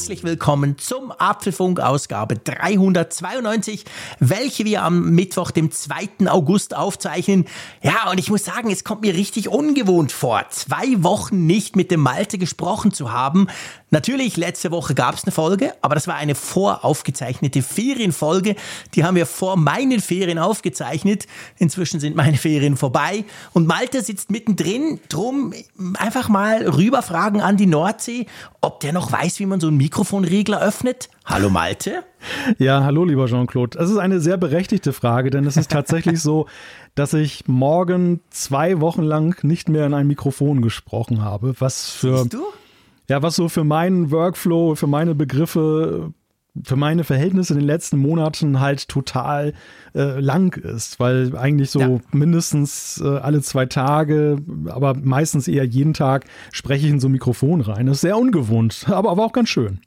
Herzlich willkommen zum Apfelfunk Ausgabe 392, welche wir am Mittwoch, dem 2. August aufzeichnen. Ja, und ich muss sagen, es kommt mir richtig ungewohnt vor, zwei Wochen nicht mit dem Malte gesprochen zu haben. Natürlich, letzte Woche gab es eine Folge, aber das war eine voraufgezeichnete Ferienfolge. Die haben wir vor meinen Ferien aufgezeichnet. Inzwischen sind meine Ferien vorbei und Malte sitzt mittendrin. Drum einfach mal rüberfragen an die Nordsee, ob der noch weiß, wie man so einen Mikrofonregler öffnet. Hallo Malte. Ja, hallo lieber Jean-Claude. Das ist eine sehr berechtigte Frage, denn es ist tatsächlich so, dass ich morgen zwei Wochen lang nicht mehr in ein Mikrofon gesprochen habe. Was für. Siehst du? Ja, was so für meinen Workflow, für meine Begriffe, für meine Verhältnisse in den letzten Monaten halt total äh, lang ist, weil eigentlich so Ja. mindestens äh, alle zwei Tage, aber meistens eher jeden Tag spreche ich in so ein Mikrofon rein. Das ist sehr ungewohnt, aber, aber auch ganz schön.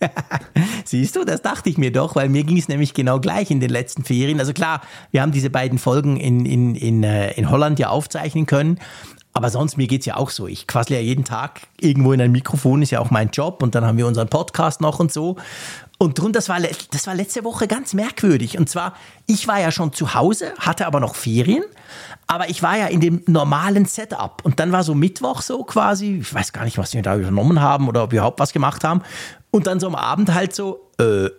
Siehst du, das dachte ich mir doch, weil mir ging es nämlich genau gleich in den letzten Ferien. Also klar, wir haben diese beiden Folgen in, in, in, äh, in Holland ja aufzeichnen können. Aber sonst, mir geht's ja auch so. Ich quassle ja jeden Tag irgendwo in ein Mikrofon, ist ja auch mein Job. Und dann haben wir unseren Podcast noch und so. Und drum, das war, das war letzte Woche ganz merkwürdig. Und zwar, ich war ja schon zu Hause, hatte aber noch Ferien. Aber ich war ja in dem normalen Setup. Und dann war so Mittwoch so quasi, ich weiß gar nicht, was wir da übernommen haben oder ob wir überhaupt was gemacht haben. Und dann so am Abend halt so, äh,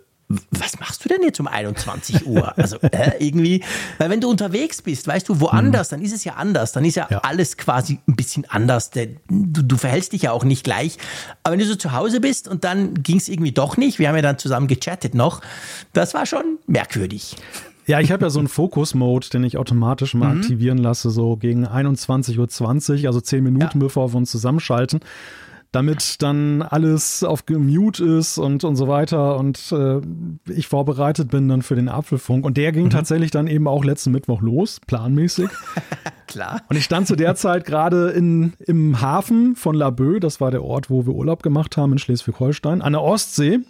was machst du denn jetzt um 21 Uhr? Also äh, irgendwie, weil wenn du unterwegs bist, weißt du, woanders, dann ist es ja anders. Dann ist ja, Ja. alles quasi ein bisschen anders. Der, du, du verhältst dich ja auch nicht gleich. Aber wenn du so zu Hause bist und dann ging es irgendwie doch nicht, wir haben ja dann zusammen gechattet noch, das war schon merkwürdig. Ja, ich habe ja so einen Focus-Mode, den ich automatisch mal aktivieren lasse, so gegen 21.20 Uhr, also 10 Minuten, Ja. bevor wir uns zusammenschalten, damit dann alles auf Mute ist und, und so weiter und äh, ich vorbereitet bin dann für den Apfelfunk. Und der ging tatsächlich dann eben auch letzten Mittwoch los, planmäßig. Klar. Und ich stand zu der Zeit gerade in, im Hafen von Laboe, das war der Ort, wo wir Urlaub gemacht haben in Schleswig-Holstein, an der Ostsee.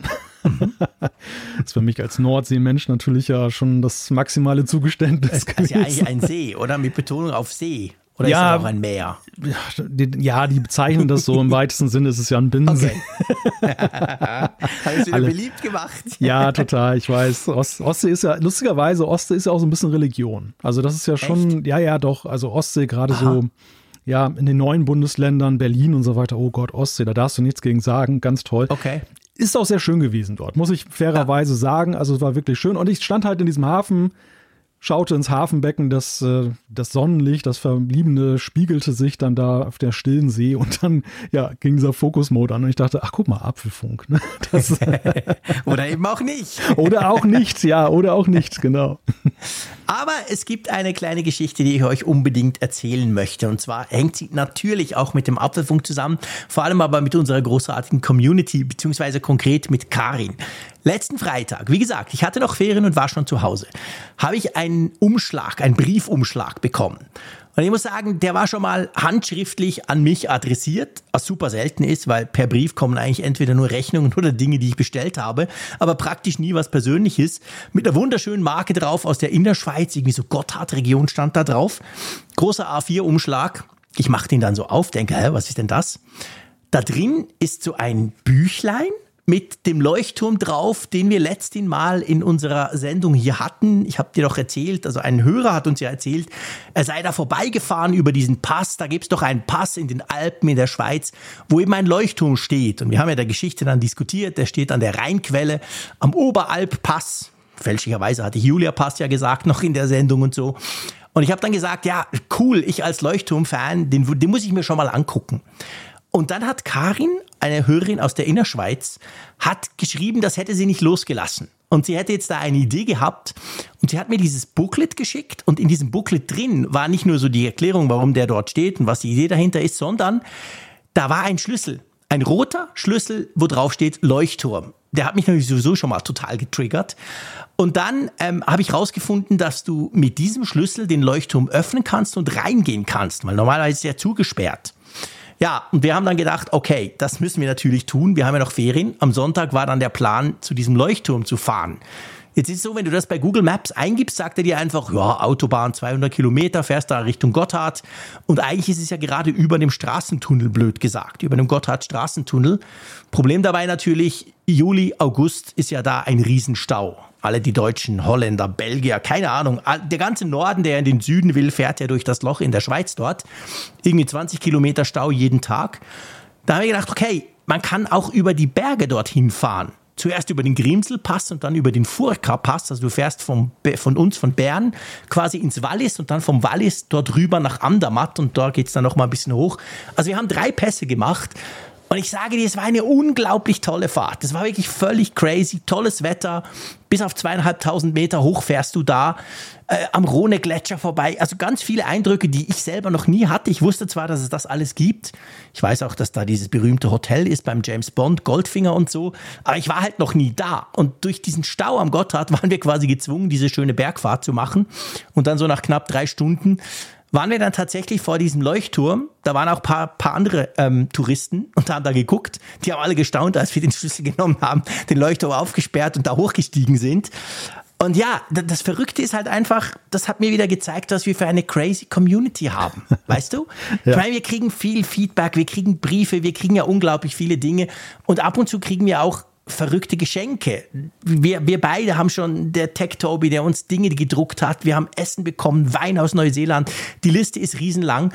das ist für mich als Nordseemensch natürlich ja schon das maximale Zugeständnis Das ist ja eigentlich ein See, oder? Mit Betonung auf See. Oder Ja. ist es auch ein Meer? Ja, die bezeichnen das so im weitesten Sinne, es ist ja ein Binnensee. Okay. Habe ich wieder Alle- beliebt gemacht. Ja, total, ich weiß. Ost, Ostsee ist ja, lustigerweise, Ostsee ist ja auch so ein bisschen Religion. Also das ist ja schon, ja, ja, doch, also Ostsee gerade so, ja, in den neuen Bundesländern, Berlin und so weiter, oh Gott, Ostsee, da darfst du nichts gegen sagen, ganz toll. Okay. Ist auch sehr schön gewesen dort, muss ich fairerweise sagen. Also es war wirklich schön. Und ich stand halt in diesem Hafen, schaute ins Hafenbecken, das, äh, das Sonnenlicht, das Verbliebene spiegelte sich dann da auf der stillen See und dann ja, ging dieser Fokus-Mode an und ich dachte, ach guck mal, Apfelfunk. Ne? Das, Oder eben auch nicht. oder auch nicht, ja, oder auch nicht, genau. Aber es gibt eine kleine Geschichte, die ich euch unbedingt erzählen möchte. Und zwar hängt sie natürlich auch mit dem Apfelfunk zusammen, vor allem aber mit unserer großartigen Community, beziehungsweise konkret mit Karin. Letzten Freitag, wie gesagt, ich hatte noch Ferien und war schon zu Hause, habe ich einen Umschlag, einen Briefumschlag bekommen. Und ich muss sagen, der war schon mal handschriftlich an mich adressiert, was super selten ist, weil per Brief kommen eigentlich entweder nur Rechnungen oder Dinge, die ich bestellt habe, aber praktisch nie was Persönliches. Mit einer wunderschönen Marke drauf aus der Innerschweiz, irgendwie so Gotthardregion stand da drauf. Großer A4-Umschlag. Ich mache den dann so auf, denke, hä, was ist denn das? Da drin ist so ein Büchlein mit dem Leuchtturm drauf, den wir letzten Mal in unserer Sendung hier hatten. Ich habe dir doch erzählt, also ein Hörer hat uns ja erzählt, er sei da vorbeigefahren über diesen Pass. Da gibt's doch einen Pass in den Alpen in der Schweiz, wo eben ein Leuchtturm steht. Und wir haben ja der Geschichte dann diskutiert. Der steht an der Rheinquelle am Oberalp-Pass. Fälschlicherweise hatte Julia Pass ja gesagt noch in der Sendung und so. Und ich habe dann gesagt, ja, cool, ich als Leuchtturm-Fan, den, den muss ich mir schon mal angucken. Und dann hat Karin, eine Hörerin aus der Innerschweiz, hat geschrieben, das hätte sie nicht losgelassen. Und sie hätte jetzt da eine Idee gehabt und sie hat mir dieses Booklet geschickt und in diesem Booklet drin war nicht nur so die Erklärung, warum der dort steht und was die Idee dahinter ist, sondern da war ein Schlüssel. Ein roter Schlüssel, wo drauf steht Leuchtturm. Der hat mich natürlich sowieso schon mal total getriggert. Und dann ähm, habe ich rausgefunden, dass du mit diesem Schlüssel den Leuchtturm öffnen kannst und reingehen kannst, weil normalerweise ist er zugesperrt. Ja, und wir haben dann gedacht, okay, das müssen wir natürlich tun. Wir haben ja noch Ferien. Am Sonntag war dann der Plan, zu diesem Leuchtturm zu fahren. Jetzt ist es so, wenn du das bei Google Maps eingibst, sagt er dir einfach, ja, Autobahn 200 Kilometer, fährst da Richtung Gotthard. Und eigentlich ist es ja gerade über dem Straßentunnel, blöd gesagt, über dem Gotthard-Straßentunnel. Problem dabei natürlich, Juli, August ist ja da ein Riesenstau. Alle die Deutschen, Holländer, Belgier, keine Ahnung. Der ganze Norden, der in den Süden will, fährt ja durch das Loch in der Schweiz dort. Irgendwie 20 Kilometer Stau jeden Tag. Da haben wir gedacht, okay, man kann auch über die Berge dorthin fahren zuerst über den Grimselpass und dann über den Furka-Pass. Also du fährst vom, von uns, von Bern, quasi ins Wallis und dann vom Wallis dort rüber nach Andermatt und da geht es dann noch mal ein bisschen hoch. Also wir haben drei Pässe gemacht. Und ich sage dir, es war eine unglaublich tolle Fahrt. Es war wirklich völlig crazy, tolles Wetter. Bis auf zweieinhalbtausend Meter hoch fährst du da äh, am Rhone-Gletscher vorbei. Also ganz viele Eindrücke, die ich selber noch nie hatte. Ich wusste zwar, dass es das alles gibt. Ich weiß auch, dass da dieses berühmte Hotel ist beim James Bond, Goldfinger und so. Aber ich war halt noch nie da. Und durch diesen Stau am Gotthard waren wir quasi gezwungen, diese schöne Bergfahrt zu machen. Und dann so nach knapp drei Stunden waren wir dann tatsächlich vor diesem Leuchtturm. Da waren auch paar, paar andere ähm, Touristen und haben da geguckt. Die haben alle gestaunt, als wir den Schlüssel genommen haben, den Leuchtturm aufgesperrt und da hochgestiegen sind. Und ja, das Verrückte ist halt einfach, das hat mir wieder gezeigt, was wir für eine crazy Community haben. Weißt du? ja. Ich meine, wir kriegen viel Feedback, wir kriegen Briefe, wir kriegen ja unglaublich viele Dinge. Und ab und zu kriegen wir auch verrückte Geschenke. Wir, wir beide haben schon, der Tech Toby, der uns Dinge gedruckt hat, wir haben Essen bekommen, Wein aus Neuseeland. Die Liste ist riesenlang.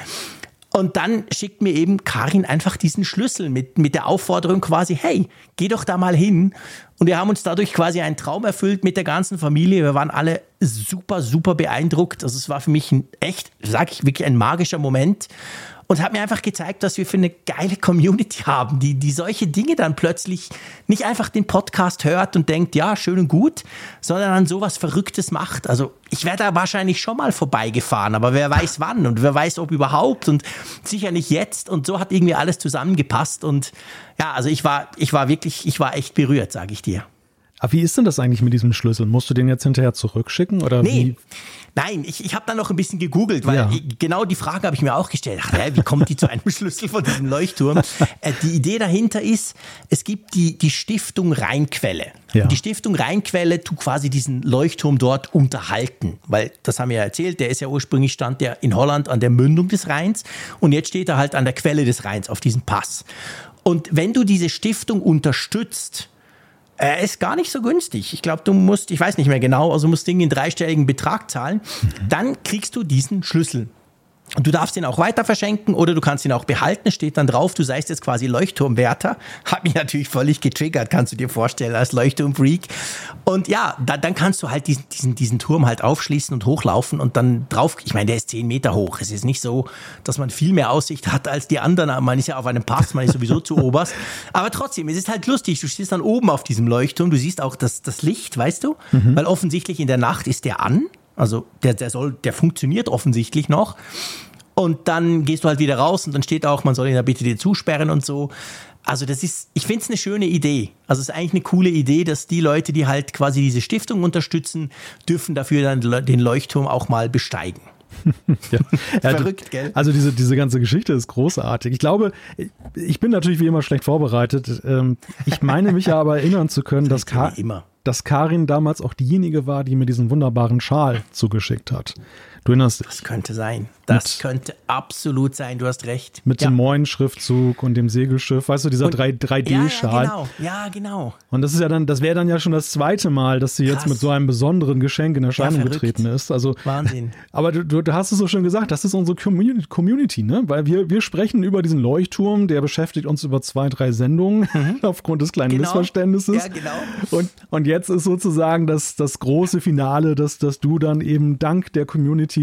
Und dann schickt mir eben Karin einfach diesen Schlüssel mit, mit der Aufforderung quasi, hey, geh doch da mal hin. Und wir haben uns dadurch quasi einen Traum erfüllt mit der ganzen Familie. Wir waren alle super, super beeindruckt. Also es war für mich ein echt, sag ich wirklich, ein magischer Moment und hat mir einfach gezeigt, was wir für eine geile Community haben, die, die solche Dinge dann plötzlich nicht einfach den Podcast hört und denkt, ja, schön und gut, sondern dann sowas Verrücktes macht. Also ich wäre da wahrscheinlich schon mal vorbeigefahren, aber wer weiß wann und wer weiß ob überhaupt und sicher nicht jetzt und so hat irgendwie alles zusammengepasst und ja, also ich war, ich war wirklich, ich war echt berührt, sage ich dir. Aber wie ist denn das eigentlich mit diesem Schlüssel? Musst du den jetzt hinterher zurückschicken oder nee. Wie? Nein, ich, ich habe dann noch ein bisschen gegoogelt, weil ja. genau die Frage habe ich mir auch gestellt. Ach, ja, wie kommt die zu einem Schlüssel von diesem Leuchtturm? Äh, die Idee dahinter ist, es gibt die, die Stiftung Rheinquelle. Ja. Die Stiftung Rheinquelle tut quasi diesen Leuchtturm dort unterhalten, weil das haben wir ja erzählt, der ist ja ursprünglich stand der in Holland an der Mündung des Rheins und jetzt steht er halt an der Quelle des Rheins auf diesem Pass. Und wenn du diese Stiftung unterstützt, er ist gar nicht so günstig. Ich glaube, du musst, ich weiß nicht mehr genau, also musst Ding in dreistelligen Betrag zahlen. Mhm. Dann kriegst du diesen Schlüssel. Und du darfst ihn auch weiter verschenken oder du kannst ihn auch behalten, steht dann drauf, du seist jetzt quasi Leuchtturmwärter. Hat mich natürlich völlig getriggert, kannst du dir vorstellen, als Leuchtturmfreak. Und ja, da, dann kannst du halt diesen, diesen, diesen Turm halt aufschließen und hochlaufen und dann drauf, ich meine, der ist zehn Meter hoch. Es ist nicht so, dass man viel mehr Aussicht hat als die anderen. Man ist ja auf einem Pass, man ist sowieso zu oberst. Aber trotzdem, es ist halt lustig, du stehst dann oben auf diesem Leuchtturm, du siehst auch das, das Licht, weißt du? Mhm. Weil offensichtlich in der Nacht ist der an also der, der soll, der funktioniert offensichtlich noch. Und dann gehst du halt wieder raus und dann steht auch, man soll ihn ja bitte dir zusperren und so. Also das ist, ich finde es eine schöne Idee. Also es ist eigentlich eine coole Idee, dass die Leute, die halt quasi diese Stiftung unterstützen, dürfen dafür dann den Leuchtturm auch mal besteigen. ja. Verrückt, gell? Also diese, diese ganze Geschichte ist großartig. Ich glaube, ich bin natürlich wie immer schlecht vorbereitet. Ähm, ich meine mich ja aber erinnern zu können, dass, Ka dass Karin damals auch diejenige war, die mir diesen wunderbaren Schal zugeschickt hat. Du erinnerst? Das könnte sein. Das mit, könnte absolut sein, du hast recht. Mit ja. dem Moin-Schriftzug und dem Segelschiff, weißt du, dieser 3D-Schal. Ja, ja, genau. Ja, genau. Und das ist ja dann, das wäre dann ja schon das zweite Mal, dass sie Krass. jetzt mit so einem besonderen Geschenk in Erscheinung ja, getreten ist. Also, Wahnsinn. Aber du, du, hast es so schön gesagt, das ist unsere Community, ne? Weil wir, wir sprechen über diesen Leuchtturm, der beschäftigt uns über zwei, drei Sendungen mhm. aufgrund des kleinen genau. Missverständnisses. Ja, genau. Und, und jetzt ist sozusagen das, das große Finale, dass, dass du dann eben dank der Community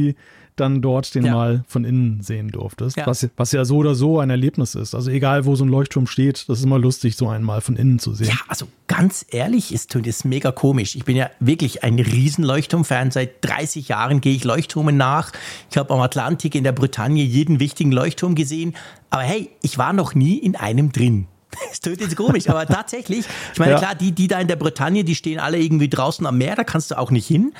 dann dort den ja. mal von innen sehen durftest. Ja. Was, was ja so oder so ein Erlebnis ist. Also egal, wo so ein Leuchtturm steht, das ist immer lustig, so einen mal von innen zu sehen. Ja, also ganz ehrlich, ist es mega komisch. Ich bin ja wirklich ein riesen Leuchtturm-Fan. Seit 30 Jahren gehe ich Leuchtturmen nach. Ich habe am Atlantik in der Bretagne jeden wichtigen Leuchtturm gesehen. Aber hey, ich war noch nie in einem drin. Es tönt jetzt komisch, aber tatsächlich, ich meine, ja. klar, die, die da in der Bretagne, die stehen alle irgendwie draußen am Meer, da kannst du auch nicht hin.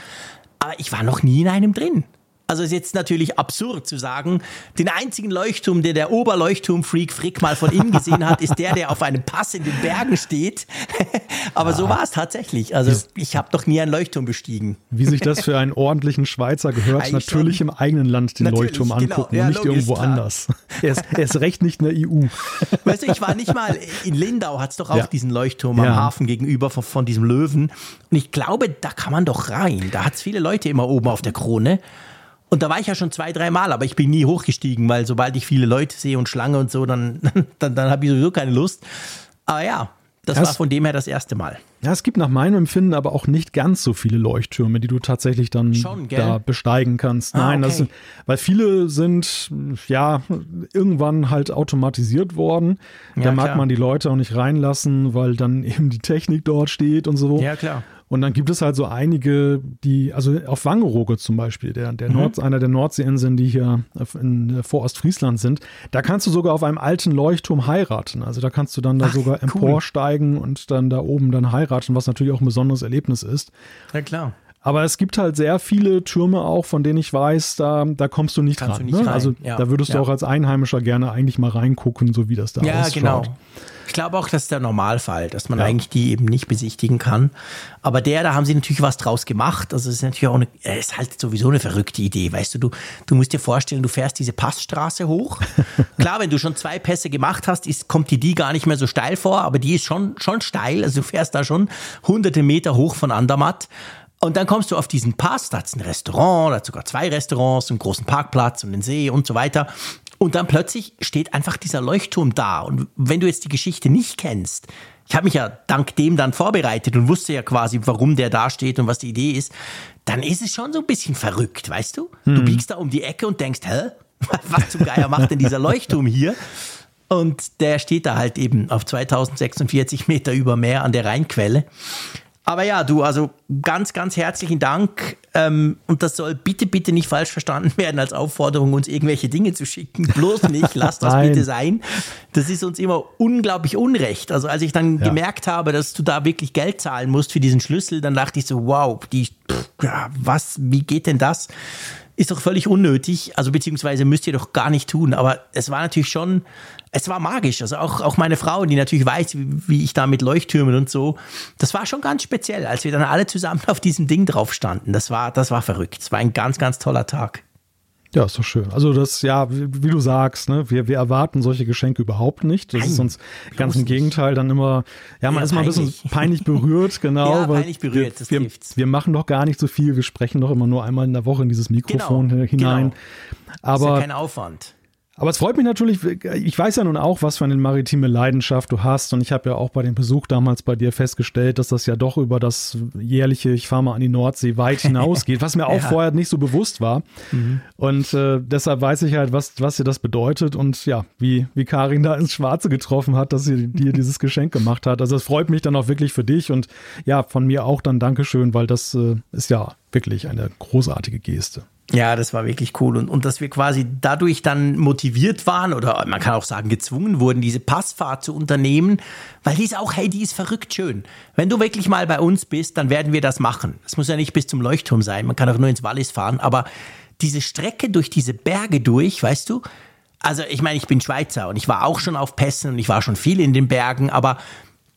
Aber ich war noch nie in einem drin. Also ist jetzt natürlich absurd zu sagen, den einzigen Leuchtturm, der der Oberleuchtturm-Freak Frick mal von innen gesehen hat, ist der, der auf einem Pass in den Bergen steht. Aber ja. so war es tatsächlich. Also ich habe doch nie einen Leuchtturm bestiegen. Wie sich das für einen ordentlichen Schweizer gehört, Eigentlich natürlich schon. im eigenen Land den natürlich, Leuchtturm genau. angucken ja, und nicht irgendwo klar. anders. Er ist, er ist recht nicht in der EU. Weißt du, ich war nicht mal in Lindau, hat es doch auch ja. diesen Leuchtturm am Hafen gegenüber von, von diesem Löwen. Und ich glaube, da kann man doch rein. Da hat es viele Leute immer oben auf der Krone. Und da war ich ja schon zwei, drei Mal, aber ich bin nie hochgestiegen, weil sobald ich viele Leute sehe und Schlange und so, dann, dann, dann habe ich sowieso keine Lust. Aber ja, das, das war von dem her das erste Mal. Ja, es gibt nach meinem Empfinden aber auch nicht ganz so viele Leuchttürme, die du tatsächlich dann Schon, da besteigen kannst. Ah, Nein, okay. das weil viele sind ja irgendwann halt automatisiert worden. Ja, da mag klar. man die Leute auch nicht reinlassen, weil dann eben die Technik dort steht und so. Ja, klar. Und dann gibt es halt so einige, die, also auf Wangerooge zum Beispiel, der, der mhm. Nord, einer der Nordseeinseln, die hier in äh, Vorostfriesland sind, da kannst du sogar auf einem alten Leuchtturm heiraten. Also da kannst du dann da Ach, sogar cool. emporsteigen und dann da oben dann heiraten, was natürlich auch ein besonderes Erlebnis ist. Ja, klar. Aber es gibt halt sehr viele Türme auch, von denen ich weiß, da, da kommst du nicht Kannst ran. Du nicht ne? Also ja. da würdest ja. du auch als Einheimischer gerne eigentlich mal reingucken, so wie das da ja, ausschaut. Ja, genau. Ich glaube auch, das ist der Normalfall, dass man ja. eigentlich die eben nicht besichtigen kann. Aber der, da haben sie natürlich was draus gemacht. Also es ist natürlich auch eine, ist halt sowieso eine verrückte Idee, weißt du, du, du musst dir vorstellen, du fährst diese Passstraße hoch. Klar, wenn du schon zwei Pässe gemacht hast, ist, kommt die die gar nicht mehr so steil vor, aber die ist schon, schon steil. Also du fährst da schon hunderte Meter hoch von Andermatt. Und dann kommst du auf diesen Pass, da hat ein Restaurant, da hat sogar zwei Restaurants, einen großen Parkplatz und einen See und so weiter. Und dann plötzlich steht einfach dieser Leuchtturm da. Und wenn du jetzt die Geschichte nicht kennst, ich habe mich ja dank dem dann vorbereitet und wusste ja quasi, warum der da steht und was die Idee ist, dann ist es schon so ein bisschen verrückt, weißt du? Hm. Du biegst da um die Ecke und denkst, hä? Was zum Geier macht denn dieser Leuchtturm hier? Und der steht da halt eben auf 2046 Meter über Meer an der Rheinquelle. Aber ja, du, also ganz, ganz herzlichen Dank. Ähm, und das soll bitte, bitte nicht falsch verstanden werden als Aufforderung, uns irgendwelche Dinge zu schicken. Bloß nicht, lasst das bitte sein. Das ist uns immer unglaublich unrecht. Also als ich dann ja. gemerkt habe, dass du da wirklich Geld zahlen musst für diesen Schlüssel, dann dachte ich so, wow, die, pff, was, wie geht denn das? Ist doch völlig unnötig, also beziehungsweise müsst ihr doch gar nicht tun. Aber es war natürlich schon, es war magisch. Also auch, auch meine Frau, die natürlich weiß, wie, wie ich da mit Leuchttürmen und so, das war schon ganz speziell, als wir dann alle zusammen auf diesem Ding drauf standen. Das war, das war verrückt. Es war ein ganz, ganz toller Tag. Ja, ist doch schön. Also das, ja, wie, wie du sagst, ne, wir, wir erwarten solche Geschenke überhaupt nicht. Das Nein, ist uns ganz im Gegenteil dann immer, ja, man ja, ist mal ein bisschen peinlich berührt, genau. ja, peinlich berührt, das wir, trifft's. wir machen doch gar nicht so viel, wir sprechen doch immer nur einmal in der Woche in dieses Mikrofon genau, hinein. Genau. Aber, das ist ja kein Aufwand. Aber es freut mich natürlich, ich weiß ja nun auch, was für eine maritime Leidenschaft du hast und ich habe ja auch bei dem Besuch damals bei dir festgestellt, dass das ja doch über das jährliche, ich fahre mal an die Nordsee, weit hinausgeht, was mir auch ja. vorher nicht so bewusst war. Mhm. Und äh, deshalb weiß ich halt, was, was dir das bedeutet und ja, wie, wie Karin da ins Schwarze getroffen hat, dass sie dir dieses Geschenk gemacht hat. Also es freut mich dann auch wirklich für dich und ja, von mir auch dann Dankeschön, weil das äh, ist ja wirklich eine großartige Geste. Ja, das war wirklich cool. Und, und dass wir quasi dadurch dann motiviert waren oder man kann auch sagen gezwungen wurden, diese Passfahrt zu unternehmen, weil die ist auch, hey, die ist verrückt schön. Wenn du wirklich mal bei uns bist, dann werden wir das machen. Es muss ja nicht bis zum Leuchtturm sein, man kann auch nur ins Wallis fahren, aber diese Strecke durch diese Berge durch, weißt du, also ich meine, ich bin Schweizer und ich war auch schon auf Pässen und ich war schon viel in den Bergen, aber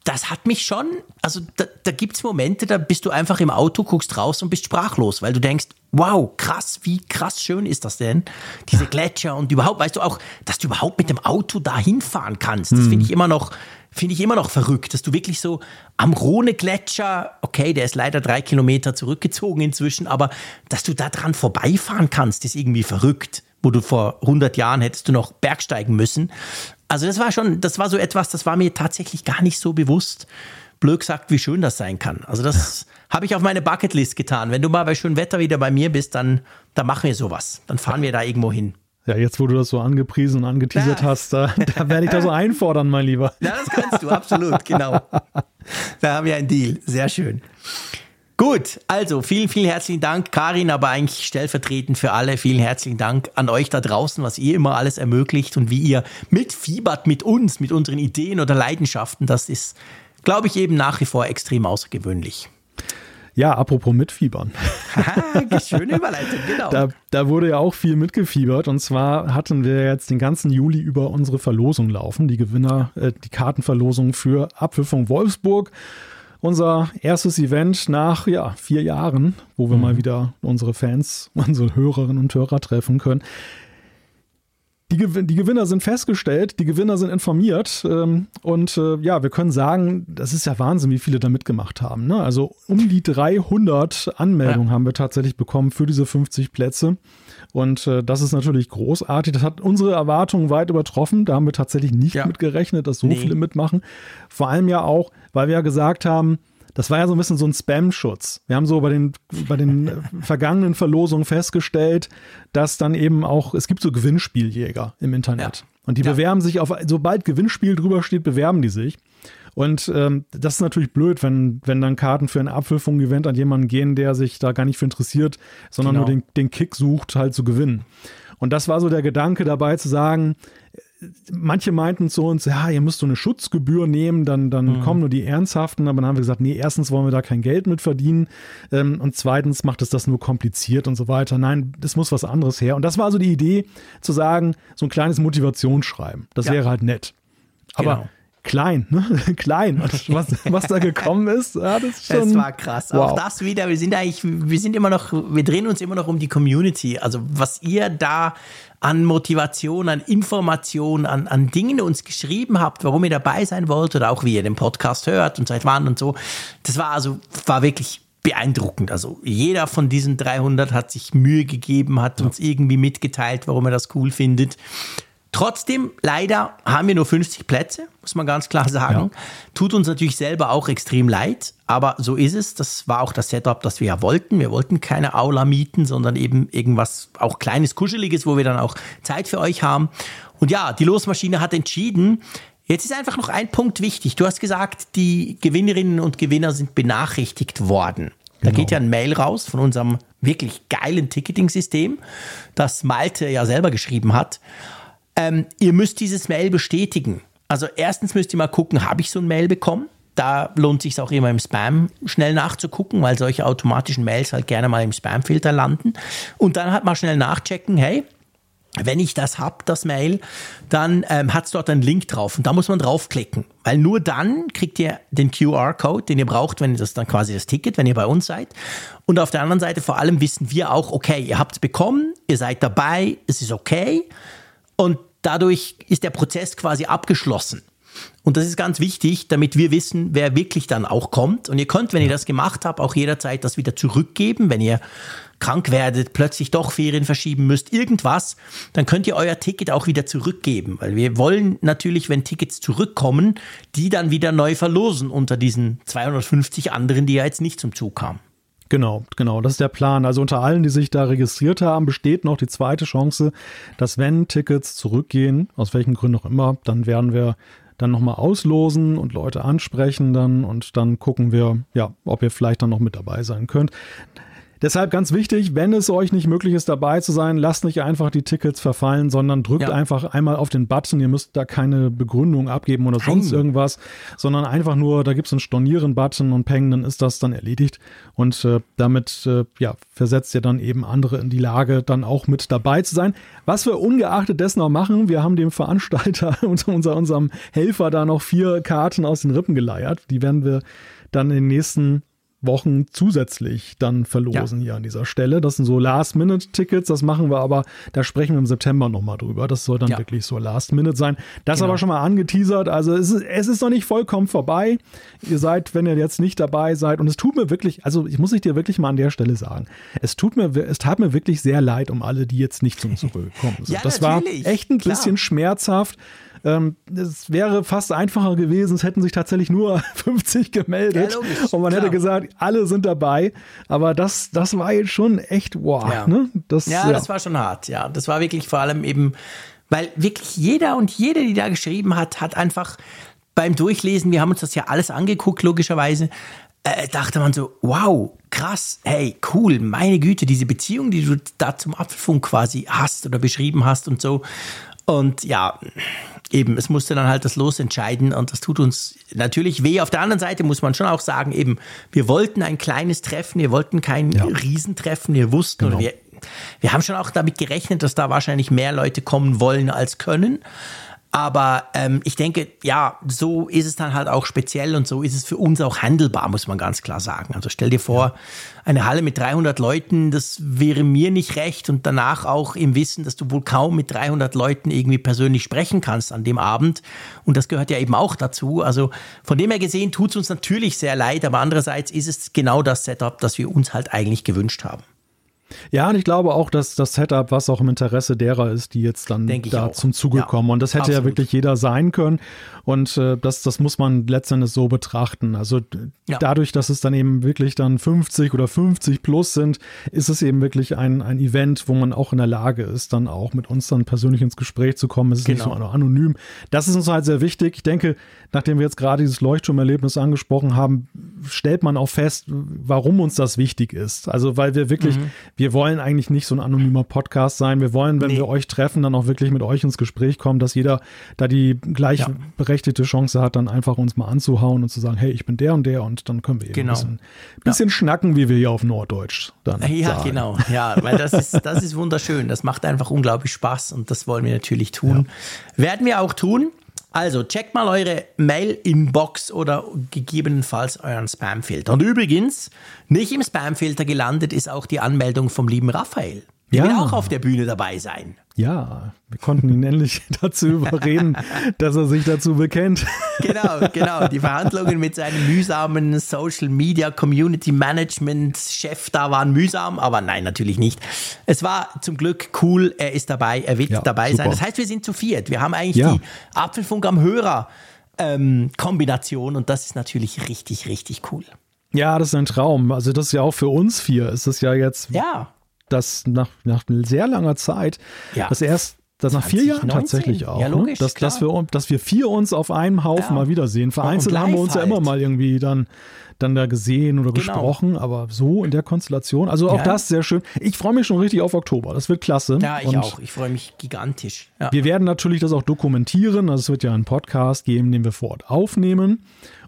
das hat mich schon, also da, da gibt es Momente, da bist du einfach im Auto, guckst raus und bist sprachlos, weil du denkst, wow, krass, wie krass schön ist das denn? Diese Gletscher und überhaupt, weißt du auch, dass du überhaupt mit dem Auto da hinfahren kannst. Das finde ich immer noch, finde ich immer noch verrückt, dass du wirklich so am Rhone-Gletscher, okay, der ist leider drei Kilometer zurückgezogen inzwischen, aber dass du da dran vorbeifahren kannst, ist irgendwie verrückt wo du vor 100 Jahren hättest du noch bergsteigen müssen. Also das war schon, das war so etwas, das war mir tatsächlich gar nicht so bewusst. Blöd gesagt, wie schön das sein kann. Also das habe ich auf meine Bucketlist getan. Wenn du mal bei schönem Wetter wieder bei mir bist, dann, dann machen wir sowas. Dann fahren wir da irgendwo hin. Ja, jetzt wo du das so angepriesen und angeteasert ja. hast, da, da werde ich da so einfordern, mein Lieber. Ja, das kannst du, absolut, genau. Da haben wir einen Deal. Sehr schön. Gut, also vielen, vielen herzlichen Dank, Karin, aber eigentlich stellvertretend für alle. Vielen herzlichen Dank an euch da draußen, was ihr immer alles ermöglicht und wie ihr mitfiebert mit uns, mit unseren Ideen oder Leidenschaften. Das ist, glaube ich, eben nach wie vor extrem außergewöhnlich. Ja, apropos mitfiebern. Schöne Überleitung, genau. Da, da, wurde ja auch viel mitgefiebert. Und zwar hatten wir jetzt den ganzen Juli über unsere Verlosung laufen, die Gewinner, äh, die Kartenverlosung für Abpfiffung Wolfsburg. Unser erstes Event nach ja, vier Jahren, wo wir mhm. mal wieder unsere Fans, unsere Hörerinnen und Hörer treffen können. Die, die, Gewinner sind festgestellt, die Gewinner sind informiert ähm, und äh, ja, wir können sagen, das ist ja Wahnsinn, wie viele da mitgemacht haben. Ne? Also um die 300 Anmeldungen ja. haben wir tatsächlich bekommen für diese 50 Plätze und äh, das ist natürlich großartig. Das hat unsere Erwartungen weit übertroffen. Da haben wir tatsächlich nicht ja. mit gerechnet, dass so nee. viele mitmachen. Vor allem ja auch, weil wir ja gesagt haben, das war ja so ein bisschen so ein Spam-Schutz. Wir haben so bei den, bei den vergangenen Verlosungen festgestellt, dass dann eben auch, es gibt so Gewinnspieljäger im Internet. Ja. Und die ja. bewerben sich auf, sobald Gewinnspiel drüber steht, bewerben die sich. Und ähm, das ist natürlich blöd, wenn, wenn dann Karten für ein Abwürfung-Event an jemanden gehen, der sich da gar nicht für interessiert, sondern genau. nur den, den Kick sucht, halt zu gewinnen. Und das war so der Gedanke dabei zu sagen, manche meinten zu uns, ja, ihr müsst so eine Schutzgebühr nehmen, dann, dann mhm. kommen nur die Ernsthaften. Aber dann haben wir gesagt, nee, erstens wollen wir da kein Geld mit verdienen ähm, und zweitens macht es das nur kompliziert und so weiter. Nein, das muss was anderes her. Und das war so die Idee, zu sagen, so ein kleines Motivationsschreiben. Das ja. wäre halt nett. Aber genau klein, ne? klein. Was, was da gekommen ist, ja, das schon. Das war krass. Wow. Auch das wieder, wir sind eigentlich, wir sind immer noch, wir drehen uns immer noch um die Community. Also was ihr da an Motivation, an Information, an, an Dingen uns geschrieben habt, warum ihr dabei sein wollt oder auch wie ihr den Podcast hört und seit wann und so. Das war also, war wirklich beeindruckend. Also jeder von diesen 300 hat sich Mühe gegeben, hat uns irgendwie mitgeteilt, warum er das cool findet. Trotzdem, leider haben wir nur 50 Plätze, muss man ganz klar sagen. Ja. Tut uns natürlich selber auch extrem leid, aber so ist es. Das war auch das Setup, das wir ja wollten. Wir wollten keine Aula mieten, sondern eben irgendwas auch kleines, kuscheliges, wo wir dann auch Zeit für euch haben. Und ja, die Losmaschine hat entschieden, Jetzt ist einfach noch ein Punkt wichtig. Du hast gesagt, die Gewinnerinnen und Gewinner sind benachrichtigt worden. Da genau. geht ja ein Mail raus von unserem wirklich geilen Ticketing-System, das Malte ja selber geschrieben hat. Ähm, ihr müsst dieses Mail bestätigen. Also erstens müsst ihr mal gucken, habe ich so ein Mail bekommen? Da lohnt sich auch immer im Spam schnell nachzugucken, weil solche automatischen Mails halt gerne mal im Spamfilter landen. Und dann halt mal schnell nachchecken, hey, wenn ich das habe, das Mail, dann ähm, hat es dort einen Link drauf und da muss man draufklicken, weil nur dann kriegt ihr den QR-Code, den ihr braucht, wenn ihr das dann quasi das Ticket, wenn ihr bei uns seid. Und auf der anderen Seite vor allem wissen wir auch, okay, ihr habt es bekommen, ihr seid dabei, es ist okay. Und dadurch ist der Prozess quasi abgeschlossen. Und das ist ganz wichtig, damit wir wissen, wer wirklich dann auch kommt. Und ihr könnt, wenn ihr das gemacht habt, auch jederzeit das wieder zurückgeben. Wenn ihr krank werdet, plötzlich doch Ferien verschieben müsst, irgendwas, dann könnt ihr euer Ticket auch wieder zurückgeben. Weil wir wollen natürlich, wenn Tickets zurückkommen, die dann wieder neu verlosen unter diesen 250 anderen, die ja jetzt nicht zum Zug kamen. Genau, genau, das ist der Plan. Also unter allen, die sich da registriert haben, besteht noch die zweite Chance, dass wenn Tickets zurückgehen, aus welchen Gründen auch immer, dann werden wir dann nochmal auslosen und Leute ansprechen dann und dann gucken wir, ja, ob ihr vielleicht dann noch mit dabei sein könnt. Deshalb ganz wichtig, wenn es euch nicht möglich ist, dabei zu sein, lasst nicht einfach die Tickets verfallen, sondern drückt ja. einfach einmal auf den Button. Ihr müsst da keine Begründung abgeben oder sonst Nein. irgendwas, sondern einfach nur, da gibt es einen Stornieren-Button und Peng, dann ist das dann erledigt. Und äh, damit äh, ja, versetzt ihr dann eben andere in die Lage, dann auch mit dabei zu sein. Was wir ungeachtet dessen auch machen, wir haben dem Veranstalter und unser, unserem Helfer da noch vier Karten aus den Rippen geleiert. Die werden wir dann in den nächsten Wochen zusätzlich dann verlosen ja. hier an dieser Stelle. Das sind so Last-Minute-Tickets, das machen wir aber, da sprechen wir im September nochmal drüber. Das soll dann ja. wirklich so Last-Minute sein. Das genau. aber schon mal angeteasert. Also es ist, es ist noch nicht vollkommen vorbei. Ihr seid, wenn ihr jetzt nicht dabei seid, und es tut mir wirklich, also ich muss ich dir wirklich mal an der Stelle sagen, es tut mir, es tat mir wirklich sehr leid um alle, die jetzt nicht zum Zug gekommen sind. ja, das natürlich. war echt ein Klar. bisschen schmerzhaft. Ähm, es wäre fast einfacher gewesen, es hätten sich tatsächlich nur 50 gemeldet ja, logisch, und man klar. hätte gesagt, alle sind dabei. Aber das, das war jetzt schon echt wow. Ja, ne? das, ja, ja, das war schon hart. Ja, das war wirklich vor allem eben, weil wirklich jeder und jede, die da geschrieben hat, hat einfach beim Durchlesen, wir haben uns das ja alles angeguckt, logischerweise, äh, dachte man so, wow, krass, hey, cool, meine Güte, diese Beziehung, die du da zum Apfelfunk quasi hast oder beschrieben hast und so. Und ja, eben, es musste dann halt das Los entscheiden und das tut uns natürlich weh. Auf der anderen Seite muss man schon auch sagen, eben, wir wollten ein kleines Treffen, wir wollten kein ja. Riesentreffen, wir wussten genau. oder wir, wir haben schon auch damit gerechnet, dass da wahrscheinlich mehr Leute kommen wollen als können. Aber ähm, ich denke, ja, so ist es dann halt auch speziell und so ist es für uns auch handelbar, muss man ganz klar sagen. Also stell dir vor, eine Halle mit 300 Leuten, das wäre mir nicht recht und danach auch im Wissen, dass du wohl kaum mit 300 Leuten irgendwie persönlich sprechen kannst an dem Abend. Und das gehört ja eben auch dazu. Also von dem her gesehen tut es uns natürlich sehr leid, aber andererseits ist es genau das Setup, das wir uns halt eigentlich gewünscht haben. Ja, und ich glaube auch, dass das Setup, was auch im Interesse derer ist, die jetzt dann da auch. zum Zuge ja, kommen. Und das hätte absolut. ja wirklich jeder sein können. Und äh, das, das muss man letztendlich so betrachten. Also ja. dadurch, dass es dann eben wirklich dann 50 oder 50 plus sind, ist es eben wirklich ein, ein Event, wo man auch in der Lage ist, dann auch mit uns dann persönlich ins Gespräch zu kommen. Es ist genau. nicht so anonym. Das ist uns halt sehr wichtig. Ich denke, nachdem wir jetzt gerade dieses Leuchtturmerlebnis angesprochen haben, stellt man auch fest, warum uns das wichtig ist. Also weil wir wirklich, mhm. Wir wollen eigentlich nicht so ein anonymer Podcast sein. Wir wollen, wenn nee. wir euch treffen, dann auch wirklich mit euch ins Gespräch kommen, dass jeder da die gleichberechtigte berechtigte Chance hat, dann einfach uns mal anzuhauen und zu sagen, hey, ich bin der und der und dann können wir eben genau. ein bisschen, bisschen ja. schnacken, wie wir hier auf Norddeutsch dann Ja, sagen. genau. Ja, weil das ist, das ist wunderschön. Das macht einfach unglaublich Spaß und das wollen wir natürlich tun. Ja. Werden wir auch tun. Also checkt mal eure Mail-Inbox oder gegebenenfalls euren Spamfilter. Und übrigens, nicht im Spamfilter gelandet ist auch die Anmeldung vom lieben Raphael. Der ja. will auch auf der Bühne dabei sein. Ja, wir konnten ihn endlich dazu überreden, dass er sich dazu bekennt. Genau, genau. Die Verhandlungen mit seinem mühsamen Social Media Community Management Chef da waren mühsam, aber nein, natürlich nicht. Es war zum Glück cool. Er ist dabei, er wird ja, dabei super. sein. Das heißt, wir sind zu viert. Wir haben eigentlich ja. die Apfelfunk am Hörer ähm, Kombination und das ist natürlich richtig, richtig cool. Ja, das ist ein Traum. Also das ist ja auch für uns vier. Ist das ja jetzt ja dass nach, nach sehr langer Zeit, ja. dass erst das nach vier Jahren tatsächlich auch, ja, ne? logisch, ne? dass, dass, wir, dass wir vier uns auf einem Haufen ja. mal wiedersehen. Vereinzelt haben wir uns ja immer mal irgendwie dann, dann da gesehen oder genau. gesprochen, aber so in der Konstellation. Also auch ja. das sehr schön. Ich freue mich schon richtig auf Oktober. Das wird klasse. Ja, ich Und auch. Ich freue mich gigantisch. Wir werden natürlich das auch dokumentieren. Also es wird ja einen Podcast geben, den wir vor Ort aufnehmen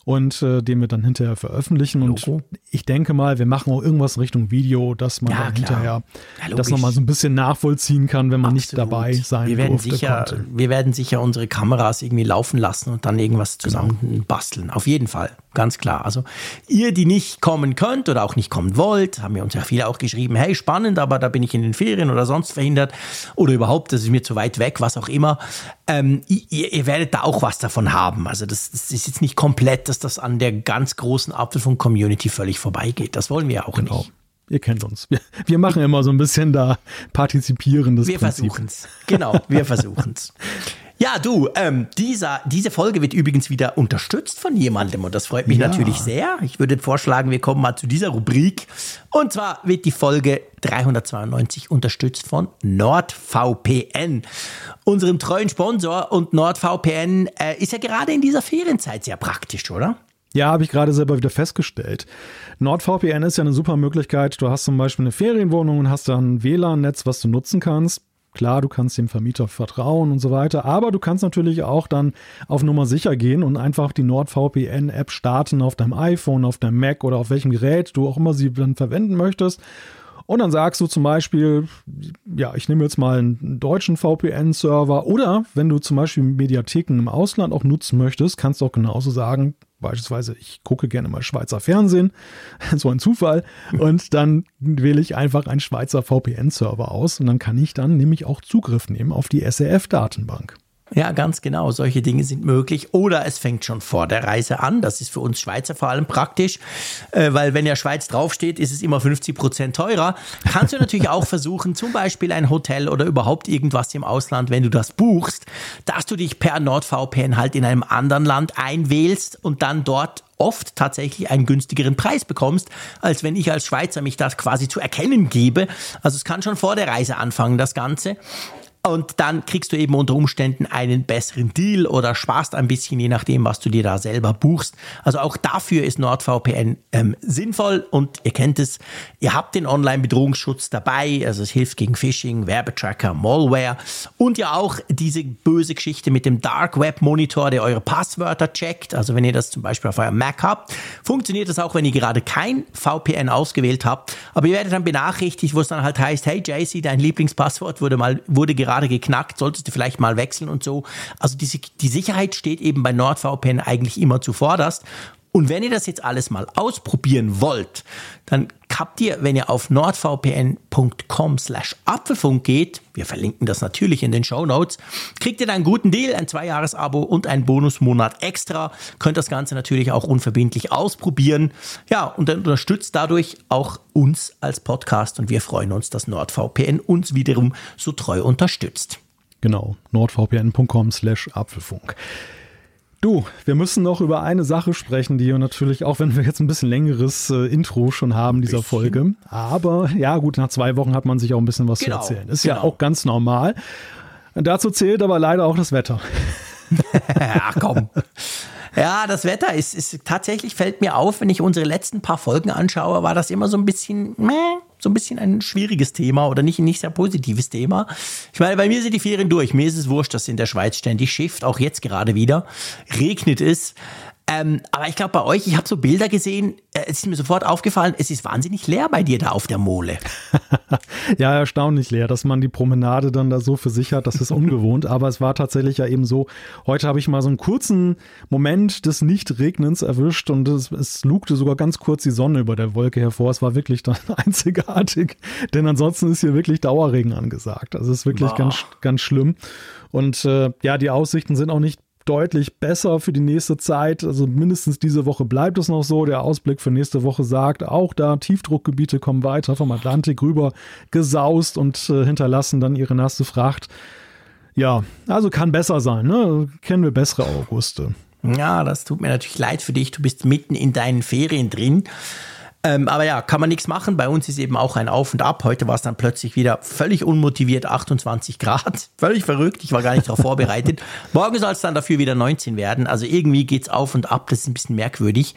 und äh, den wir dann hinterher veröffentlichen. Und Logo. ich denke mal, wir machen auch irgendwas in Richtung Video, dass man ja, dann hinterher ja, das nochmal so ein bisschen nachvollziehen kann, wenn man Absolut. nicht dabei sein wir werden durfte, sicher, konnte. Wir werden sicher unsere Kameras irgendwie laufen lassen und dann irgendwas genau. zusammen genau. basteln. Auf jeden Fall, ganz klar. Also ihr, die nicht kommen könnt oder auch nicht kommen wollt, haben wir uns ja viele auch geschrieben, hey, spannend, aber da bin ich in den Ferien oder sonst verhindert oder überhaupt, das ist mir zu weit weg, was auch immer. Ähm, ihr, ihr, werdet da auch was davon haben. Also das, das ist jetzt nicht komplett, dass das an der ganz großen Apfelfunk-Community völlig vorbeigeht. Das wollen wir ja auch genau. nicht. Ihr kennt uns. Wir, wir, machen immer so ein bisschen da partizipierendes Wir versuchen es. Genau, wir versuchen es. Ja, du, ähm, dieser, diese Folge wird übrigens wieder unterstützt von jemandem und das freut mich ja. natürlich sehr. Ich würde vorschlagen, wir kommen mal zu dieser Rubrik. Und zwar wird die Folge 392 unterstützt von NordVPN, unserem treuen Sponsor. Und NordVPN äh, ist ja gerade in dieser Ferienzeit sehr praktisch, oder? Ja, habe ich gerade selber wieder festgestellt. NordVPN ist ja eine super Möglichkeit. Du hast zum Beispiel eine Ferienwohnung und hast da ein WLAN-Netz, was du nutzen kannst. Klar, du kannst dem Vermieter vertrauen und so weiter, aber du kannst natürlich auch dann auf Nummer sicher gehen und einfach die NordVPN-App starten auf deinem iPhone, auf deinem Mac oder auf welchem Gerät du auch immer sie dann verwenden möchtest. Und dann sagst du zum Beispiel, ja, ich nehme jetzt mal einen deutschen VPN-Server oder wenn du zum Beispiel Mediatheken im Ausland auch nutzen möchtest, kannst du auch genauso sagen, Beispielsweise, ich gucke gerne mal Schweizer Fernsehen, so ein Zufall, und dann wähle ich einfach einen Schweizer VPN-Server aus und dann kann ich dann nämlich auch Zugriff nehmen auf die SRF-Datenbank. Ja, ganz genau. Solche Dinge sind möglich. Oder es fängt schon vor der Reise an. Das ist für uns Schweizer vor allem praktisch, äh, weil wenn ja Schweiz draufsteht, ist es immer 50 Prozent teurer. Kannst du natürlich auch versuchen, zum Beispiel ein Hotel oder überhaupt irgendwas im Ausland, wenn du das buchst, dass du dich per NordVPN halt in einem anderen Land einwählst und dann dort oft tatsächlich einen günstigeren Preis bekommst, als wenn ich als Schweizer mich das quasi zu erkennen gebe. Also es kann schon vor der Reise anfangen, das Ganze. Und dann kriegst du eben unter Umständen einen besseren Deal oder sparst ein bisschen, je nachdem, was du dir da selber buchst. Also auch dafür ist NordVPN ähm, sinnvoll und ihr kennt es, ihr habt den Online-Bedrohungsschutz dabei, also es hilft gegen Phishing, Werbetracker, Malware und ja auch diese böse Geschichte mit dem Dark Web Monitor, der eure Passwörter checkt. Also wenn ihr das zum Beispiel auf eurem Mac habt, funktioniert das auch, wenn ihr gerade kein VPN ausgewählt habt. Aber ihr werdet dann benachrichtigt, wo es dann halt heißt, hey JC, dein Lieblingspasswort wurde mal, wurde gerade geknackt, solltest du vielleicht mal wechseln und so. Also diese, die Sicherheit steht eben bei NordVPN eigentlich immer zuvorderst. Und wenn ihr das jetzt alles mal ausprobieren wollt, dann habt ihr, wenn ihr auf nordvpn.com slash Apfelfunk geht, wir verlinken das natürlich in den Show Notes, kriegt ihr dann einen guten Deal, ein Zwei-Jahres-Abo und einen Bonusmonat extra. Könnt das Ganze natürlich auch unverbindlich ausprobieren. Ja, und dann unterstützt dadurch auch uns als Podcast und wir freuen uns, dass NordVPN uns wiederum so treu unterstützt. Genau, nordvpn.com slash Apfelfunk. Du, wir müssen noch über eine Sache sprechen, die natürlich, auch wenn wir jetzt ein bisschen längeres äh, Intro schon haben dieser Folge, aber ja gut, nach zwei Wochen hat man sich auch ein bisschen was genau, zu erzählen. Ist genau. ja auch ganz normal. Dazu zählt aber leider auch das Wetter. Ach komm. Ja, das Wetter ist, ist tatsächlich fällt mir auf, wenn ich unsere letzten paar Folgen anschaue, war das immer so ein bisschen meh, so ein bisschen ein schwieriges Thema oder nicht ein nicht sehr positives Thema. Ich meine, bei mir sind die Ferien durch. Mir ist es wurscht, dass in der Schweiz ständig schifft, auch jetzt gerade wieder. Regnet es. Ähm, aber ich glaube, bei euch, ich habe so Bilder gesehen, äh, es ist mir sofort aufgefallen, es ist wahnsinnig leer bei dir da auf der Mole. ja, erstaunlich leer, dass man die Promenade dann da so für sich hat, das ist ungewohnt. aber es war tatsächlich ja eben so, heute habe ich mal so einen kurzen Moment des Nichtregnens erwischt und es, es lugte sogar ganz kurz die Sonne über der Wolke hervor. Es war wirklich dann einzigartig, denn ansonsten ist hier wirklich Dauerregen angesagt. Also es ist wirklich ganz, ganz schlimm. Und äh, ja, die Aussichten sind auch nicht deutlich besser für die nächste Zeit. Also mindestens diese Woche bleibt es noch so. Der Ausblick für nächste Woche sagt, auch da Tiefdruckgebiete kommen weiter vom Atlantik rüber gesaust und äh, hinterlassen dann ihre nasse Fracht. Ja, also kann besser sein. Ne? Kennen wir bessere Auguste. Ja, das tut mir natürlich leid für dich. Du bist mitten in deinen Ferien drin. Ähm, aber ja, kann man nichts machen. Bei uns ist eben auch ein Auf und Ab. Heute war es dann plötzlich wieder völlig unmotiviert 28 Grad. Völlig verrückt. Ich war gar nicht darauf vorbereitet. Morgen soll es dann dafür wieder 19 werden. Also irgendwie geht es auf und ab. Das ist ein bisschen merkwürdig.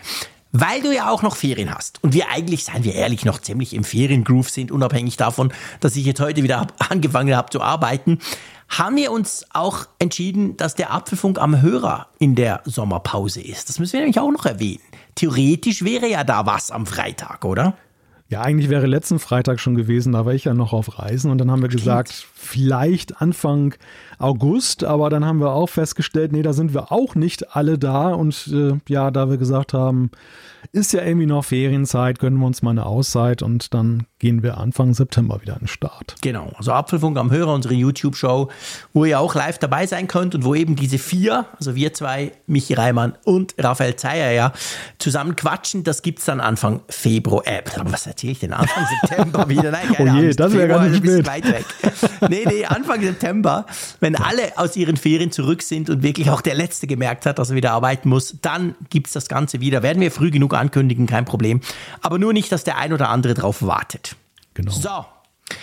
Weil du ja auch noch Ferien hast und wir eigentlich, seien wir ehrlich, noch ziemlich im Feriengroove sind, unabhängig davon, dass ich jetzt heute wieder angefangen habe zu arbeiten, haben wir uns auch entschieden, dass der Apfelfunk am Hörer in der Sommerpause ist. Das müssen wir nämlich auch noch erwähnen. Theoretisch wäre ja da was am Freitag, oder? Ja, eigentlich wäre letzten Freitag schon gewesen, da war ich ja noch auf Reisen und dann haben wir Stimmt. gesagt, vielleicht Anfang August, aber dann haben wir auch festgestellt, nee, da sind wir auch nicht alle da und äh, ja, da wir gesagt haben, ist ja irgendwie noch Ferienzeit, gönnen wir uns mal eine Auszeit und dann gehen wir Anfang September wieder an den Start. Genau, also Apfelfunk am Hörer, unsere YouTube-Show, wo ihr auch live dabei sein könnt und wo eben diese vier, also wir zwei, Michi Reimann und Raphael Zeyer ja, zusammen quatschen. Das gibt es dann Anfang Februar. Äh, was erzähle ich denn? Anfang September wieder? Nein, keine oh je, Angst. das wäre nicht spät. Weit weg. Nee, nee, Anfang September, wenn alle aus ihren Ferien zurück sind und wirklich auch der Letzte gemerkt hat, dass er wieder arbeiten muss, dann gibt es das Ganze wieder. Werden wir früh genug ankündigen, kein Problem. Aber nur nicht, dass der ein oder andere drauf wartet. Genau. So.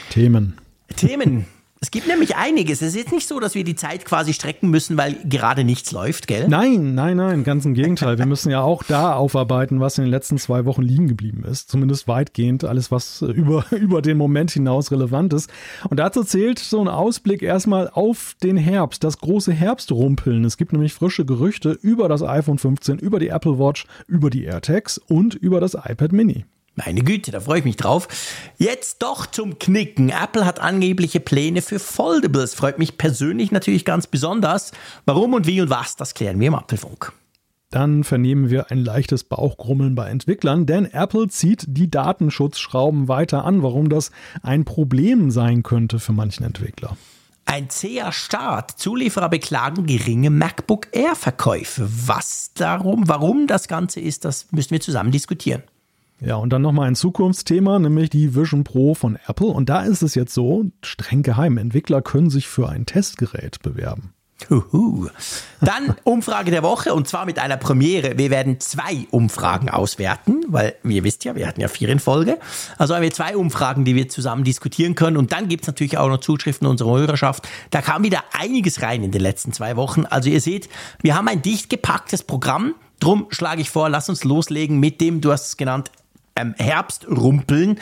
Themen. Themen. Es gibt nämlich einiges. Es ist jetzt nicht so, dass wir die Zeit quasi strecken müssen, weil gerade nichts läuft, gell? Nein, nein, nein, ganz im Gegenteil. Wir müssen ja auch da aufarbeiten, was in den letzten zwei Wochen liegen geblieben ist. Zumindest weitgehend alles, was über, über den Moment hinaus relevant ist. Und dazu zählt so ein Ausblick erstmal auf den Herbst, das große Herbstrumpeln. Es gibt nämlich frische Gerüchte über das iPhone 15, über die Apple Watch, über die AirTags und über das iPad Mini. Meine Güte, da freue ich mich drauf. Jetzt doch zum Knicken. Apple hat angebliche Pläne für Foldables. Freut mich persönlich natürlich ganz besonders. Warum und wie und was, das klären wir im Apfelfunk. Dann vernehmen wir ein leichtes Bauchgrummeln bei Entwicklern, denn Apple zieht die Datenschutzschrauben weiter an, warum das ein Problem sein könnte für manchen Entwickler. Ein zäher Start. Zulieferer beklagen geringe MacBook Air-Verkäufe. Was darum, warum das Ganze ist, das müssen wir zusammen diskutieren. Ja, und dann nochmal ein Zukunftsthema, nämlich die Vision Pro von Apple. Und da ist es jetzt so, streng geheim, Entwickler können sich für ein Testgerät bewerben. Huhu. Dann Umfrage der Woche und zwar mit einer Premiere. Wir werden zwei Umfragen auswerten, weil ihr wisst ja, wir hatten ja vier in Folge. Also haben wir zwei Umfragen, die wir zusammen diskutieren können. Und dann gibt es natürlich auch noch Zuschriften unserer Hörerschaft. Da kam wieder einiges rein in den letzten zwei Wochen. Also ihr seht, wir haben ein dicht gepacktes Programm. Drum schlage ich vor, lass uns loslegen mit dem, du hast es genannt, ähm, Herbstrumpeln.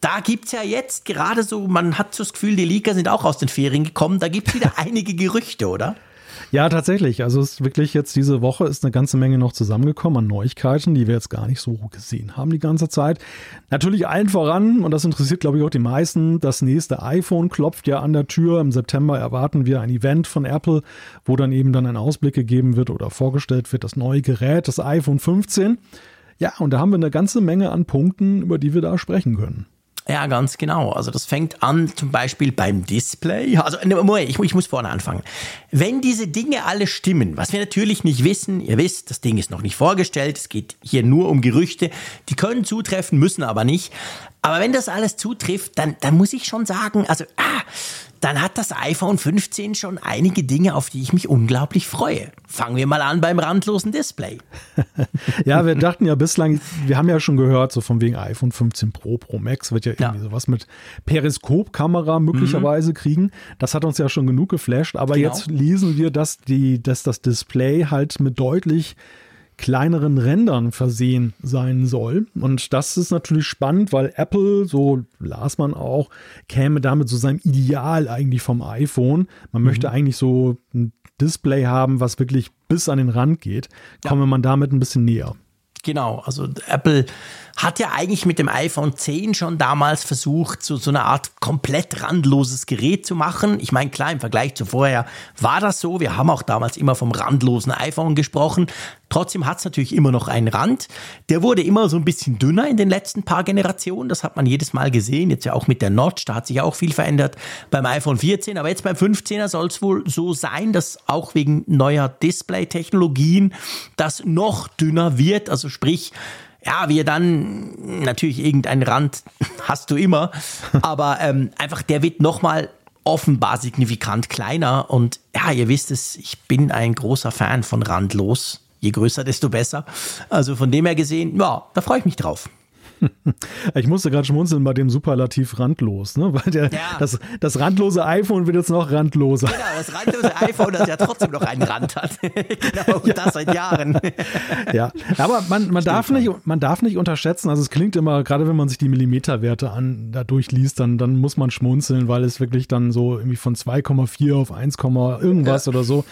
Da gibt es ja jetzt gerade so, man hat so das Gefühl, die Liga sind auch aus den Ferien gekommen. Da gibt es wieder einige Gerüchte, oder? Ja, tatsächlich. Also es ist wirklich jetzt diese Woche ist eine ganze Menge noch zusammengekommen an Neuigkeiten, die wir jetzt gar nicht so gesehen haben die ganze Zeit. Natürlich allen voran, und das interessiert glaube ich auch die meisten, das nächste iPhone klopft ja an der Tür. Im September erwarten wir ein Event von Apple, wo dann eben dann ein Ausblick gegeben wird oder vorgestellt wird, das neue Gerät, das iPhone 15. Ja, und da haben wir eine ganze Menge an Punkten, über die wir da sprechen können. Ja, ganz genau. Also das fängt an zum Beispiel beim Display. Also ne, ich, ich muss vorne anfangen. Wenn diese Dinge alle stimmen, was wir natürlich nicht wissen, ihr wisst, das Ding ist noch nicht vorgestellt, es geht hier nur um Gerüchte, die können zutreffen, müssen aber nicht. Aber wenn das alles zutrifft, dann, dann muss ich schon sagen, also ah, dann hat das iPhone 15 schon einige Dinge, auf die ich mich unglaublich freue. Fangen wir mal an beim randlosen Display. ja, wir dachten ja bislang, wir haben ja schon gehört, so von wegen iPhone 15 Pro, Pro Max wird ja irgendwie ja. sowas mit Periskopkamera möglicherweise mhm. kriegen. Das hat uns ja schon genug geflasht, aber genau. jetzt lesen wir, dass die, dass das Display halt mit deutlich kleineren Rändern versehen sein soll. Und das ist natürlich spannend, weil Apple, so las man auch, käme damit so seinem Ideal eigentlich vom iPhone. Man mhm. möchte eigentlich so ein Display haben, was wirklich bis an den Rand geht. Komme ja. man damit ein bisschen näher. Genau, also Apple hat ja eigentlich mit dem iPhone 10 schon damals versucht, so, so eine Art komplett randloses Gerät zu machen. Ich meine, klar, im Vergleich zu vorher war das so. Wir haben auch damals immer vom randlosen iPhone gesprochen. Trotzdem hat es natürlich immer noch einen Rand. Der wurde immer so ein bisschen dünner in den letzten paar Generationen. Das hat man jedes Mal gesehen. Jetzt ja auch mit der Notch, da hat sich auch viel verändert beim iPhone 14. Aber jetzt beim 15er soll es wohl so sein, dass auch wegen neuer Display-Technologien das noch dünner wird. Also sprich, ja, wir dann natürlich irgendeinen Rand hast du immer, aber ähm, einfach der wird nochmal offenbar signifikant kleiner und ja, ihr wisst es, ich bin ein großer Fan von randlos. Je größer, desto besser. Also von dem her gesehen, ja, da freue ich mich drauf. Ich musste gerade schmunzeln bei dem Superlativ randlos, ne? Weil der, ja. das, das randlose iPhone wird jetzt noch randloser. Genau, das randlose iPhone, das ja trotzdem noch einen Rand hat. genau, und ja. das seit Jahren. ja, aber man, man, darf nicht, man darf nicht unterschätzen, also es klingt immer, gerade wenn man sich die Millimeterwerte an, da durchliest, dann, dann muss man schmunzeln, weil es wirklich dann so irgendwie von 2,4 auf 1, irgendwas ja. oder so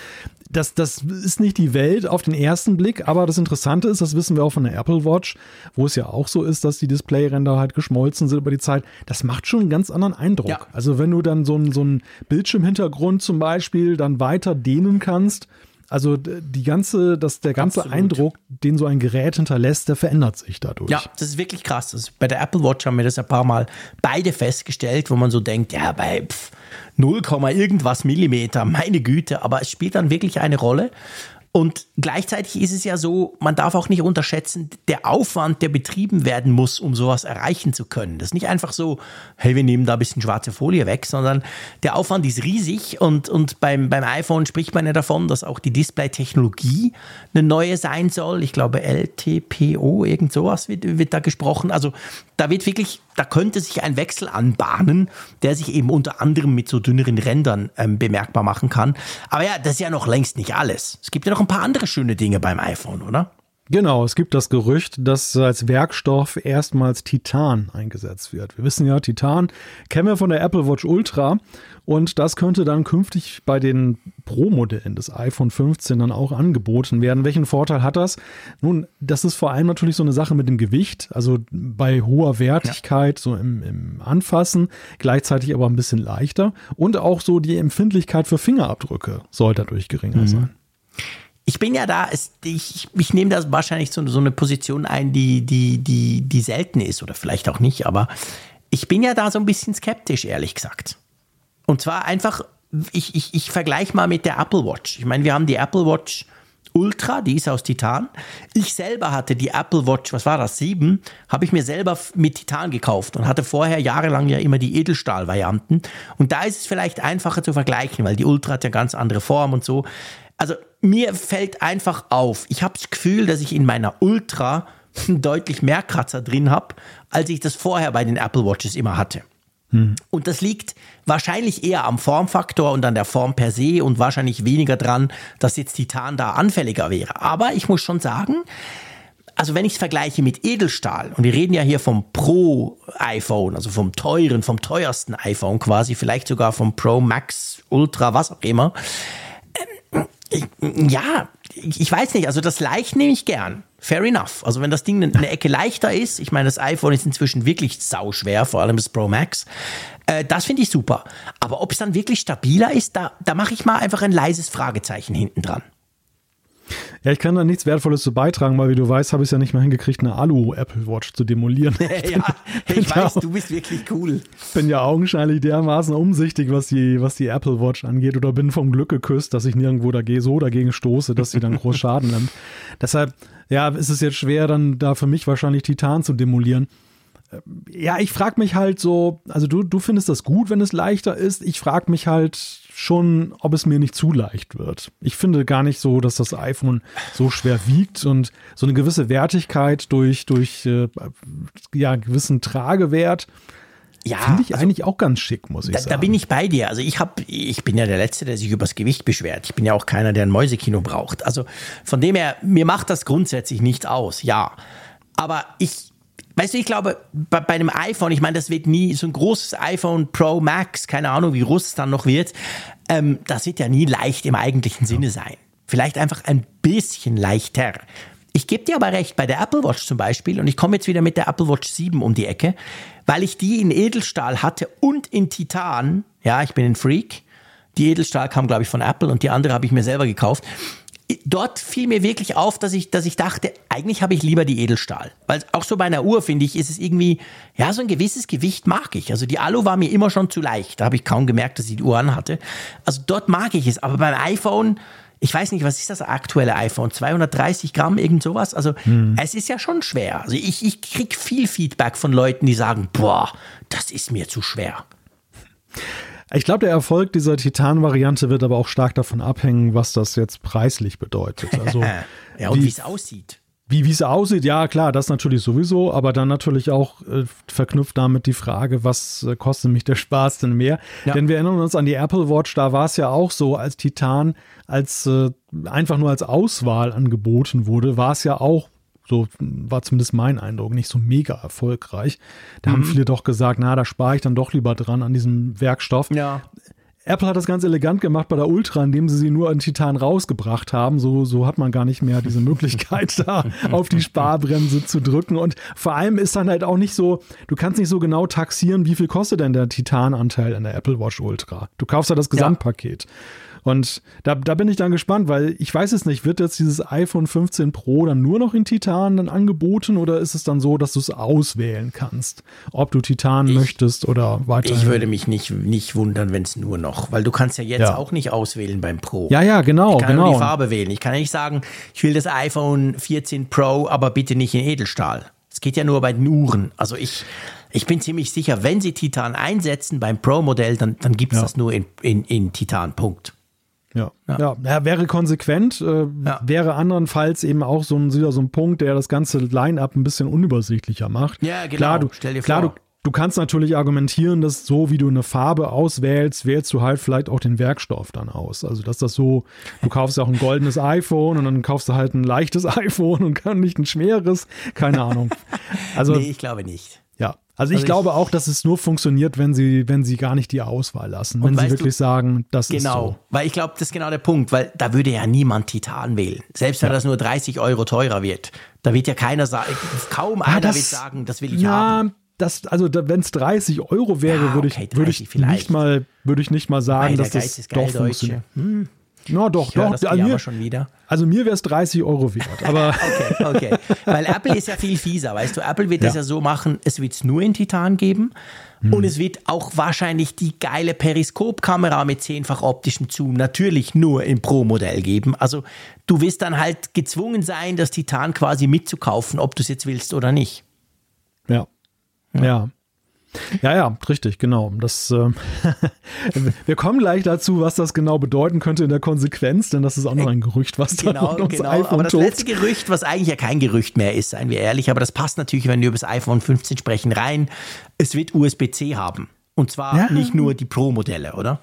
das, das ist nicht die Welt auf den ersten Blick, aber das Interessante ist, das wissen wir auch von der Apple Watch, wo es ja auch so ist, dass die Displayränder halt geschmolzen sind über die Zeit. Das macht schon einen ganz anderen Eindruck. Ja. Also wenn du dann so einen so Bildschirmhintergrund zum Beispiel dann weiter dehnen kannst, also die ganze, das, der ganze Absolut. Eindruck, den so ein Gerät hinterlässt, der verändert sich dadurch. Ja, das ist wirklich krass. Ist, bei der Apple Watch haben wir das ein paar Mal beide festgestellt, wo man so denkt, ja, bei pff, 0, irgendwas Millimeter, meine Güte, aber es spielt dann wirklich eine Rolle. Und gleichzeitig ist es ja so, man darf auch nicht unterschätzen, der Aufwand, der betrieben werden muss, um sowas erreichen zu können. Das ist nicht einfach so, hey, wir nehmen da ein bisschen schwarze Folie weg, sondern der Aufwand ist riesig und, und beim, beim iPhone spricht man ja davon, dass auch die Display-Technologie eine neue sein soll. Ich glaube, LTPO, irgend sowas wird, wird da gesprochen. Also da wird wirklich, da könnte sich ein Wechsel anbahnen, der sich eben unter anderem mit so dünneren Rändern ähm, bemerkbar machen kann. Aber ja, das ist ja noch längst nicht alles. Es gibt ja noch ein paar andere schöne Dinge beim iPhone, oder? Genau, es gibt das Gerücht, dass als Werkstoff erstmals Titan eingesetzt wird. Wir wissen ja, Titan kennen wir von der Apple Watch Ultra und das könnte dann künftig bei den Pro-Modellen des iPhone 15 dann auch angeboten werden. Welchen Vorteil hat das? Nun, das ist vor allem natürlich so eine Sache mit dem Gewicht, also bei hoher Wertigkeit, ja. so im, im Anfassen, gleichzeitig aber ein bisschen leichter und auch so die Empfindlichkeit für Fingerabdrücke soll dadurch geringer mhm. sein ich bin ja da, ich, ich nehme da wahrscheinlich so, so eine Position ein, die, die, die, die selten ist oder vielleicht auch nicht, aber ich bin ja da so ein bisschen skeptisch, ehrlich gesagt. Und zwar einfach, ich, ich, ich vergleiche mal mit der Apple Watch. Ich meine, wir haben die Apple Watch Ultra, die ist aus Titan. Ich selber hatte die Apple Watch, was war das, 7, habe ich mir selber mit Titan gekauft und hatte vorher jahrelang ja immer die Edelstahl-Varianten. Und da ist es vielleicht einfacher zu vergleichen, weil die Ultra hat ja ganz andere Form und so. Also mir fällt einfach auf, ich habe das Gefühl, dass ich in meiner Ultra deutlich mehr Kratzer drin habe, als ich das vorher bei den Apple Watches immer hatte. Und das liegt wahrscheinlich eher am Formfaktor und an der Form per se und wahrscheinlich weniger dran, dass jetzt Titan da anfälliger wäre. Aber ich muss schon sagen, also wenn ich es vergleiche mit Edelstahl, und wir reden ja hier vom Pro-iPhone, also vom teuren, vom teuersten iPhone quasi, vielleicht sogar vom Pro Max Ultra, was auch immer. Ähm, ja, ich weiß nicht, also das leicht nehme ich gern. Fair enough. Also wenn das Ding eine Ecke leichter ist, ich meine, das iPhone ist inzwischen wirklich sauschwer, vor allem das Pro Max, äh, das finde ich super. Aber ob es dann wirklich stabiler ist, da, da mache ich mal einfach ein leises Fragezeichen hinten dran. Ja, ich kann da nichts Wertvolles zu beitragen, weil wie du weißt, habe ich es ja nicht mal hingekriegt, eine Alu-Apple Watch zu demolieren. ja, ich weiß, du bist wirklich cool. Bin ja augenscheinlich dermaßen umsichtig, was die, was die Apple Watch angeht oder bin vom Glück geküsst, dass ich nirgendwo dagegen, so dagegen stoße, dass sie dann groß Schaden nimmt. Deshalb, ja, ist es jetzt schwer, dann da für mich wahrscheinlich Titan zu demolieren. Ja, ich frage mich halt so, also du, du findest das gut, wenn es leichter ist. Ich frage mich halt schon, ob es mir nicht zu leicht wird. Ich finde gar nicht so, dass das iPhone so schwer wiegt und so eine gewisse Wertigkeit durch, durch äh, ja, gewissen Tragewert. Ja, finde ich also, eigentlich auch ganz schick, muss ich da, sagen. Da bin ich bei dir. Also ich habe, ich bin ja der Letzte, der sich übers Gewicht beschwert. Ich bin ja auch keiner, der ein Mäusekino braucht. Also von dem her, mir macht das grundsätzlich nicht aus, ja. Aber ich, Weißt du, ich glaube, bei, bei einem iPhone, ich meine, das wird nie so ein großes iPhone Pro Max, keine Ahnung, wie groß es dann noch wird, ähm, das wird ja nie leicht im eigentlichen Sinne sein. Vielleicht einfach ein bisschen leichter. Ich gebe dir aber recht, bei der Apple Watch zum Beispiel, und ich komme jetzt wieder mit der Apple Watch 7 um die Ecke, weil ich die in Edelstahl hatte und in Titan, ja, ich bin ein Freak. Die Edelstahl kam, glaube ich, von Apple und die andere habe ich mir selber gekauft dort fiel mir wirklich auf, dass ich, dass ich dachte, eigentlich habe ich lieber die Edelstahl. Weil auch so bei einer Uhr, finde ich, ist es irgendwie, ja, so ein gewisses Gewicht mag ich. Also die Alu war mir immer schon zu leicht. Da habe ich kaum gemerkt, dass ich die Uhr anhatte. Also dort mag ich es. Aber beim iPhone, ich weiß nicht, was ist das aktuelle iPhone? 230 Gramm, irgend sowas? Also hm. es ist ja schon schwer. Also ich, ich kriege viel Feedback von Leuten, die sagen, boah, das ist mir zu schwer. Ich glaube, der Erfolg dieser Titan-Variante wird aber auch stark davon abhängen, was das jetzt preislich bedeutet. Also, ja, und wie es aussieht. Wie es aussieht, ja klar, das natürlich sowieso, aber dann natürlich auch äh, verknüpft damit die Frage, was äh, kostet mich der Spaß denn mehr? Ja. Denn wir erinnern uns an die Apple Watch, da war es ja auch so, als Titan als äh, einfach nur als Auswahl angeboten wurde, war es ja auch so war zumindest mein Eindruck, nicht so mega erfolgreich. Da mhm. haben viele doch gesagt, na, da spare ich dann doch lieber dran an diesem Werkstoff. Ja. Apple hat das ganz elegant gemacht bei der Ultra, indem sie sie nur an Titan rausgebracht haben. So, so hat man gar nicht mehr diese Möglichkeit, da auf die Sparbremse zu drücken. Und vor allem ist dann halt auch nicht so, du kannst nicht so genau taxieren, wie viel kostet denn der Titananteil in der Apple Watch Ultra. Du kaufst ja das Gesamtpaket. Ja. Und da, da bin ich dann gespannt, weil ich weiß es nicht, wird jetzt dieses iPhone 15 Pro dann nur noch in Titan dann angeboten oder ist es dann so, dass du es auswählen kannst, ob du Titan ich, möchtest oder weiter? Ich würde mich nicht, nicht wundern, wenn es nur noch, weil du kannst ja jetzt ja. auch nicht auswählen beim Pro. Ja, ja, genau, ich kann genau. Nur die Farbe wählen. Ich kann ja nicht sagen, ich will das iPhone 14 Pro, aber bitte nicht in Edelstahl. Es geht ja nur bei den Uhren. Also ich, ich bin ziemlich sicher, wenn sie Titan einsetzen beim Pro-Modell, dann, dann gibt es ja. das nur in, in, in Titan. Punkt. Ja. Ja. ja, wäre konsequent, äh, ja. wäre andernfalls eben auch so ein, wieder so ein Punkt, der das ganze Line-Up ein bisschen unübersichtlicher macht. Ja, genau. Klar, du, Stell dir klar, vor. Du, du kannst natürlich argumentieren, dass so wie du eine Farbe auswählst, wählst du halt vielleicht auch den Werkstoff dann aus. Also, dass das so, du kaufst ja auch ein goldenes iPhone und dann kaufst du halt ein leichtes iPhone und kann nicht ein schweres. Keine Ahnung. Also, nee, ich glaube nicht. Ja, also ich also glaube auch, dass es nur funktioniert, wenn sie, wenn sie gar nicht die Auswahl lassen, wenn sie wirklich du, sagen, das genau, ist so. Genau, weil ich glaube, das ist genau der Punkt, weil da würde ja niemand Titan wählen. Selbst wenn ja. das nur 30 Euro teurer wird, da wird ja keiner sagen, kaum ah, einer das, wird sagen, das will ich ja, haben. Das, also wenn es 30 Euro wäre, ja, würde okay, ich, würde ich nicht mal, würde ich nicht mal sagen, dass das doch funktioniert. Hm. Na doch, Ich höre doch. das also, mir, schon wieder. also mir wäre es 30 Euro wert. Aber Okay, okay. Weil Apple ist ja viel fieser, weißt du. Apple wird das Ja. ja so machen, es wird es nur in Titan geben. Und es wird auch wahrscheinlich die geile Periskopkamera mit zehnfach optischem Zoom natürlich nur im Pro-Modell geben. Also du wirst dann halt gezwungen sein, das Titan quasi mitzukaufen, ob du es jetzt willst oder nicht. ja. Ja. Ja, ja, richtig, genau. Das, ähm, wir kommen gleich dazu, was das genau bedeuten könnte in der Konsequenz, denn das ist auch noch ein Gerücht, was da Genau, rund ums genau. iPhone aber das tobt. letzte Gerücht, was eigentlich ja kein Gerücht mehr ist, seien wir ehrlich, aber das passt natürlich, wenn wir über das iPhone 15 sprechen, rein. Es wird USB-C haben. Und zwar Ja. nicht nur die Pro-Modelle, oder?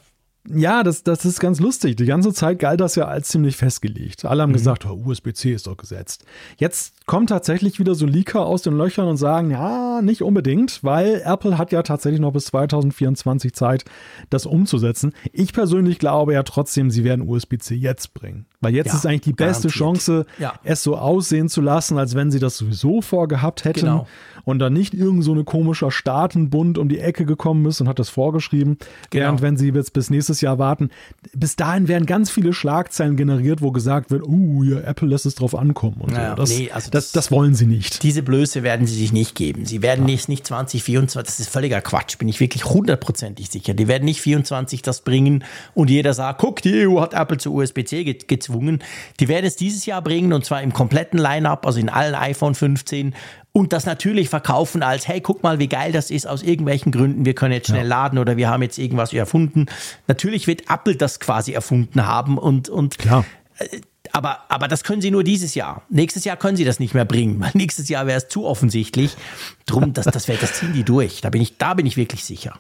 Ja, das, das ist ganz lustig. Die ganze Zeit galt das ja als ziemlich festgelegt. Alle Mhm. haben gesagt, oh, USB-C ist doch gesetzt. Jetzt kommen tatsächlich wieder so Leaker aus den Löchern und sagen, ja, nicht unbedingt, weil Apple hat ja tatsächlich noch bis 2024 Zeit, das umzusetzen. Ich persönlich glaube ja trotzdem, sie werden USB-C jetzt bringen. Weil jetzt Ja, ist eigentlich die beste garantiert. Chance, Ja. es so aussehen zu lassen, als wenn sie das sowieso vorgehabt hätten Genau. Und dann nicht irgend so eine komischer Staatenbund um die Ecke gekommen ist und hat das vorgeschrieben. Genau. Während wenn sie jetzt bis nächstes Jahr warten, bis dahin werden ganz viele Schlagzeilen generiert, wo gesagt wird, uh, ja, Apple lässt es drauf ankommen und Ja, so. Das, nee, also das, das- das wollen sie nicht. Diese Blöße werden sie sich nicht geben. Sie werden nicht, nicht 2024, das ist völliger Quatsch, bin ich wirklich hundertprozentig sicher. Die werden nicht 24 das bringen und jeder sagt, guck, die EU hat Apple zu USB-C ge gezwungen. Die werden es dieses Jahr bringen und zwar im kompletten Line-Up, also in allen iPhone 15 und das natürlich verkaufen als, hey, guck mal, wie geil das ist, aus irgendwelchen Gründen, wir können jetzt schnell laden oder wir haben jetzt irgendwas erfunden. Natürlich wird Apple das quasi erfunden haben und, und Klar. aber, aber das können sie nur dieses Jahr. Nächstes Jahr können sie das nicht mehr bringen, weil nächstes Jahr wäre es zu offensichtlich. Drum, das, das, wär, das ziehen die durch. Da bin ich, da bin ich wirklich sicher.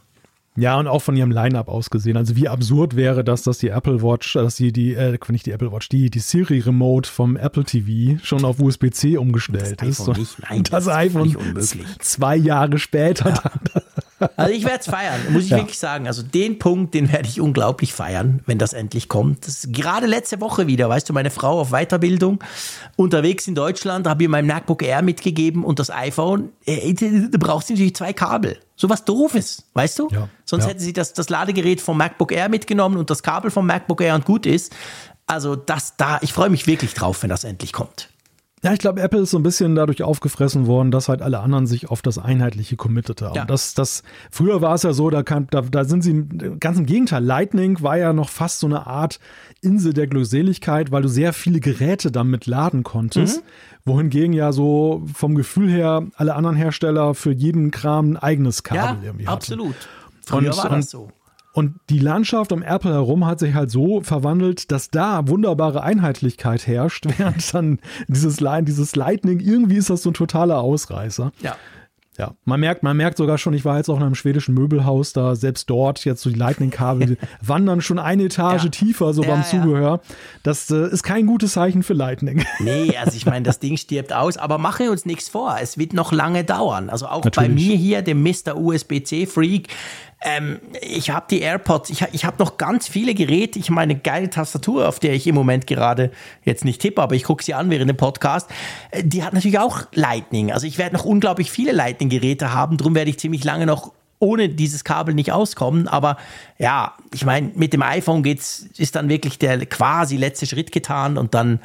Ja, und auch von ihrem Line-Up aus gesehen. Also wie absurd wäre das, dass die Apple Watch, dass sie die, äh, nicht die Apple Watch, die, die Siri Remote vom Apple TV schon auf USB-C umgestellt Das ist. iPhone nicht, nein, das, das ist iPhone zwei Jahre später dann. Also ich werde es feiern, muss ich Ja. wirklich sagen. Also den Punkt, den werde ich unglaublich feiern, wenn das endlich kommt. Das ist gerade letzte Woche wieder, weißt du, meine Frau auf Weiterbildung unterwegs in Deutschland, habe ihr mein MacBook Air mitgegeben und das iPhone. Äh, Da braucht sie natürlich zwei Kabel. So was Doofes, weißt du? Ja, Sonst ja. hätte sie das, das Ladegerät vom MacBook Air mitgenommen und das Kabel vom MacBook Air und gut ist. Also das da, ich freue mich wirklich drauf, wenn das endlich kommt. Ja, ich glaube, Apple ist so ein bisschen dadurch aufgefressen worden, dass halt alle anderen sich auf das Einheitliche committed haben. Ja. Das, das, früher war es ja so, da, kam, da, da sind sie, ganz im Gegenteil, Lightning war ja noch fast so eine Art Insel der Glückseligkeit, weil du sehr viele Geräte damit laden konntest. Wohingegen ja so vom Gefühl her alle anderen Hersteller für jeden Kram ein eigenes Kabel Ja, irgendwie hatten. absolut. Früher Und- war das so. Und die Landschaft um Apple herum hat sich halt so verwandelt, dass da wunderbare Einheitlichkeit herrscht, während dann dieses, Li- dieses Lightning, irgendwie ist das so ein totaler Ausreißer. Ja. Ja, man merkt, man merkt sogar schon, ich war jetzt auch in einem schwedischen Möbelhaus, da selbst dort jetzt so die Lightning-Kabel die wandern schon eine Etage Ja. tiefer, so Ja, beim ja. Zubehör. Das äh, ist kein gutes Zeichen für Lightning. Nee, also ich meine, das Ding stirbt aus, aber machen wir uns nichts vor. Es wird noch lange dauern. Also auch bei Natürlich. mir hier, dem Mr. USB-C-Freak, ähm, ich habe die AirPods, ich, ich habe noch ganz viele Geräte. Ich meine geile Tastatur, auf der ich im Moment gerade jetzt nicht tippe, aber ich gucke sie an während dem Podcast. Äh, Die hat natürlich auch Lightning. Also ich werde noch unglaublich viele Lightning-Geräte haben. Darum werde ich ziemlich lange noch ohne dieses Kabel nicht auskommen. Aber ja, ich meine, mit dem iPhone geht's, ist dann wirklich der quasi letzte Schritt getan und dann,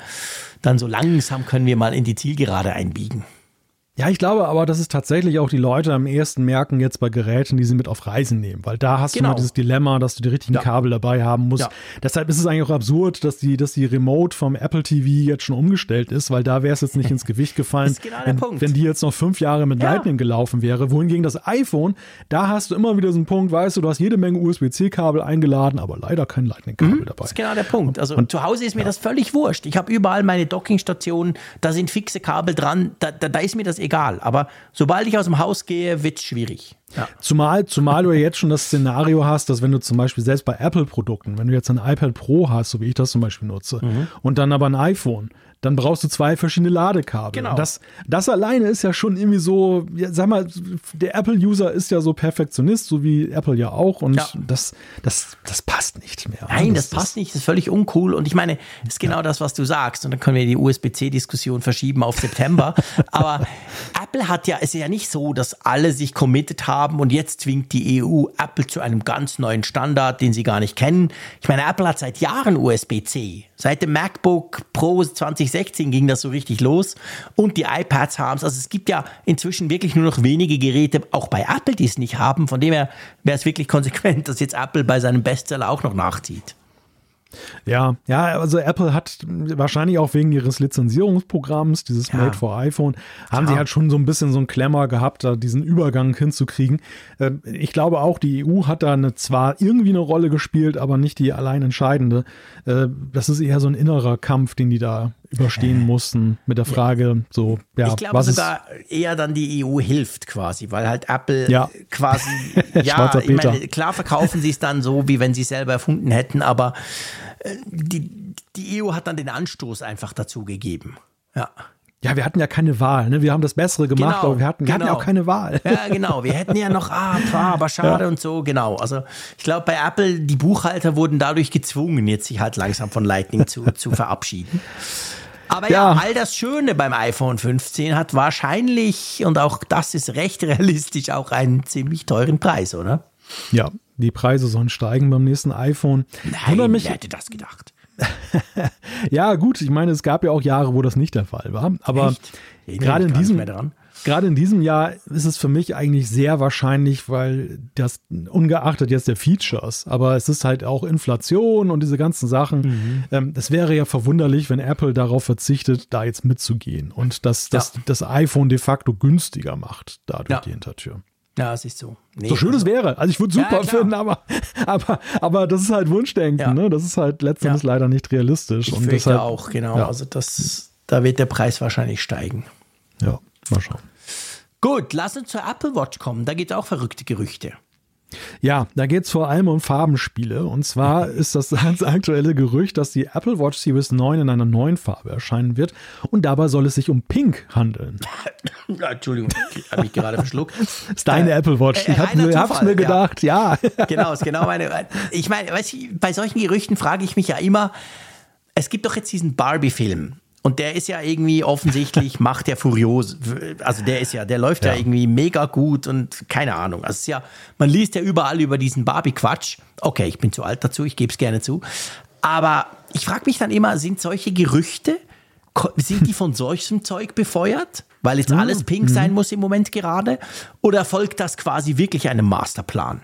dann so langsam können wir mal in die Zielgerade einbiegen. Ja, ich glaube aber, dass es tatsächlich auch die Leute am ehesten merken jetzt bei Geräten, die sie mit auf Reisen nehmen, weil da hast du Genau. mal dieses Dilemma, dass du die richtigen Ja. Kabel dabei haben musst. Ja. Deshalb ist es eigentlich auch absurd, dass die, dass die Remote vom Apple TV jetzt schon umgestellt ist, weil da wäre es jetzt nicht ins Gewicht gefallen, ist genau der wenn, Punkt. wenn die jetzt noch fünf Jahre mit Ja. Lightning gelaufen wäre. Wohingegen das iPhone, da hast du immer wieder so einen Punkt, weißt du, du hast jede Menge USB-C-Kabel eingeladen, aber leider kein Lightning-Kabel dabei. Das ist genau der Punkt. Also zu Hause ist mir das völlig wurscht. Ich habe überall meine Dockingstationen, da sind fixe Kabel dran, da, da, da ist mir das egal. Aber sobald ich aus dem Haus gehe, wird es schwierig. Ja. Zumal, zumal du ja jetzt schon das Szenario hast, dass wenn du zum Beispiel selbst bei Apple-Produkten, wenn du jetzt ein iPad Pro hast, so wie ich das zum Beispiel nutze, Mhm. und dann aber ein iPhone, dann brauchst du zwei verschiedene Ladekabel. Genau. Das, das alleine ist ja schon irgendwie so, ja, sag mal, der Apple-User ist ja so Perfektionist, so wie Apple ja auch, und Ja. das, das, das passt nicht mehr. Nein, das passt nicht, das ist völlig uncool. Und ich meine, das ist genau das, was du sagst. Und dann können wir die USB-C-Diskussion verschieben auf September. Aber Apple hat ja, es ist ja nicht so, dass alle sich committed haben, haben und jetzt zwingt die EU Apple zu einem ganz neuen Standard, den sie gar nicht kennen. Ich meine, Apple hat seit Jahren USB-C. Seit dem MacBook Pro 2016 ging das so richtig los und die iPads haben es. Also es gibt ja inzwischen wirklich nur noch wenige Geräte, auch bei Apple, die es nicht haben. Von dem her wäre es wirklich konsequent, dass jetzt Apple bei seinem Bestseller auch noch nachzieht. Ja, ja, also Apple hat wahrscheinlich auch wegen ihres Lizenzierungsprogramms, dieses ja. Made for iPhone, haben ja. sie halt schon so ein bisschen so ein Klemmer gehabt, da diesen Übergang hinzukriegen. Ähm, ich glaube auch, die EU hat da eine, zwar irgendwie eine Rolle gespielt, aber nicht die allein entscheidende. Äh, das ist eher so ein innerer Kampf, den die da überstehen äh. mussten mit der Frage, so, ja, ich glaube was sogar eher dann die EU hilft quasi, weil halt Apple ja. quasi, ja, ich meine, klar verkaufen sie es dann so, wie wenn sie es selber erfunden hätten, aber die, die EU hat dann den Anstoß einfach dazu gegeben. Ja. Ja, wir hatten ja keine Wahl, ne? Wir haben das Bessere gemacht, genau, aber wir hatten, wir genau. hatten ja auch keine Wahl. Ja, genau. Wir hätten ja noch, ah, aber schade ja. und so, genau. Also ich glaube, bei Apple, die Buchhalter wurden dadurch gezwungen, jetzt sich halt langsam von Lightning zu, zu verabschieden. Aber ja. ja. all das Schöne beim iPhone 15 hat wahrscheinlich, und auch das ist recht realistisch, auch einen ziemlich teuren Preis, oder? Ja, die Preise sollen steigen beim nächsten iPhone. Nein, mich, wer hätte das gedacht? ja, gut, ich meine, es gab ja auch Jahre, wo das nicht der Fall war. Aber gerade in diesem, gerade in diesem Jahr ist es für mich eigentlich sehr wahrscheinlich, weil das, ungeachtet jetzt der Features, aber es ist halt auch Inflation und diese ganzen Sachen. Mhm. Ähm, es wäre ja verwunderlich, wenn Apple darauf verzichtet, da jetzt mitzugehen und dass ja. das, das iPhone de facto günstiger macht, dadurch ja. die Hintertür. Ja, es ist so. Nee, so schön also, es wäre. Also ich würde super ja, finden, aber, aber, aber das ist halt Wunschdenken. Ja. Ne? Das ist halt letztendlich ja. leider nicht realistisch. Ich und deshalb, auch, genau. Also das, da wird der Preis wahrscheinlich steigen. Ja, mal schauen. Gut, lass uns zur Apple Watch kommen. Da gibt es auch verrückte Gerüchte. Ja, da geht es vor allem um Farbenspiele. Und zwar ist das ganz aktuelle Gerücht, dass die Apple Watch Series 9 in einer neuen Farbe erscheinen wird. Und dabei soll es sich um Pink handeln. Entschuldigung, habe ich gerade verschluckt. Das ist deine äh, Apple Watch. Ich habe es mir gedacht, ja. ja. Genau, ist genau meine. Ich meine, bei solchen Gerüchten frage ich mich ja immer, es gibt doch jetzt diesen Barbie-Film. Und der ist ja irgendwie offensichtlich, macht der furios. Also der ist ja, der läuft ja. ja, irgendwie mega gut und keine Ahnung. Also ist ja, man liest ja überall über diesen Barbie-Quatsch. Okay, ich bin zu alt dazu, ich gebe es gerne zu. Aber ich frage mich dann immer, sind solche Gerüchte, sind die von solchem Zeug befeuert? Weil jetzt alles pink sein mhm. muss im Moment gerade? Oder folgt das quasi wirklich einem Masterplan?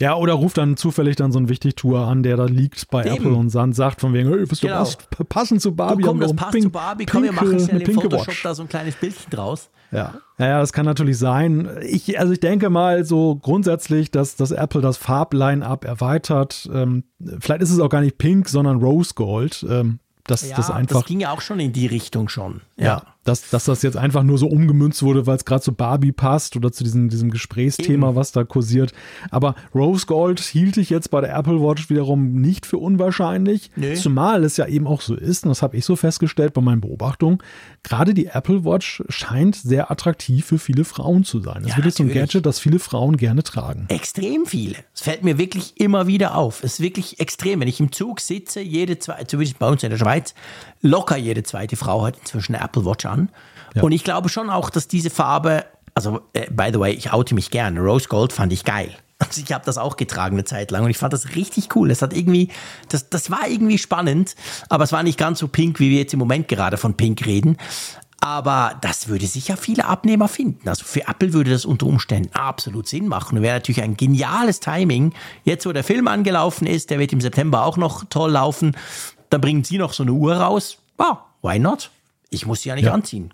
Ja, oder ruft dann zufällig dann so ein Wichtigtour an, der da liegt bei Eben. Apple und dann sagt von wegen, hey, wirst genau. du passen zu Barbie. Du, komm, das passt Pink, zu Barbie, komm, wir machen schnell im Photoshop Watch. da so ein kleines Bildchen draus. Ja. ja, das kann natürlich sein. Ich, also ich denke mal so grundsätzlich, dass, dass Apple das Farbline-up erweitert. Ähm, vielleicht ist es auch gar nicht Pink, sondern Rose Gold. Ähm, das, ja, das einfach. Das ging ja auch schon in die Richtung schon. Ja. dass, dass das jetzt einfach nur so umgemünzt wurde, weil es gerade zu Barbie passt oder zu diesem, diesem Gesprächsthema, Eben. was da kursiert. Aber Rose Gold hielt ich jetzt bei der Apple Watch wiederum nicht für unwahrscheinlich. Nee. Zumal es ja eben auch so ist, und das habe ich so festgestellt bei meinen Beobachtungen, gerade die Apple Watch scheint sehr attraktiv für viele Frauen zu sein. Das ja, wird so ein Gadget, das viele Frauen gerne tragen. Extrem viele. Es fällt mir wirklich immer wieder auf. Es ist wirklich extrem. Wenn ich im Zug sitze, jede zweite, zumindest bei uns in der Schweiz, locker jede zweite Frau hat inzwischen eine Apple Watch an. Ja. Und ich glaube schon auch, dass diese Farbe, also äh, by the way, ich oute mich gern. Rose Gold fand ich geil. Also ich habe das auch getragen eine Zeit lang und ich fand das richtig cool. Das hat irgendwie, das, das war irgendwie spannend, aber es war nicht ganz so pink, wie wir jetzt im Moment gerade von Pink reden. Aber das würde sicher viele Abnehmer finden. Also für Apple würde das unter Umständen absolut Sinn machen. Wäre natürlich ein geniales Timing. Jetzt, wo der Film angelaufen ist, der wird im September auch noch toll laufen. Dann bringen sie noch so eine Uhr raus. Ah, why not? Ich muss sie ja nicht ja. anziehen.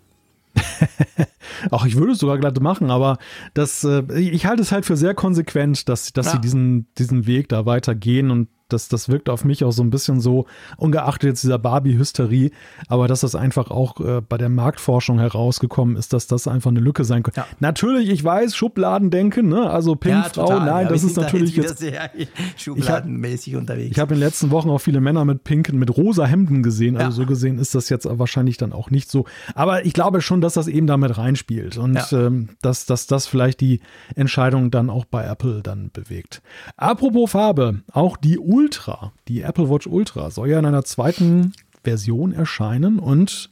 Auch ich würde es sogar glatt machen, aber das, äh, ich halte es halt für sehr konsequent, dass, dass ja. sie diesen, diesen Weg da weitergehen und das, das wirkt auf mich auch so ein bisschen so, ungeachtet jetzt dieser Barbie-Hysterie, aber dass das einfach auch äh, bei der Marktforschung herausgekommen ist, dass das einfach eine Lücke sein könnte. Ja. Natürlich, ich weiß, Schubladendenken, ne? also Pinkfrau, ja, nein, ja, das ist natürlich jetzt sehr schubladenmäßig ich, unterwegs. Ich habe in den letzten Wochen auch viele Männer mit pinken, mit rosa Hemden gesehen, also so gesehen ist das jetzt wahrscheinlich dann auch nicht so. Aber ich glaube schon, dass das eben damit reinspielt und ähm, dass, dass das vielleicht die Entscheidung dann auch bei Apple dann bewegt. Apropos Farbe, auch die Ultra, die Apple Watch Ultra, soll ja in einer zweiten Version erscheinen und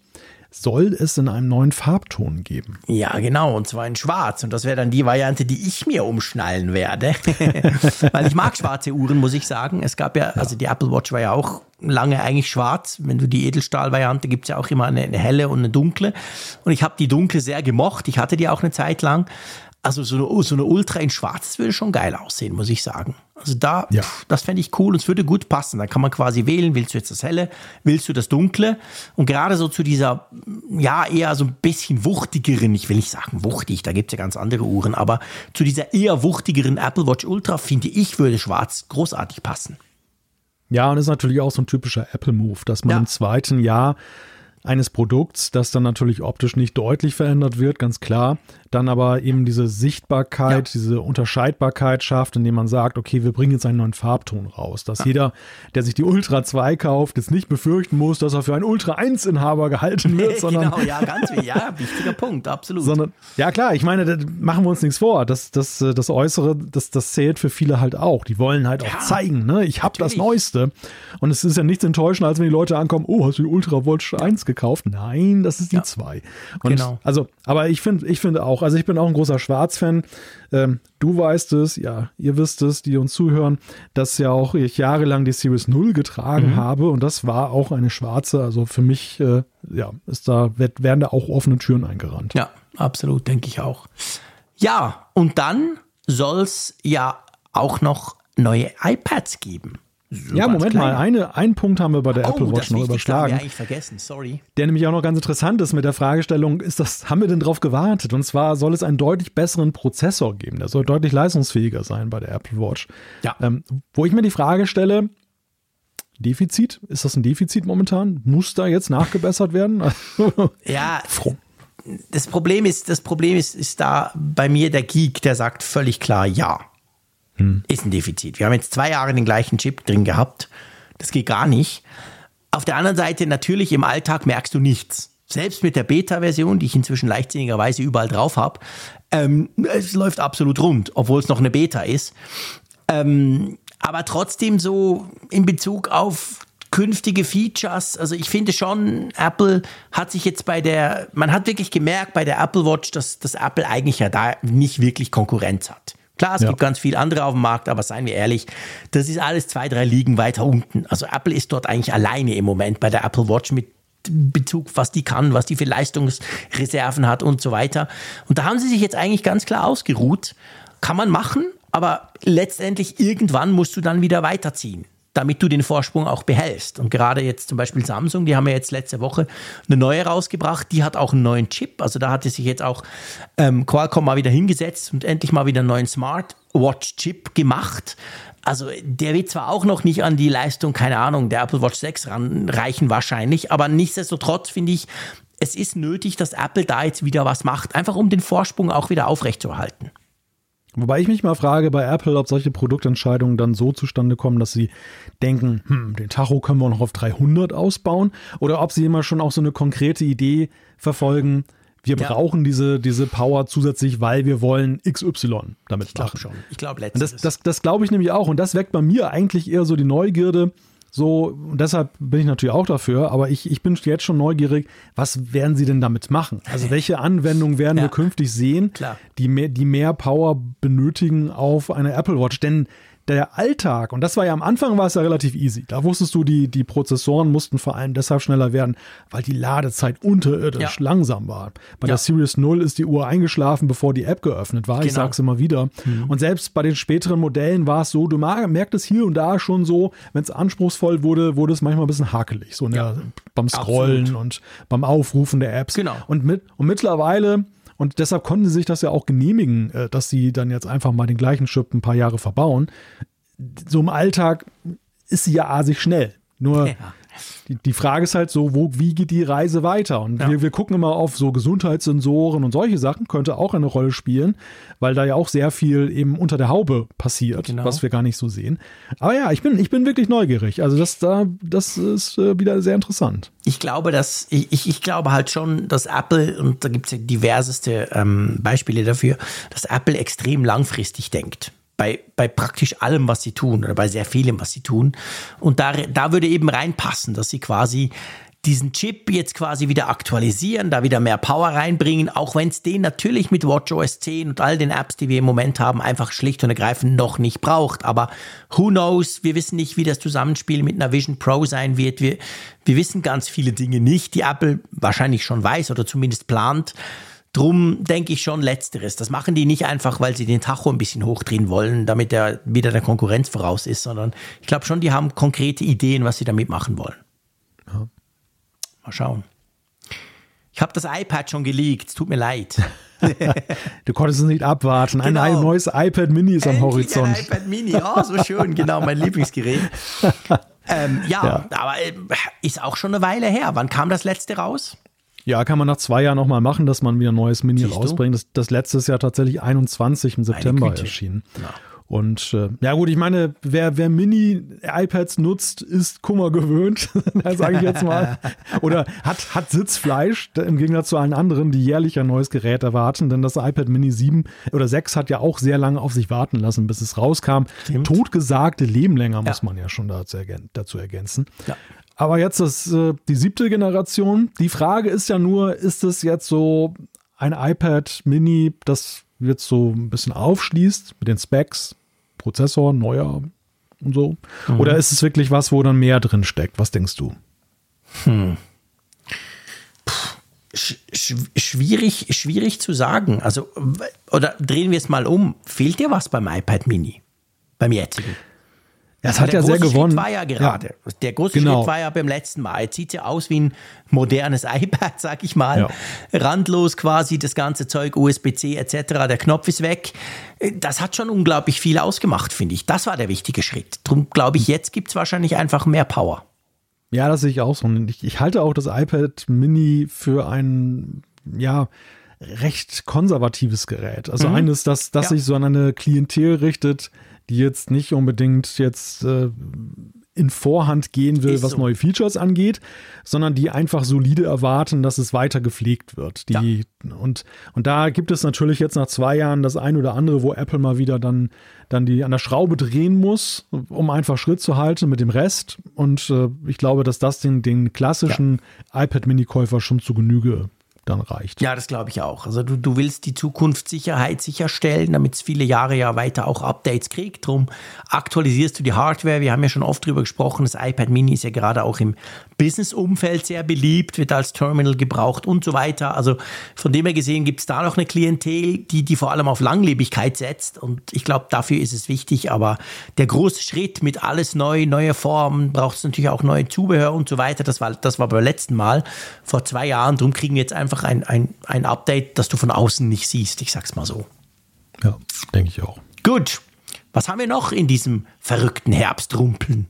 soll es in einem neuen Farbton geben. Ja, genau, und zwar in schwarz. Und das wäre dann die Variante, die ich mir umschnallen werde. Weil ich mag schwarze Uhren, muss ich sagen. Es gab ja, ja, also die Apple Watch war ja auch lange eigentlich schwarz. Wenn du die Edelstahl-Variante, gibt es ja auch immer eine, eine helle und eine dunkle. Und ich habe die dunkle sehr gemocht. Ich hatte die auch eine Zeit lang. Also so eine, so eine Ultra in Schwarz das würde schon geil aussehen, muss ich sagen. Also da, ja. das fände ich cool und es würde gut passen. Da kann man quasi wählen, willst du jetzt das Helle, willst du das Dunkle? Und gerade so zu dieser, ja, eher so ein bisschen wuchtigeren, ich will nicht sagen wuchtig, da gibt es ja ganz andere Uhren, aber zu dieser eher wuchtigeren Apple Watch Ultra, finde ich, würde Schwarz großartig passen. Ja, und ist natürlich auch so ein typischer Apple-Move, dass man ja. im zweiten Jahr eines Produkts, das dann natürlich optisch nicht deutlich verändert wird, ganz klar, dann aber eben diese Sichtbarkeit, ja. diese Unterscheidbarkeit schafft, indem man sagt, okay, wir bringen jetzt einen neuen Farbton raus, dass ja. jeder, der sich die Ultra 2 kauft, jetzt nicht befürchten muss, dass er für einen Ultra 1 Inhaber gehalten wird, sondern genau, ja, ganz ja, wichtiger Punkt, absolut. Sondern ja, klar, ich meine, machen wir uns nichts vor, das das das äußere, das das zählt für viele halt auch. Die wollen halt ja, auch zeigen, ne, ich habe das neueste und es ist ja nichts enttäuschender, als wenn die Leute ankommen, oh, hast du die Ultra Watch 1 gekauft? Nein, das ist die 2. genau. also, aber ich finde ich finde auch also ich bin auch ein großer Schwarz-Fan. Ähm, du weißt es, ja, ihr wisst es, die uns zuhören, dass ja auch ich jahrelang die Series 0 getragen mhm. habe und das war auch eine schwarze. Also für mich, äh, ja, ist da, werden da auch offene Türen eingerannt. Ja, absolut, denke ich auch. Ja, und dann soll es ja auch noch neue iPads geben. So ja, Moment klein. mal, eine, einen Punkt haben wir bei der oh, Apple Watch noch überschlagen. Haben wir vergessen, sorry. Der nämlich auch noch ganz interessant ist mit der Fragestellung, ist das, haben wir denn drauf gewartet? Und zwar soll es einen deutlich besseren Prozessor geben. Der soll deutlich leistungsfähiger sein bei der Apple Watch. Ja. Ähm, wo ich mir die Frage stelle, Defizit? Ist das ein Defizit momentan? Muss da jetzt nachgebessert werden? ja. Das Problem ist, das Problem ist, ist da bei mir der Geek, der sagt völlig klar ja. Hm. Ist ein Defizit. Wir haben jetzt zwei Jahre den gleichen Chip drin gehabt. Das geht gar nicht. Auf der anderen Seite, natürlich im Alltag merkst du nichts. Selbst mit der Beta-Version, die ich inzwischen leichtsinnigerweise überall drauf habe, ähm, es läuft absolut rund, obwohl es noch eine Beta ist. Ähm, aber trotzdem so in Bezug auf künftige Features. Also ich finde schon, Apple hat sich jetzt bei der, man hat wirklich gemerkt bei der Apple Watch, dass, dass Apple eigentlich ja da nicht wirklich Konkurrenz hat. Klar, es ja. gibt ganz viele andere auf dem Markt, aber seien wir ehrlich, das ist alles zwei, drei Ligen weiter unten. Also Apple ist dort eigentlich alleine im Moment bei der Apple Watch mit Bezug, was die kann, was die für Leistungsreserven hat und so weiter. Und da haben sie sich jetzt eigentlich ganz klar ausgeruht. Kann man machen, aber letztendlich irgendwann musst du dann wieder weiterziehen damit du den Vorsprung auch behältst. Und gerade jetzt zum Beispiel Samsung, die haben ja jetzt letzte Woche eine neue rausgebracht, die hat auch einen neuen Chip. Also da hat sich jetzt auch ähm, Qualcomm mal wieder hingesetzt und endlich mal wieder einen neuen Smartwatch-Chip gemacht. Also der wird zwar auch noch nicht an die Leistung, keine Ahnung, der Apple Watch 6 ranreichen wahrscheinlich, aber nichtsdestotrotz finde ich, es ist nötig, dass Apple da jetzt wieder was macht, einfach um den Vorsprung auch wieder aufrechtzuerhalten. Wobei ich mich mal frage bei Apple, ob solche Produktentscheidungen dann so zustande kommen, dass sie denken, hm, den Tacho können wir noch auf 300 ausbauen oder ob sie immer schon auch so eine konkrete Idee verfolgen, wir ja. brauchen diese, diese Power zusätzlich, weil wir wollen XY damit ich machen. Schon. Ich glaube letztens. Das, das, das glaube ich nämlich auch und das weckt bei mir eigentlich eher so die Neugierde, so, und deshalb bin ich natürlich auch dafür, aber ich, ich bin jetzt schon neugierig, was werden sie denn damit machen? Also welche Anwendungen werden ja. wir künftig sehen, die mehr, die mehr Power benötigen auf eine Apple Watch? Denn der Alltag, und das war ja am Anfang war es ja relativ easy. Da wusstest du, die, die Prozessoren mussten vor allem deshalb schneller werden, weil die Ladezeit unterirdisch ja. langsam war. Bei ja. der Series 0 ist die Uhr eingeschlafen, bevor die App geöffnet war. Genau. Ich sag's immer wieder. Mhm. Und selbst bei den späteren Modellen war es so, du merktest hier und da schon so, wenn es anspruchsvoll wurde, wurde es manchmal ein bisschen hakelig. So ja. der, beim Scrollen Absolut. und beim Aufrufen der Apps. Genau. Und, mit, und mittlerweile und deshalb konnten sie sich das ja auch genehmigen, äh, dass sie dann jetzt einfach mal den gleichen Chip ein paar Jahre verbauen. So im Alltag ist sie ja asig schnell. Nur ja. Die, die Frage ist halt so, wo, wie geht die Reise weiter? Und ja. wir, wir gucken immer auf so Gesundheitssensoren und solche Sachen, könnte auch eine Rolle spielen, weil da ja auch sehr viel eben unter der Haube passiert, genau. was wir gar nicht so sehen. Aber ja, ich bin, ich bin wirklich neugierig. Also das, da, das ist äh, wieder sehr interessant. Ich glaube, dass, ich, ich glaube halt schon, dass Apple, und da gibt es ja diverseste ähm, Beispiele dafür, dass Apple extrem langfristig denkt bei, bei praktisch allem, was sie tun oder bei sehr vielem, was sie tun. Und da, da würde eben reinpassen, dass sie quasi diesen Chip jetzt quasi wieder aktualisieren, da wieder mehr Power reinbringen, auch wenn es den natürlich mit WatchOS 10 und all den Apps, die wir im Moment haben, einfach schlicht und ergreifend noch nicht braucht. Aber who knows? Wir wissen nicht, wie das Zusammenspiel mit einer Vision Pro sein wird. Wir, wir wissen ganz viele Dinge nicht, die Apple wahrscheinlich schon weiß oder zumindest plant. Drum denke ich schon Letzteres. Das machen die nicht einfach, weil sie den Tacho ein bisschen hochdrehen wollen, damit er wieder der Konkurrenz voraus ist, sondern ich glaube schon, die haben konkrete Ideen, was sie damit machen wollen. Ja. Mal schauen. Ich habe das iPad schon geleakt, tut mir leid. du konntest es nicht abwarten. Genau. Ein neues iPad Mini ist Endlich am Horizont. Ein iPad Mini, oh, so schön, genau, mein Lieblingsgerät. Ähm, ja, ja, aber äh, ist auch schon eine Weile her. Wann kam das letzte raus? Ja, kann man nach zwei Jahren nochmal machen, dass man wieder ein neues Mini Siehst rausbringt. Das, das letzte ist ja tatsächlich 21 im September erschienen. Ja. Und äh, ja gut, ich meine, wer, wer Mini-iPads nutzt, ist Kummer gewöhnt, sage ich jetzt mal. Oder hat, hat Sitzfleisch, im Gegensatz zu allen anderen, die jährlich ein neues Gerät erwarten. Denn das iPad Mini 7 oder 6 hat ja auch sehr lange auf sich warten lassen, bis es rauskam. Stimmt. Totgesagte Leben länger, ja. muss man ja schon dazu, ergän dazu ergänzen. Ja. Aber jetzt ist äh, die siebte Generation. Die Frage ist ja nur, ist es jetzt so ein iPad Mini, das jetzt so ein bisschen aufschließt mit den Specs, Prozessor, neuer und so? Mhm. Oder ist es wirklich was, wo dann mehr drin steckt? Was denkst du? Hm. schwierig, schwierig zu sagen. Also, oder drehen wir es mal um. Fehlt dir was beim iPad Mini? Beim jetzigen? Ja, es hat ja sehr gewonnen. war ja gerade. Ja. Der große genau. Schritt war ja beim letzten Mal. Jetzt sieht ja aus wie ein modernes iPad, sag ich mal. Ja. Randlos quasi das ganze Zeug, USB-C etc. Der Knopf ist weg. Das hat schon unglaublich viel ausgemacht, finde ich. Das war der wichtige Schritt. Darum glaube ich, jetzt gibt es wahrscheinlich einfach mehr Power. Ja, das sehe ich auch so. Ich, ich halte auch das iPad Mini für ein, ja, recht konservatives Gerät. Also mhm. eines, das, das ja. sich so an eine Klientel richtet, die jetzt nicht unbedingt jetzt äh, in Vorhand gehen will, Ist was so. neue Features angeht, sondern die einfach solide erwarten, dass es weiter gepflegt wird. Die, ja. und, und da gibt es natürlich jetzt nach zwei Jahren das ein oder andere, wo Apple mal wieder dann, dann die an der Schraube drehen muss, um einfach Schritt zu halten mit dem Rest. Und äh, ich glaube, dass das den, den klassischen ja. iPad-Mini-Käufer schon zu Genüge dann reicht. Ja, das glaube ich auch. Also du, du willst die Zukunftssicherheit sicherstellen, damit es viele Jahre ja weiter auch Updates kriegt. Drum aktualisierst du die Hardware. Wir haben ja schon oft drüber gesprochen. Das iPad Mini ist ja gerade auch im Business-Umfeld sehr beliebt, wird als Terminal gebraucht und so weiter. Also von dem her gesehen gibt es da noch eine Klientel, die, die vor allem auf Langlebigkeit setzt. Und ich glaube, dafür ist es wichtig. Aber der große Schritt mit alles neu, neue Formen, braucht es natürlich auch neue Zubehör und so weiter. Das war, das war beim letzten Mal vor zwei Jahren. Darum kriegen wir jetzt einfach ein, ein, ein Update, das du von außen nicht siehst. Ich sag's mal so. Ja, denke ich auch. Gut. Was haben wir noch in diesem verrückten Herbstrumpeln?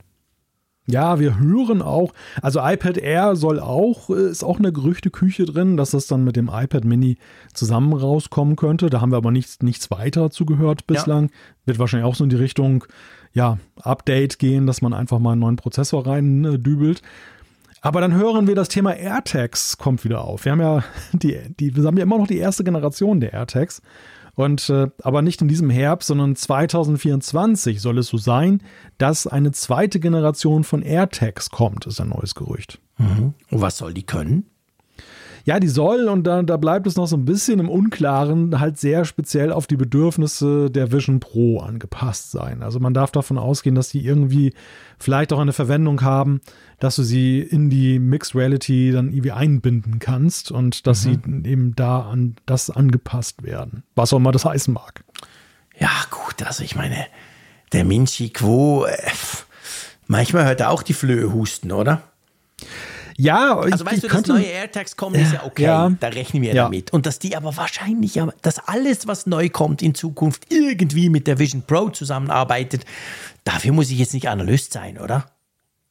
Ja, wir hören auch, also iPad Air soll auch, ist auch eine Gerüchteküche drin, dass das dann mit dem iPad Mini zusammen rauskommen könnte. Da haben wir aber nichts, nichts weiter zugehört bislang. Ja. Wird wahrscheinlich auch so in die Richtung, ja, Update gehen, dass man einfach mal einen neuen Prozessor rein äh, dübelt. Aber dann hören wir, das Thema AirTags kommt wieder auf. Wir haben ja die, die wir haben ja immer noch die erste Generation der AirTags. Und äh, aber nicht in diesem Herbst, sondern 2024 soll es so sein, dass eine zweite Generation von AirTags kommt, ist ein neues Gerücht. Mhm. Und was soll die können? Ja, die soll, und da, da bleibt es noch so ein bisschen im Unklaren, halt sehr speziell auf die Bedürfnisse der Vision Pro angepasst sein. Also man darf davon ausgehen, dass die irgendwie vielleicht auch eine Verwendung haben, dass du sie in die Mixed Reality dann irgendwie einbinden kannst und dass mhm. sie eben da an das angepasst werden. Was auch immer das heißen mag. Ja, gut, also ich meine, der Minchi Quo, äh, manchmal hört er auch die Flöhe husten, oder? Ja, also weißt du, dass neue AirTags kommen, ist ja okay, ja. da rechnen wir ja. damit. Und dass die aber wahrscheinlich, dass alles, was neu kommt in Zukunft, irgendwie mit der Vision Pro zusammenarbeitet, dafür muss ich jetzt nicht Analyst sein, oder?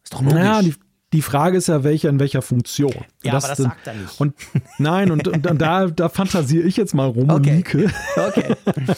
Ist doch logisch. Naja, die, die Frage ist ja, welcher in welcher Funktion. Ja, das aber das sagt er nicht. Und nein, und, und, und da, da fantasiere ich jetzt mal rum, okay. Okay.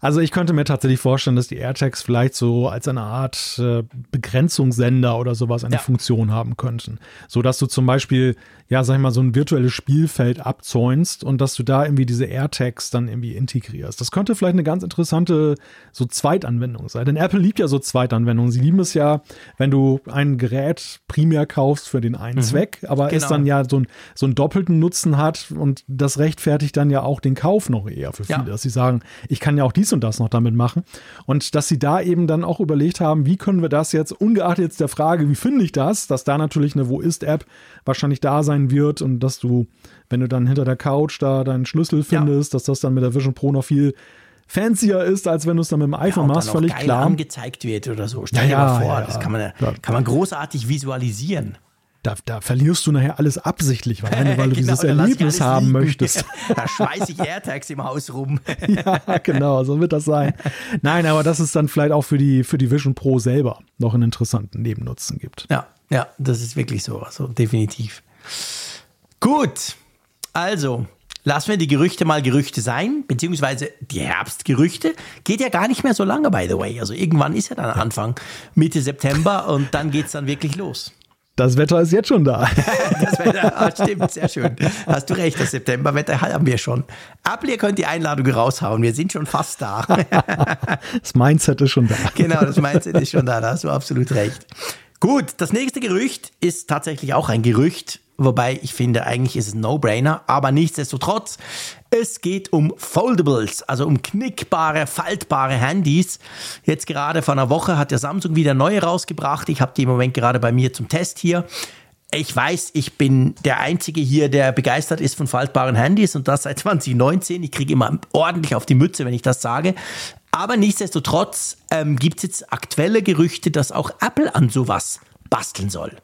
Also ich könnte mir tatsächlich vorstellen, dass die AirTags vielleicht so als eine Art äh, Begrenzungssender oder sowas eine ja. Funktion haben könnten. So dass du zum Beispiel, ja, sag ich mal, so ein virtuelles Spielfeld abzäunst und dass du da irgendwie diese AirTags dann irgendwie integrierst. Das könnte vielleicht eine ganz interessante so Zweitanwendung sein. Denn Apple liebt ja so Zweitanwendungen. Sie lieben es ja, wenn du ein Gerät primär primär kaufst für den einen mhm. Zweck, aber genau. es dann ja so, ein, so einen doppelten Nutzen hat und das rechtfertigt dann ja auch den Kauf noch eher für viele, ja. dass sie sagen, ich kann ja auch dies und das noch damit machen. Und dass sie da eben dann auch überlegt haben, wie können wir das jetzt, ungeachtet jetzt der Frage, wie finde ich das, dass da natürlich eine Wo ist-App wahrscheinlich da sein wird und dass du, wenn du dann hinter der Couch da deinen Schlüssel findest, ja. dass das dann mit der Vision Pro noch viel fancier ist, als wenn du es dann mit dem iPhone ja, machst, völlig geil klar. angezeigt wird oder so. Stell ja, dir mal vor, ja, das kann man, kann man großartig visualisieren. Da, da, verlierst du nachher alles absichtlich, weil, weil du genau, dieses Erlebnis haben liegen. möchtest. da schmeiße ich AirTags im Haus rum. ja, genau, so wird das sein. Nein, aber dass es dann vielleicht auch für die, für die Vision Pro selber noch einen interessanten Nebennutzen gibt. Ja, ja, das ist wirklich so, also definitiv. Gut, also lassen wir die Gerüchte mal Gerüchte sein, beziehungsweise die Herbstgerüchte. Geht ja gar nicht mehr so lange, by the way. Also irgendwann ist ja dann Anfang, Mitte September und dann geht es dann wirklich los. Das Wetter ist jetzt schon da. das Wetter, ah, stimmt, sehr schön. Hast du recht, das Septemberwetter haben wir schon. Apple, ihr könnt die Einladung raushauen, wir sind schon fast da. das Mindset ist schon da. Genau, das Mindset ist schon da, da hast du absolut recht. Gut, das nächste Gerücht ist tatsächlich auch ein Gerücht, wobei ich finde, eigentlich ist es ein No-Brainer, aber nichtsdestotrotz, es geht um Foldables, also um knickbare, faltbare Handys. Jetzt gerade vor einer Woche hat der Samsung wieder neue rausgebracht. Ich habe die im Moment gerade bei mir zum Test hier. Ich weiß, ich bin der Einzige hier, der begeistert ist von faltbaren Handys und das seit 2019. Ich kriege immer ordentlich auf die Mütze, wenn ich das sage. Aber nichtsdestotrotz ähm, gibt es jetzt aktuelle Gerüchte, dass auch Apple an sowas basteln soll.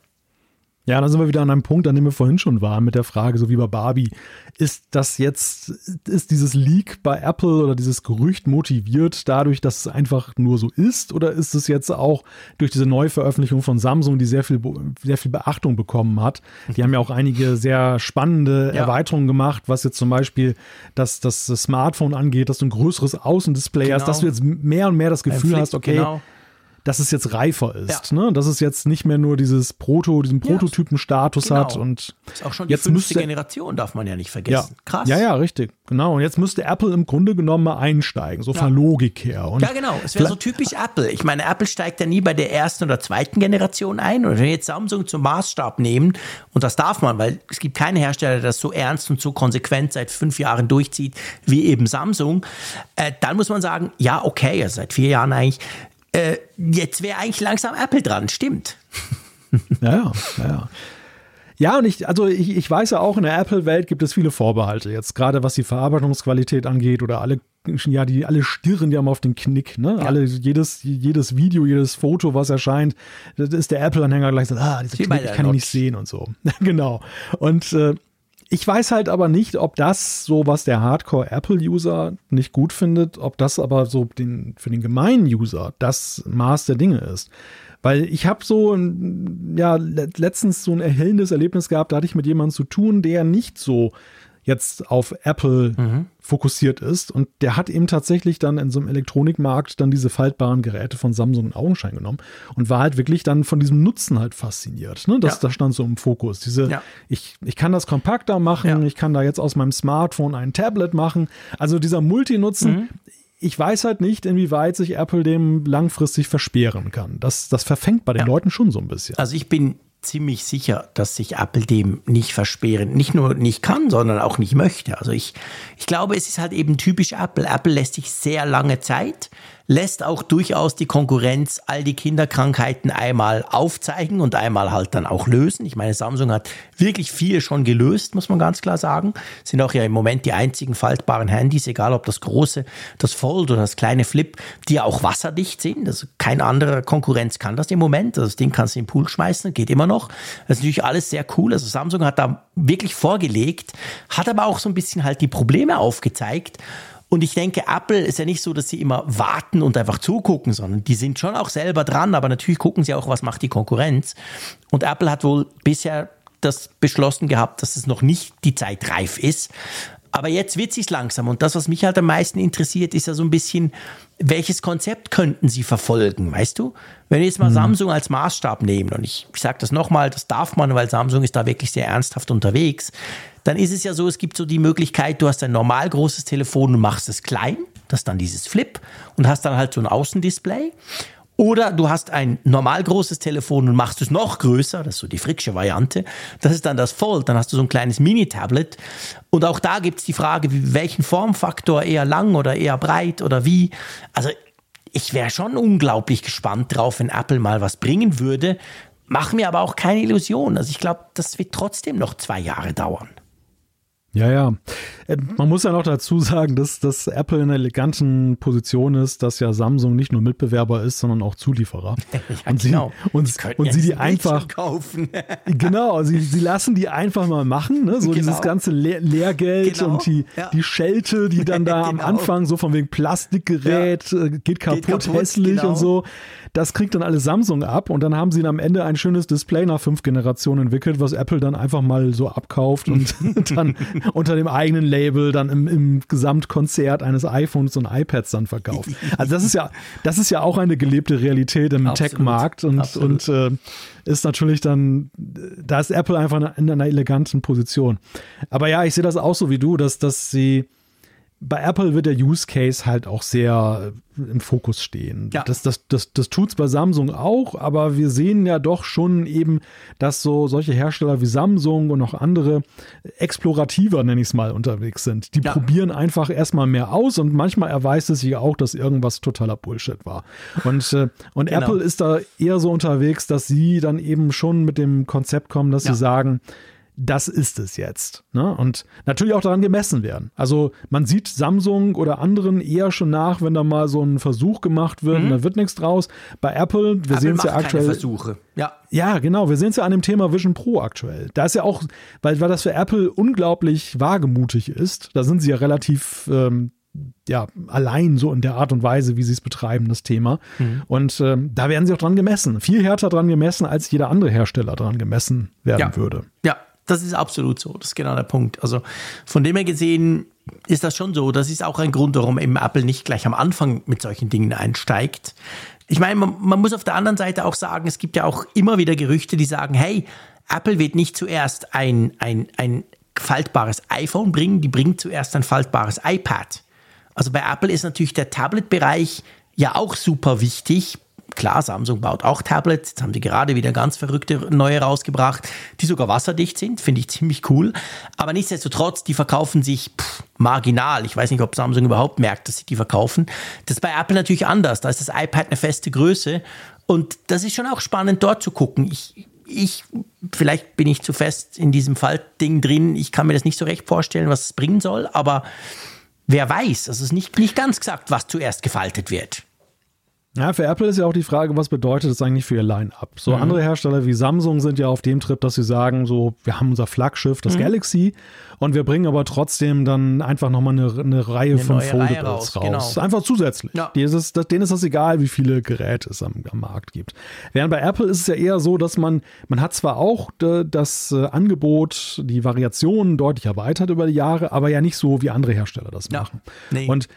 Ja, dann sind wir wieder an einem Punkt, an dem wir vorhin schon waren, mit der Frage, so wie bei Barbie. Ist das jetzt, ist dieses Leak bei Apple oder dieses Gerücht motiviert dadurch, dass es einfach nur so ist? Oder ist es jetzt auch durch diese Neuveröffentlichung von Samsung, die sehr viel, sehr viel Beachtung bekommen hat? Die haben ja auch einige sehr spannende ja. Erweiterungen gemacht, was jetzt zum Beispiel das, das Smartphone angeht, dass du ein größeres Außendisplay genau. hast, dass du jetzt mehr und mehr das Gefühl hast, okay, genau dass es jetzt reifer ist, ja. ne? Dass es jetzt nicht mehr nur dieses Proto, diesen Prototypen-Status genau. hat und ist auch schon die jetzt fünfte müsste, Generation, darf man ja nicht vergessen. Ja. Krass. Ja, ja, richtig. Genau. Und jetzt müsste Apple im Grunde genommen mal einsteigen, so ja. von Logik her. Und ja, genau. Es wäre so typisch Apple. Ich meine, Apple steigt ja nie bei der ersten oder zweiten Generation ein. Und wenn wir jetzt Samsung zum Maßstab nehmen, und das darf man, weil es gibt keinen Hersteller, der das so ernst und so konsequent seit fünf Jahren durchzieht, wie eben Samsung, äh, dann muss man sagen, ja, okay, also seit vier Jahren eigentlich, äh, jetzt wäre eigentlich langsam Apple dran, stimmt. ja, ja, ja. Ja, und ich, also ich, ich weiß ja auch, in der Apple-Welt gibt es viele Vorbehalte. Jetzt gerade was die Verarbeitungsqualität angeht oder alle, ja, die alle stirren die haben auf den Knick, ne? Ja. Alle, jedes, jedes Video, jedes Foto, was erscheint, das ist der Apple-Anhänger gleich so, ah, diese Knick, ich kann ihn nicht sehen und so. genau. Und äh, ich weiß halt aber nicht, ob das so, was der Hardcore-Apple-User nicht gut findet, ob das aber so den, für den gemeinen User das Maß der Dinge ist. Weil ich habe so ja letztens so ein erhellendes Erlebnis gehabt, da hatte ich mit jemandem zu tun, der nicht so jetzt auf Apple mhm. fokussiert ist. Und der hat eben tatsächlich dann in so einem Elektronikmarkt dann diese faltbaren Geräte von Samsung in Augenschein genommen und war halt wirklich dann von diesem Nutzen halt fasziniert. Ne? Das, ja. das stand so im Fokus. Diese, ja. ich, ich kann das kompakter machen, ja. ich kann da jetzt aus meinem Smartphone ein Tablet machen. Also dieser Multinutzen. Mhm. Ich weiß halt nicht, inwieweit sich Apple dem langfristig versperren kann. Das, das verfängt bei den Leuten schon so ein bisschen. Also ich bin ziemlich sicher, dass sich Apple dem nicht versperren, nicht nur nicht kann, sondern auch nicht möchte. Also ich, ich glaube, es ist halt eben typisch Apple. Apple lässt sich sehr lange Zeit lässt auch durchaus die Konkurrenz all die Kinderkrankheiten einmal aufzeigen und einmal halt dann auch lösen. Ich meine, Samsung hat wirklich viel schon gelöst, muss man ganz klar sagen. Sind auch ja im Moment die einzigen faltbaren Handys, egal ob das große, das Fold oder das kleine Flip, die auch wasserdicht sind. Also kein anderer Konkurrenz kann das im Moment. Also das Ding kannst du in den Pool schmeißen, geht immer noch. Das ist natürlich alles sehr cool. Also Samsung hat da wirklich vorgelegt, hat aber auch so ein bisschen halt die Probleme aufgezeigt. Und ich denke, Apple ist ja nicht so, dass sie immer warten und einfach zugucken, sondern die sind schon auch selber dran, aber natürlich gucken sie auch, was macht die Konkurrenz. Und Apple hat wohl bisher das beschlossen gehabt, dass es noch nicht die Zeit reif ist. Aber jetzt wird es langsam. Und das, was mich halt am meisten interessiert, ist ja so ein bisschen, welches Konzept könnten sie verfolgen, weißt du? Wenn wir jetzt mal mhm. Samsung als Maßstab nehmen, und ich, ich sage das nochmal, das darf man, weil Samsung ist da wirklich sehr ernsthaft unterwegs dann ist es ja so, es gibt so die Möglichkeit, du hast ein normal großes Telefon und machst es klein, das ist dann dieses Flip und hast dann halt so ein Außendisplay. Oder du hast ein normal großes Telefon und machst es noch größer, das ist so die Fricksche Variante. Das ist dann das Fold, dann hast du so ein kleines Mini-Tablet. Und auch da gibt es die Frage, welchen Formfaktor, eher lang oder eher breit oder wie. Also ich wäre schon unglaublich gespannt drauf, wenn Apple mal was bringen würde. Mach mir aber auch keine Illusion. Also ich glaube, das wird trotzdem noch zwei Jahre dauern. Ja, ja. Äh, man muss ja noch dazu sagen, dass, dass Apple in einer eleganten Position ist, dass ja Samsung nicht nur Mitbewerber ist, sondern auch Zulieferer. Ja, und genau. sie, und, die und sie die einfach kaufen. genau, sie, sie lassen die einfach mal machen, ne? so genau. dieses ganze Le Lehrgeld genau. und die, ja. die Schelte, die dann da genau. am Anfang so von wegen Plastikgerät, ja. Äh, geht, kaputt, geht kaputt, hässlich genau. und so. Das kriegt dann alles Samsung ab und dann haben sie am Ende ein schönes Display nach fünf Generationen entwickelt, was Apple dann einfach mal so abkauft und dann unter dem eigenen Label dann im, im Gesamtkonzert eines iPhones und iPads dann verkauft. Also das ist ja, das ist ja auch eine gelebte Realität im Tech-Markt und, und äh, ist natürlich dann, da ist Apple einfach in einer eleganten Position. Aber ja, ich sehe das auch so wie du, dass, dass sie bei Apple wird der Use Case halt auch sehr äh, im Fokus stehen. Ja. Das, das, das, das tut es bei Samsung auch, aber wir sehen ja doch schon eben, dass so solche Hersteller wie Samsung und auch andere explorativer, nenne ich es mal, unterwegs sind. Die ja. probieren einfach erstmal mehr aus und manchmal erweist es sich auch, dass irgendwas totaler Bullshit war. Und, äh, und genau. Apple ist da eher so unterwegs, dass sie dann eben schon mit dem Konzept kommen, dass ja. sie sagen, das ist es jetzt. Ne? Und natürlich auch daran gemessen werden. Also man sieht Samsung oder anderen eher schon nach, wenn da mal so ein Versuch gemacht wird, mhm. da wird nichts draus. Bei Apple, wir sehen es ja aktuell. Versuche. Ja. ja, genau, wir sehen es ja an dem Thema Vision Pro aktuell. Da ist ja auch, weil, weil das für Apple unglaublich wagemutig ist, da sind sie ja relativ ähm, ja, allein so in der Art und Weise, wie sie es betreiben, das Thema. Mhm. Und ähm, da werden sie auch dran gemessen. Viel härter dran gemessen, als jeder andere Hersteller dran gemessen werden ja. würde. Ja, das ist absolut so. Das ist genau der Punkt. Also von dem her gesehen ist das schon so. Das ist auch ein Grund, warum eben Apple nicht gleich am Anfang mit solchen Dingen einsteigt. Ich meine, man, man muss auf der anderen Seite auch sagen, es gibt ja auch immer wieder Gerüchte, die sagen, hey, Apple wird nicht zuerst ein, ein, ein faltbares iPhone bringen, die bringen zuerst ein faltbares iPad. Also bei Apple ist natürlich der Tablet-Bereich ja auch super wichtig, Klar, Samsung baut auch Tablets. Jetzt haben sie gerade wieder ganz verrückte neue rausgebracht, die sogar wasserdicht sind. Finde ich ziemlich cool. Aber nichtsdestotrotz, die verkaufen sich pff, marginal. Ich weiß nicht, ob Samsung überhaupt merkt, dass sie die verkaufen. Das ist bei Apple natürlich anders. Da ist das iPad eine feste Größe. Und das ist schon auch spannend, dort zu gucken. Ich, ich, vielleicht bin ich zu fest in diesem Faltding drin. Ich kann mir das nicht so recht vorstellen, was es bringen soll. Aber wer weiß, es ist nicht, nicht ganz gesagt, was zuerst gefaltet wird. Ja, für Apple ist ja auch die Frage, was bedeutet das eigentlich für ihr Line-Up? So mhm. andere Hersteller wie Samsung sind ja auf dem Trip, dass sie sagen, so, wir haben unser Flaggschiff, das mhm. Galaxy, und wir bringen aber trotzdem dann einfach nochmal eine, eine Reihe eine von Foldables raus. raus. Genau. Einfach zusätzlich. Ja. Dieses, denen ist das egal, wie viele Geräte es am, am, Markt gibt. Während bei Apple ist es ja eher so, dass man, man hat zwar auch das äh, Angebot, die Variationen deutlich erweitert über die Jahre, aber ja nicht so, wie andere Hersteller das ja. machen. Nee. Und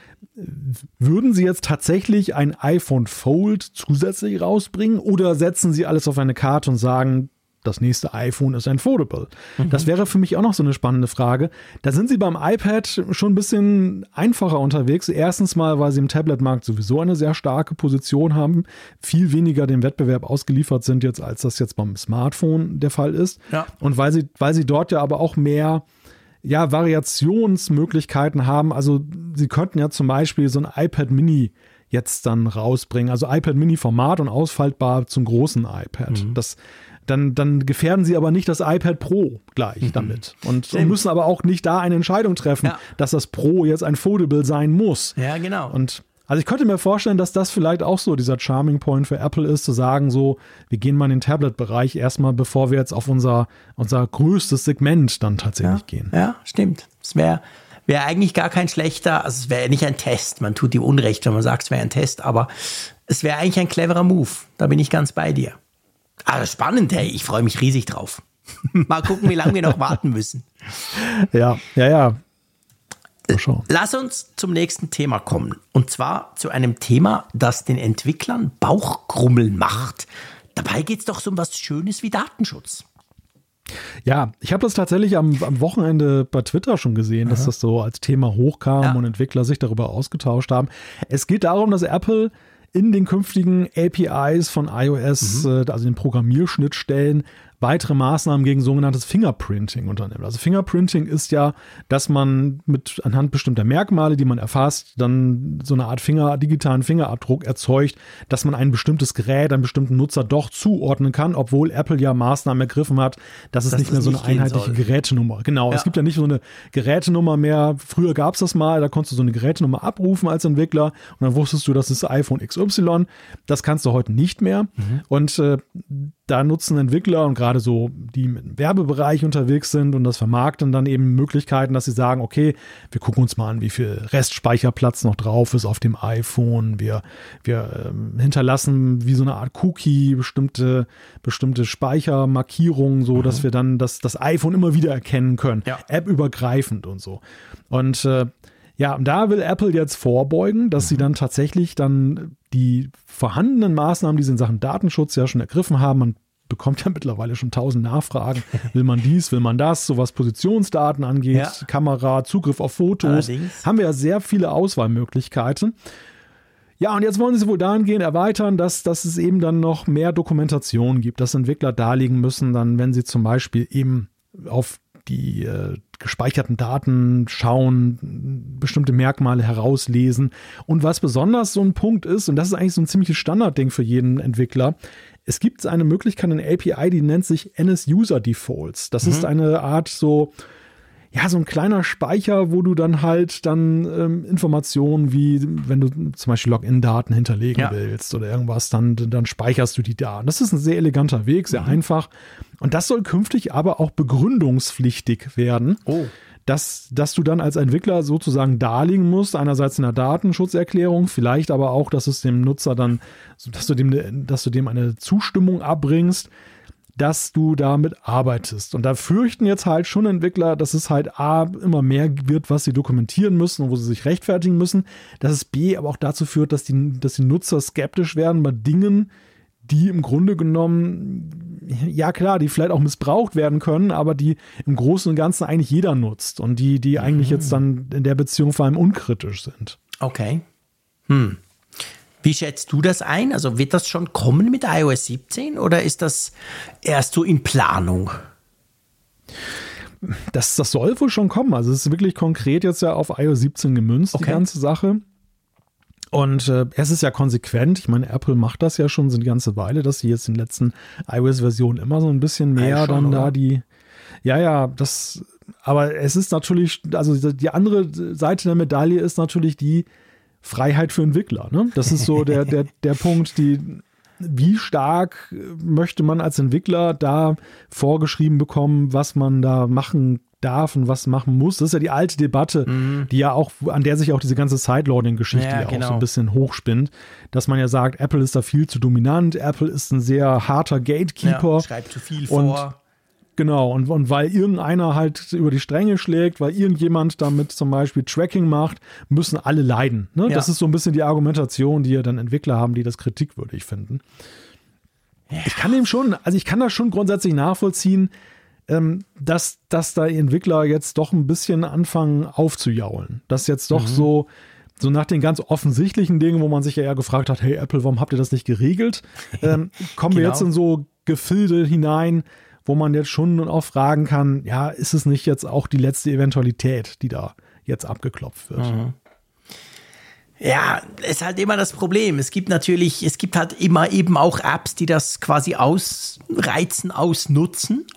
würden Sie jetzt tatsächlich ein iPhone Fold zusätzlich rausbringen oder setzen Sie alles auf eine Karte und sagen, das nächste iPhone ist ein Foldable. Mhm. Das wäre für mich auch noch so eine spannende Frage. Da sind sie beim iPad schon ein bisschen einfacher unterwegs. Erstens mal, weil sie im Tablet-Markt sowieso eine sehr starke Position haben, viel weniger dem Wettbewerb ausgeliefert sind jetzt, als das jetzt beim Smartphone der Fall ist. Ja. Und weil sie, weil sie dort ja aber auch mehr ja, Variationsmöglichkeiten haben. Also sie könnten ja zum Beispiel so ein iPad Mini jetzt dann rausbringen. Also iPad Mini Format und ausfaltbar zum großen iPad. Mhm. Das, dann, dann gefährden sie aber nicht das iPad Pro gleich mhm. damit. Und, und, müssen aber auch nicht da eine Entscheidung treffen, ja. dass das Pro jetzt ein Foldable sein muss. Ja, genau. Und also ich könnte mir vorstellen, dass das vielleicht auch so dieser Charming Point für Apple ist, zu sagen, so, wir gehen mal in den Tablet-Bereich erstmal, bevor wir jetzt auf unser, unser größtes Segment dann tatsächlich ja. gehen. Ja, stimmt. Es wäre wär eigentlich gar kein schlechter, also es wäre nicht ein Test, man tut ihm Unrecht, wenn man sagt, es wäre ein Test, aber es wäre eigentlich ein cleverer Move. Da bin ich ganz bei dir. Aber spannend, hey, ich freue mich riesig drauf. mal gucken, wie lange wir noch warten müssen. Ja, ja, ja. Lass uns zum nächsten Thema kommen. Und zwar zu einem Thema, das den Entwicklern Bauchgrummeln macht. Dabei geht es doch so um was Schönes wie Datenschutz. Ja, ich habe das tatsächlich am, am, Wochenende bei Twitter schon gesehen, Aha. dass das so als Thema hochkam ja. und Entwickler sich darüber ausgetauscht haben. Es geht darum, dass Apple in den künftigen APIs von iOS, mhm. äh, also den Programmierschnittstellen, weitere Maßnahmen gegen sogenanntes Fingerprinting unternimmt. Also Fingerprinting ist ja, dass man mit anhand bestimmter Merkmale, die man erfasst, dann so eine Art Finger, digitalen Fingerabdruck erzeugt, dass man ein bestimmtes Gerät, einen bestimmten Nutzer doch zuordnen kann, obwohl Apple ja Maßnahmen ergriffen hat, dass es dass nicht mehr so eine einheitliche Gerätenummer. Genau, ja. es gibt ja nicht so eine Gerätenummer mehr. Früher gab es das mal, da konntest du so eine Gerätenummer abrufen als Entwickler und dann wusstest du, das ist iPhone XY. Das kannst du heute nicht mehr. Mhm. Und äh, da nutzen Entwickler und gerade so, die im Werbebereich unterwegs sind und das vermarkten dann eben Möglichkeiten, dass sie sagen, okay, wir gucken uns mal an, wie viel Restspeicherplatz noch drauf ist auf dem iPhone. Wir, wir ähm, hinterlassen wie so eine Art Cookie bestimmte, bestimmte Speichermarkierungen, so mhm. dass wir dann das, das iPhone immer wieder erkennen können. Ja. App-übergreifend und so. Und äh, ja, und da will Apple jetzt vorbeugen, dass mhm. sie dann tatsächlich dann die vorhandenen Maßnahmen, die sie in Sachen Datenschutz ja schon ergriffen haben, man bekommt ja mittlerweile schon tausend Nachfragen. Will man dies, will man das, so was Positionsdaten angeht, ja. Kamera, Zugriff auf Fotos, Allerdings. haben wir ja sehr viele Auswahlmöglichkeiten. Ja, und jetzt wollen sie wohl dahingehend erweitern, dass, dass es eben dann noch mehr Dokumentation gibt, dass Entwickler darlegen müssen, dann, wenn sie zum Beispiel eben auf die äh, gespeicherten Daten schauen, bestimmte Merkmale herauslesen. Und was besonders so ein Punkt ist, und das ist eigentlich so ein ziemliches Standardding für jeden Entwickler, es gibt eine Möglichkeit, eine API, die nennt sich NS-User Defaults. Das mhm. ist eine Art so, ja, so ein kleiner Speicher, wo du dann halt dann ähm, Informationen wie, wenn du zum Beispiel Login-Daten hinterlegen ja. willst oder irgendwas, dann, dann speicherst du die Daten. Das ist ein sehr eleganter Weg, sehr mhm. einfach. Und das soll künftig aber auch begründungspflichtig werden. Oh. Dass, dass du dann als Entwickler sozusagen darlegen musst, einerseits in der Datenschutzerklärung, vielleicht aber auch, dass es dem Nutzer dann, dass du dem, dass du dem eine Zustimmung abbringst, dass du damit arbeitest. Und da fürchten jetzt halt schon Entwickler, dass es halt A, immer mehr wird, was sie dokumentieren müssen und wo sie sich rechtfertigen müssen, dass es B, aber auch dazu führt, dass die, dass die Nutzer skeptisch werden bei Dingen, die im Grunde genommen, ja klar, die vielleicht auch missbraucht werden können, aber die im Großen und Ganzen eigentlich jeder nutzt und die, die eigentlich jetzt dann in der Beziehung vor allem unkritisch sind. Okay. Hm. Wie schätzt du das ein? Also wird das schon kommen mit iOS 17 oder ist das erst so in Planung? Das, das soll wohl schon kommen. Also es ist wirklich konkret jetzt ja auf iOS 17 gemünzt, okay. die ganze Sache. Und äh, es ist ja konsequent. Ich meine, Apple macht das ja schon so eine ganze Weile, dass sie jetzt in den letzten iOS-Versionen immer so ein bisschen mehr ja, schon, dann oder? da die. Ja, ja, das. Aber es ist natürlich, also die andere Seite der Medaille ist natürlich die, Freiheit für Entwickler. Ne? Das ist so der, der, der Punkt, die, wie stark möchte man als Entwickler da vorgeschrieben bekommen, was man da machen darf und was machen muss. Das ist ja die alte Debatte, mhm. die ja auch, an der sich auch diese ganze Sideloading-Geschichte ja, ja, genau. auch so ein bisschen hochspinnt, dass man ja sagt, Apple ist da viel zu dominant, Apple ist ein sehr harter Gatekeeper. Ja, schreibt zu viel vor. Genau, und, und weil irgendeiner halt über die Stränge schlägt, weil irgendjemand damit zum Beispiel Tracking macht, müssen alle leiden. Ne? Ja. Das ist so ein bisschen die Argumentation, die ja dann Entwickler haben, die das kritikwürdig finden. Ja. Ich kann dem schon, also ich kann das schon grundsätzlich nachvollziehen, ähm, dass, dass da Entwickler jetzt doch ein bisschen anfangen aufzujaulen. Dass jetzt doch mhm. so, so nach den ganz offensichtlichen Dingen, wo man sich ja eher gefragt hat, hey Apple, warum habt ihr das nicht geregelt? Ähm, kommen genau. wir jetzt in so Gefilde hinein, wo man jetzt schon auch fragen kann, ja, ist es nicht jetzt auch die letzte Eventualität, die da jetzt abgeklopft wird? Mhm. Ja, ist halt immer das Problem. Es gibt natürlich, es gibt halt immer eben auch Apps, die das quasi ausreizen, ausnutzen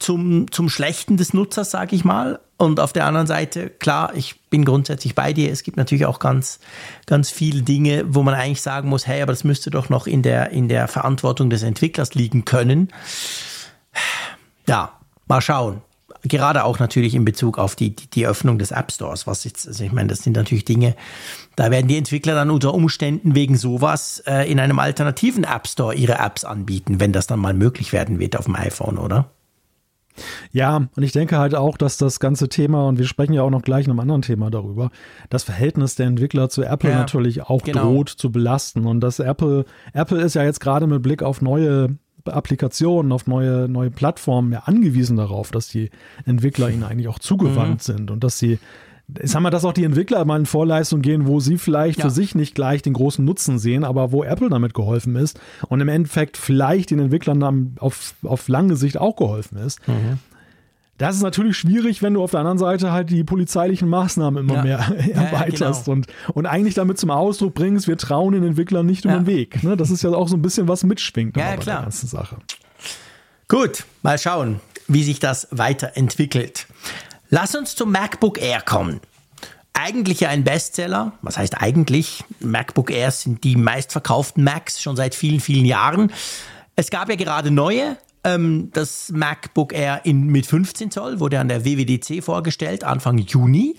zum, zum Schlechten des Nutzers, sage ich mal. Und auf der anderen Seite, klar, ich bin grundsätzlich bei dir. Es gibt natürlich auch ganz, ganz viele Dinge, wo man eigentlich sagen muss, hey, aber das müsste doch noch in der, in der Verantwortung des Entwicklers liegen können ja, mal schauen. Gerade auch natürlich in Bezug auf die, die, die Öffnung des App Stores, was jetzt, also ich meine, das sind natürlich Dinge, da werden die Entwickler dann unter Umständen wegen sowas äh, in einem alternativen App Store ihre Apps anbieten, wenn das dann mal möglich werden wird auf dem iPhone, oder? Ja, und ich denke halt auch, dass das ganze Thema, und wir sprechen ja auch noch gleich in einem anderen Thema darüber, das Verhältnis der Entwickler zu Apple ja, natürlich auch genau. droht zu belasten. Und dass Apple, Apple ist ja jetzt gerade mit Blick auf neue Applikationen, auf neue, neue Plattformen ja angewiesen darauf, dass die Entwickler ihnen eigentlich auch zugewandt mhm. sind und dass sie ich sag mal, dass auch die Entwickler mal in Vorleistung gehen, wo sie vielleicht ja. für sich nicht gleich den großen Nutzen sehen, aber wo Apple damit geholfen ist und im Endeffekt vielleicht den Entwicklern dann auf, auf lange Sicht auch geholfen ist. Mhm. Das ist natürlich schwierig, wenn du auf der anderen Seite halt die polizeilichen Maßnahmen immer ja. mehr erweiterst ja, genau. und, und eigentlich damit zum Ausdruck bringst, wir trauen den Entwicklern nicht um den Weg. Ne? Das ist ja auch so ein bisschen was mitschwingt ja, bei der ganzen Sache. Gut, mal schauen, wie sich das weiterentwickelt. Lass uns zum MacBook Air kommen. Eigentlich ja ein Bestseller. Was heißt eigentlich? MacBook Airs sind die meistverkauften Macs schon seit vielen, vielen Jahren. Es gab ja gerade neue, ähm, das MacBook Air in, mit 15 Zoll wurde an der WWDC vorgestellt, Anfang Juni.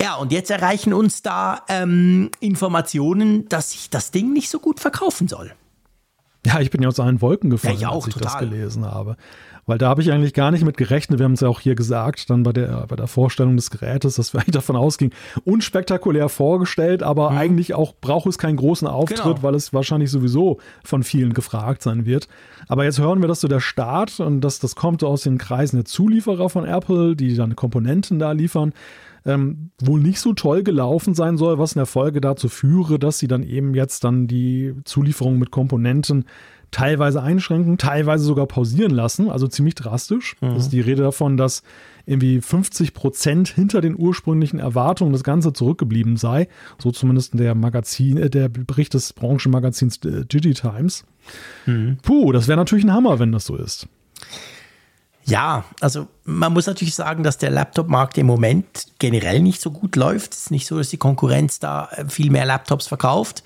Ja, und jetzt erreichen uns da ähm, Informationen, dass sich das Ding nicht so gut verkaufen soll. Ja, ich bin ja aus allen Wolken gefallen, ja, ich als ich total. das gelesen habe. Weil da habe ich eigentlich gar nicht mit gerechnet. Wir haben es ja auch hier gesagt, dann bei der, bei der Vorstellung des Gerätes, dass wir eigentlich davon ausgingen, unspektakulär vorgestellt, aber mhm. eigentlich auch braucht es keinen großen Auftritt, genau. weil es wahrscheinlich sowieso von vielen gefragt sein wird. Aber jetzt hören wir, dass so der Start und das, das kommt aus den Kreisen der Zulieferer von Apple, die dann Komponenten da liefern. Ähm, wohl nicht so toll gelaufen sein soll, was in der Folge dazu führe, dass sie dann eben jetzt dann die Zulieferung mit Komponenten teilweise einschränken, teilweise sogar pausieren lassen, also ziemlich drastisch. Mhm. Das ist die Rede davon, dass irgendwie 50 Prozent hinter den ursprünglichen Erwartungen das Ganze zurückgeblieben sei. So zumindest der Magazin, äh, der Bericht des Branchenmagazins äh, Digitimes. Mhm. Puh, das wäre natürlich ein Hammer, wenn das so ist. Ja, also man muss natürlich sagen, dass der Laptop-Markt im Moment generell nicht so gut läuft. Es ist nicht so, dass die Konkurrenz da äh, viel mehr Laptops verkauft.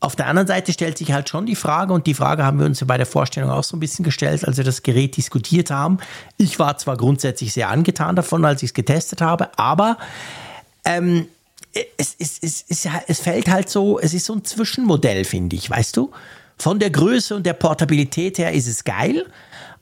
Auf der anderen Seite stellt sich halt schon die Frage, und die Frage haben wir uns ja bei der Vorstellung auch so ein bisschen gestellt, als wir das Gerät diskutiert haben. Ich war zwar grundsätzlich sehr angetan davon, als ich es getestet habe, aber ähm, es, es, es, es, es fällt halt so, es ist so ein Zwischenmodell, finde ich, weißt du? Von der Größe und der Portabilität her ist es geil.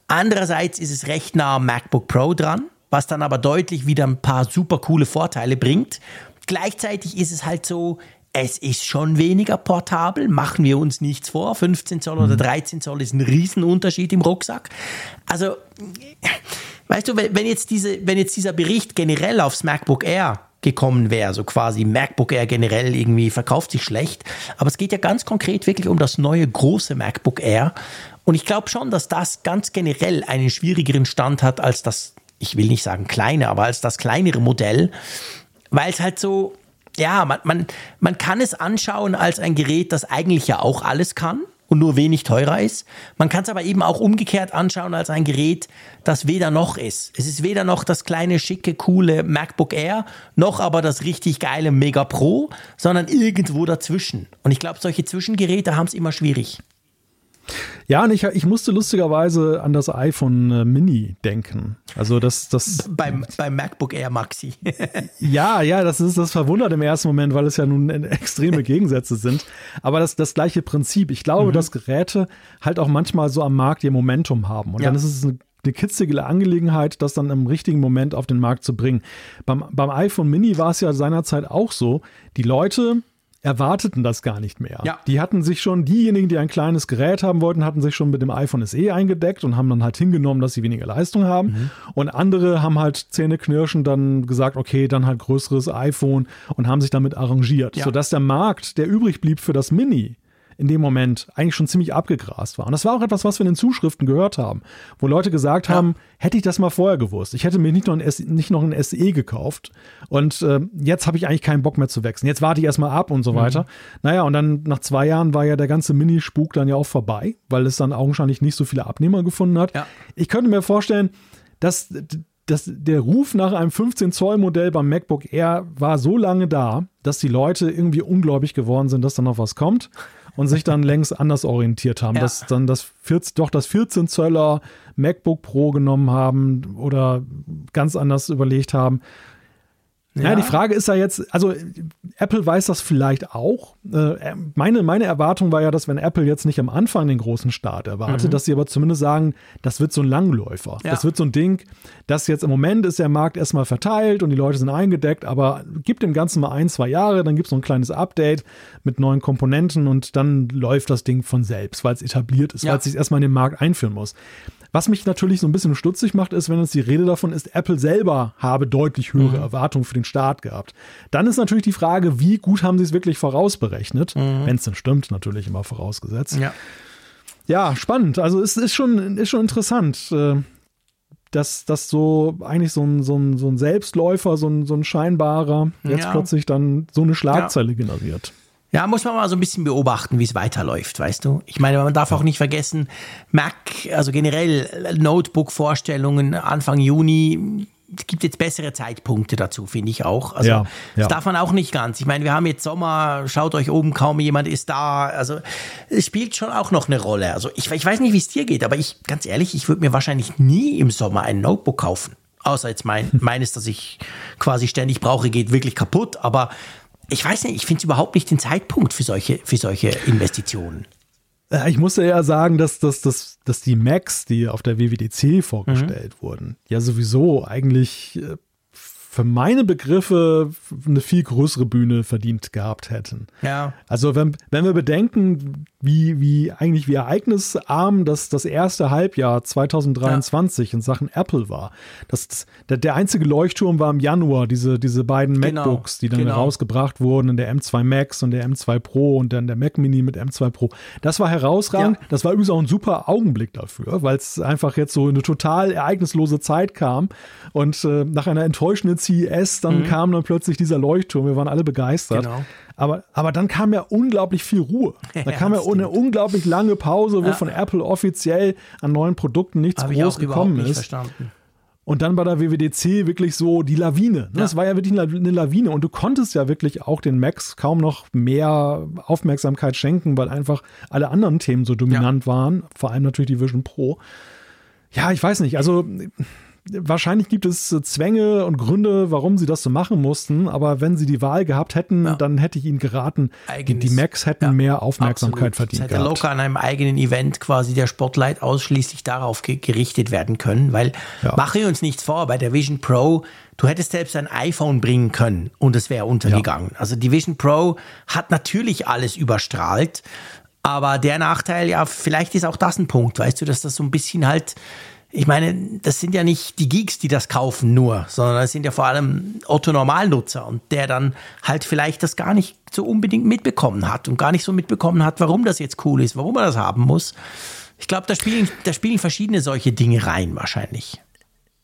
Andererseits ist es recht nah am MacBook Pro dran, was dann aber deutlich wieder ein paar super coole Vorteile bringt. Gleichzeitig ist es halt so, es ist schon weniger portabel, machen wir uns nichts vor. 15 Zoll oder 13 mhm. Zoll ist ein Riesenunterschied im Rucksack. Also, weißt du, wenn jetzt, diese, wenn jetzt dieser Bericht generell aufs MacBook Air gekommen wäre, so quasi MacBook Air generell irgendwie verkauft sich schlecht, aber es geht ja ganz konkret wirklich um das neue große MacBook Air. Und ich glaube schon, dass das ganz generell einen schwierigeren Stand hat als das, ich will nicht sagen kleine, aber als das kleinere Modell, weil es halt so, ja, man, man, man kann es anschauen als ein Gerät, das eigentlich ja auch alles kann und nur wenig teurer ist. Man kann es aber eben auch umgekehrt anschauen als ein Gerät, das weder noch ist. Es ist weder noch das kleine, schicke, coole MacBook Air, noch aber das richtig geile Mega Pro, sondern irgendwo dazwischen. Und ich glaube, solche Zwischengeräte haben es immer schwierig. Ja, und ich, ich musste lustigerweise an das iPhone äh, Mini denken. Also das, das beim, beim MacBook Air Maxi. ja, ja, das ist das verwundert im ersten Moment, weil es ja nun extreme Gegensätze sind. Aber das das gleiche Prinzip. Ich glaube, mhm. dass Geräte halt auch manchmal so am Markt ihr Momentum haben. Und ja. dann ist es eine eine kitzige Angelegenheit, das dann im richtigen Moment auf den Markt zu bringen. Beim, beim iPhone Mini war es ja seinerzeit auch so, die Leute erwarteten das gar nicht mehr. Ja. Die hatten sich schon, diejenigen, die ein kleines Gerät haben wollten, hatten sich schon mit dem iPhone SE eingedeckt und haben dann halt hingenommen, dass sie weniger Leistung haben. Mhm. Und andere haben halt zähneknirschend dann gesagt, okay, dann halt größeres iPhone und haben sich damit arrangiert. Ja. Sodass der Markt, der übrig blieb für das Mini, in dem Moment eigentlich schon ziemlich abgegrast war. Und das war auch etwas, was wir in den Zuschriften gehört haben, wo Leute gesagt ja. haben, hätte ich das mal vorher gewusst. Ich hätte mir nicht noch ein, S nicht noch ein SE gekauft und äh, jetzt habe ich eigentlich keinen Bock mehr zu wechseln. Jetzt warte ich erstmal ab und so mhm. weiter. Naja, und dann nach zwei Jahren war ja der ganze Minispuk dann ja auch vorbei, weil es dann augenscheinlich nicht so viele Abnehmer gefunden hat. Ja. Ich könnte mir vorstellen, dass das, der Ruf nach einem 15 Zoll Modell beim MacBook Air war so lange da, dass die Leute irgendwie ungläubig geworden sind, dass da noch was kommt und sich dann längst anders orientiert haben. Ja. Dass dann das 14, doch das 14 Zöller MacBook Pro genommen haben oder ganz anders überlegt haben. Ja. ja, die Frage ist ja jetzt, also Apple weiß das vielleicht auch. Äh, meine, meine Erwartung war ja, dass wenn Apple jetzt nicht am Anfang den großen Start erwartet, mhm. dass sie aber zumindest sagen, das wird so ein Langläufer. Ja. Das wird so ein Ding, das jetzt im Moment ist der Markt erstmal verteilt und die Leute sind eingedeckt, aber gibt dem Ganzen mal ein, zwei Jahre, dann gibt es so ein kleines Update mit neuen Komponenten und dann läuft das Ding von selbst, weil es etabliert ist, ja. weil es sich erstmal in den Markt einführen muss. Was mich natürlich so ein bisschen stutzig macht, ist, wenn jetzt die Rede davon ist, Apple selber habe deutlich höhere mhm. Erwartungen für den Start gehabt. Dann ist natürlich die Frage, wie gut haben sie es wirklich vorausberechnet? Mhm. Wenn es denn stimmt, natürlich immer vorausgesetzt. Ja. Ja, spannend. Also es ist schon, ist schon interessant, äh, dass das so eigentlich so ein, so ein, so ein Selbstläufer, so ein, so ein scheinbarer, jetzt Ja. plötzlich dann so eine Schlagzeile generiert. Ja, muss man mal so ein bisschen beobachten, wie es weiterläuft, weißt du? Ich meine, man darf auch nicht vergessen, Mac, also generell Notebook-Vorstellungen Anfang Juni, es gibt jetzt bessere Zeitpunkte dazu, finde ich auch. Also Ja, das ja. darf man auch nicht ganz. Ich meine, wir haben jetzt Sommer, schaut euch oben, kaum jemand ist da. Also es spielt schon auch noch eine Rolle. Also ich, ich weiß nicht, wie es dir geht, aber ich, ganz ehrlich, ich würde mir wahrscheinlich nie im Sommer ein Notebook kaufen. Außer jetzt mein, meines, das ich quasi ständig brauche, geht wirklich kaputt. Aber ich weiß nicht, ich finde es überhaupt nicht den Zeitpunkt für solche, für solche Investitionen. Äh, Ich musste ja sagen, dass, dass, dass, dass die Macs, die auf der WWDC vorgestellt Mhm. wurden, ja sowieso eigentlich äh, für meine Begriffe eine viel größere Bühne verdient gehabt hätten. Ja. Also wenn, wenn wir bedenken, wie, wie eigentlich wie ereignisarm das, das erste Halbjahr 2023 in Sachen Apple war. Das, der, der einzige Leuchtturm war im Januar, diese, diese beiden Genau, MacBooks, die dann genau. rausgebracht wurden, in der M2 Max und der M2 Pro und dann der Mac Mini mit M2 Pro. Das war herausragend. Ja. Das war übrigens auch ein super Augenblick dafür, weil es einfach jetzt so eine total ereignislose Zeit kam und äh, nach einer enttäuschenden CES dann kam dann plötzlich dieser Leuchtturm. Wir waren alle begeistert. Mhm. Genau. Aber, aber dann kam ja unglaublich viel Ruhe. Da Ja, kam ja das eine unglaublich lange Pause, wo Ja. von Apple offiziell an neuen Produkten nichts ich groß gekommen nicht ist. verstanden. Und dann bei der WWDC wirklich so die Lawine. Ne? Das war ja wirklich eine eine Lawine. Und du konntest ja wirklich auch den Macs kaum noch mehr Aufmerksamkeit schenken, weil einfach alle anderen Themen so dominant waren. Vor allem natürlich die Vision Pro. Ja, ich weiß nicht. Also wahrscheinlich gibt es äh, Zwänge und Gründe, warum sie das so machen mussten. Aber wenn sie die Wahl gehabt hätten, Ja. dann hätte ich ihnen geraten, die, Eigenes- die Macs hätten Ja, mehr Aufmerksamkeit Absolut. verdient Es hätte locker an einem eigenen Event quasi der Spotlight ausschließlich darauf ge gerichtet werden können, weil Ja. machen wir uns nichts vor, bei der Vision Pro, du hättest selbst ein iPhone bringen können und es wäre untergegangen. Also die Vision Pro hat natürlich alles überstrahlt, aber der Nachteil, ja, vielleicht ist auch das ein Punkt, weißt du, dass das so ein bisschen halt ich meine, das sind ja nicht die Geeks, die das kaufen nur, sondern das sind ja vor allem Otto-Normalnutzer und der dann halt vielleicht das gar nicht so unbedingt mitbekommen hat und gar nicht so mitbekommen hat, warum das jetzt cool ist, warum er das haben muss. Ich glaube, da spielen, da spielen verschiedene solche Dinge rein wahrscheinlich.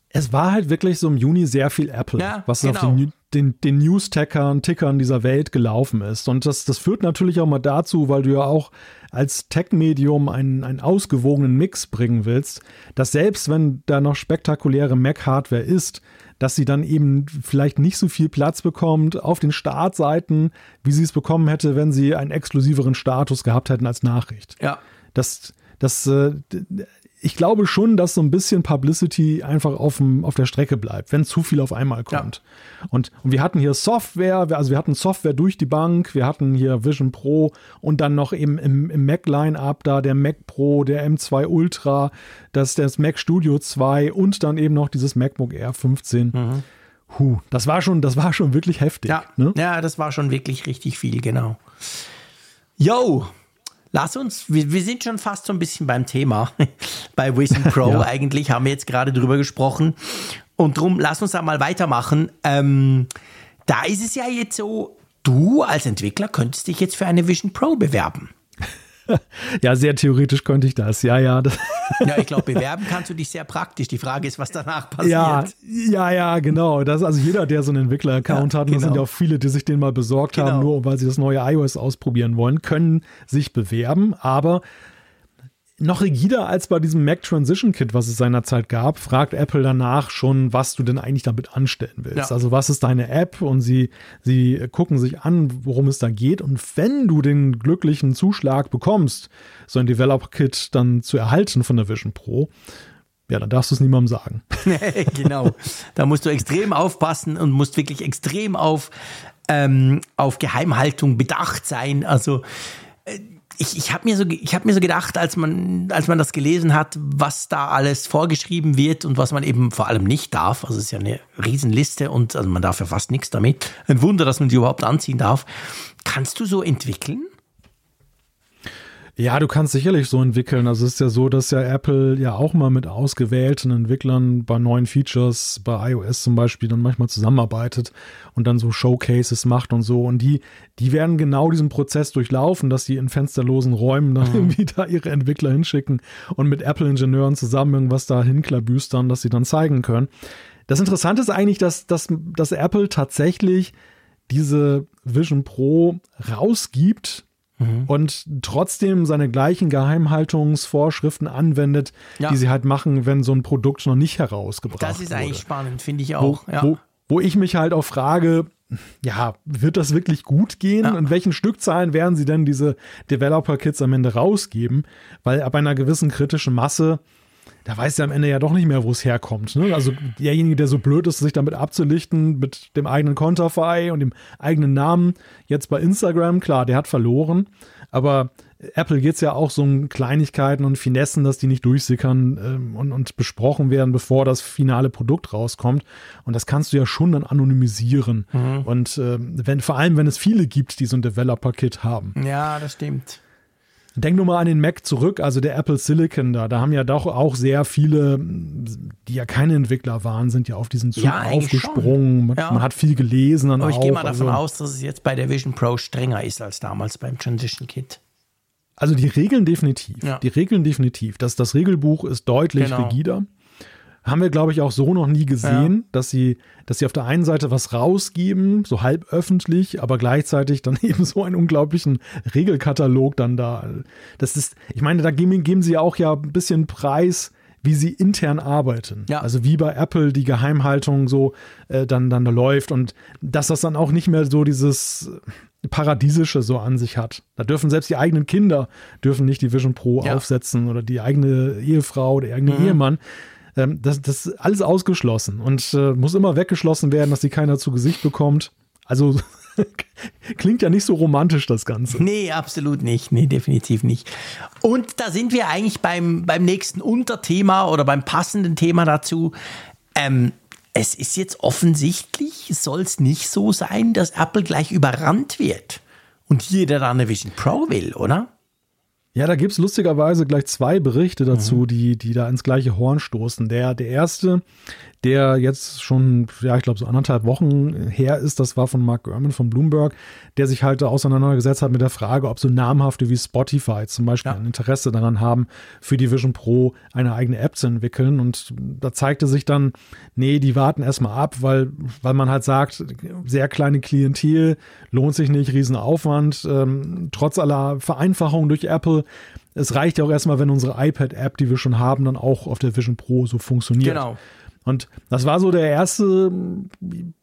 Es war halt wirklich so im Juni sehr viel Apple, Ja, was genau. auf den, den, den News-Tackern, Tickern dieser Welt gelaufen ist. Und das, das führt natürlich auch mal dazu, weil du ja auch als Tech-Medium einen, einen ausgewogenen Mix bringen willst, dass selbst wenn da noch spektakuläre Mac-Hardware ist, dass sie dann eben vielleicht nicht so viel Platz bekommt auf den Startseiten, wie sie es bekommen hätte, wenn sie einen exklusiveren Status gehabt hätten als Nachricht. Ja. Das, das, äh, ich glaube schon, dass so ein bisschen Publicity einfach auf, dem, auf der Strecke bleibt, wenn zu viel auf einmal kommt. Und, und wir hatten hier Software, also wir hatten Software durch die Bank, wir hatten hier Vision Pro und dann noch eben im, im Mac-Line-Up da der Mac Pro, der M2 Ultra, das, das Mac Studio 2 und dann eben noch dieses MacBook Air 15. Huh, das war schon, das war schon wirklich heftig. Ja, Ne? ja, das war schon wirklich richtig viel, genau. Yo, lass uns, wir, wir sind schon fast so ein bisschen beim Thema. Bei Vision Pro Ja. eigentlich haben wir jetzt gerade drüber gesprochen. Und drum, lass uns da mal weitermachen. Ähm, da ist es ja jetzt so, du als Entwickler könntest dich jetzt für eine Vision Pro bewerben. Ja, sehr theoretisch könnte ich das. Ja, ja. Ja, ich glaube, bewerben kannst du dich sehr praktisch. Die Frage ist, was danach passiert. Ja, ja, ja, genau. Das, also jeder, der so einen Entwickler-Account Ja, hat, und das sind genau. ja auch viele, die sich den mal besorgt Genau. haben, nur weil sie das neue iOS ausprobieren wollen, können sich bewerben, aber noch rigider als bei diesem Mac Transition Kit, was es seinerzeit gab, fragt Apple danach schon, was du denn eigentlich damit anstellen willst. Ja. Also was ist deine App und sie, sie gucken sich an, worum es da geht. Und wenn du den glücklichen Zuschlag bekommst, so ein Developer Kit dann zu erhalten von der Vision Pro, ja, dann darfst du es niemandem sagen. genau. Da musst du extrem aufpassen und musst wirklich extrem auf, ähm, auf Geheimhaltung bedacht sein. Also äh, ich, ich habe mir, so, ich hab mir so gedacht, als man, als man das gelesen hat, was da alles vorgeschrieben wird und was man eben vor allem nicht darf. Also es ist ja eine Riesenliste und also man darf ja fast nichts damit. Ein Wunder, dass man die überhaupt anziehen darf. Kannst du so entwickeln? Ja, du kannst sicherlich so entwickeln. Also es ist ja so, dass ja Apple ja auch mal mit ausgewählten Entwicklern bei neuen Features, bei iOS zum Beispiel, dann manchmal zusammenarbeitet und dann so Showcases macht und so. Und die, die werden genau diesen Prozess durchlaufen, dass die in fensterlosen Räumen dann mhm. irgendwie da ihre Entwickler hinschicken und mit Apple-Ingenieuren zusammen irgendwas da hinklabüstern, dass sie dann zeigen können. Das Interessante ist eigentlich, dass, dass, dass Apple tatsächlich diese Vision Pro rausgibt mhm. und trotzdem seine gleichen Geheimhaltungsvorschriften anwendet, ja. die sie halt machen, wenn so ein Produkt noch nicht herausgebracht wird. Das ist wurde. eigentlich spannend, finde ich auch. Wo, ja. wo, wo ich mich halt auch frage, ja, wird das wirklich gut gehen? Ja. In welchen Stückzahlen werden sie denn diese Developer-Kits am Ende rausgeben? Weil ab einer gewissen kritischen Masse da weiß er am Ende ja doch nicht mehr, wo es herkommt. Ne? Also derjenige, der so blöd ist, sich damit abzulichten mit dem eigenen Konterfei und dem eigenen Namen, jetzt bei Instagram, klar, der hat verloren. Aber Apple geht es ja auch so um Kleinigkeiten und Finessen, dass die nicht durchsickern ähm, und, und, besprochen werden, bevor das finale Produkt rauskommt. Und das kannst du ja schon dann anonymisieren. Mhm. Und äh, wenn, vor allem, wenn es viele gibt, die so ein Developer-Kit haben. Ja, das stimmt. Denk nur mal an den Mac zurück, also der Apple Silicon da. Da haben ja doch auch sehr viele, die ja keine Entwickler waren, sind ja auf diesen Zug ja, aufgesprungen. Man, ja. man, hat viel gelesen. Aber ich gehe mal davon also, aus, dass es jetzt bei der Vision Pro strenger ist als damals beim Transition Kit. Also die Regeln definitiv. Ja. Die Regeln definitiv. Das, das Regelbuch ist deutlich genau. rigider. Haben wir, glaube ich, auch so noch nie gesehen, ja. dass sie, dass sie auf der einen Seite was rausgeben, so halb öffentlich, aber gleichzeitig dann eben so einen unglaublichen Regelkatalog dann da. Das ist, ich meine, da geben, geben sie auch ja ein bisschen Preis, wie sie intern arbeiten. Ja. Also wie bei Apple die Geheimhaltung so äh, dann, dann da läuft und dass das dann auch nicht mehr so dieses Paradiesische so an sich hat. Da dürfen selbst die eigenen Kinder dürfen nicht die Vision Pro ja. aufsetzen oder die eigene Ehefrau, der eigene mhm. Ehemann. Ähm, das, das ist alles ausgeschlossen und äh, muss immer weggeschlossen werden, dass sie keiner zu Gesicht bekommt. Also klingt ja nicht so romantisch, das Ganze. Nee, absolut nicht. Nee, definitiv nicht. Und da sind wir eigentlich beim, beim nächsten Unterthema oder beim passenden Thema dazu. Ähm, es ist jetzt offensichtlich, soll es nicht so sein, dass Apple gleich überrannt wird und jeder da eine Vision Pro will, oder? Ja, da gibt es lustigerweise gleich zwei Berichte dazu, mhm. die, die da ins gleiche Horn stoßen. Der, der erste, der jetzt schon, ja, ich glaube, so anderthalb Wochen her ist. Das war von Mark Gurman von Bloomberg, der sich halt auseinandergesetzt hat mit der Frage, ob so namhafte wie Spotify zum Beispiel ja. ein Interesse daran haben, für die Vision Pro eine eigene App zu entwickeln. Und da zeigte sich dann, nee, die warten erstmal ab, weil, weil man halt sagt, sehr kleine Klientel, lohnt sich nicht, Riesenaufwand, ähm, trotz aller Vereinfachungen durch Apple es reicht ja auch erstmal, wenn unsere iPad-App, die wir schon haben, dann auch auf der Vision Pro so funktioniert. Genau. Und das war so der erste,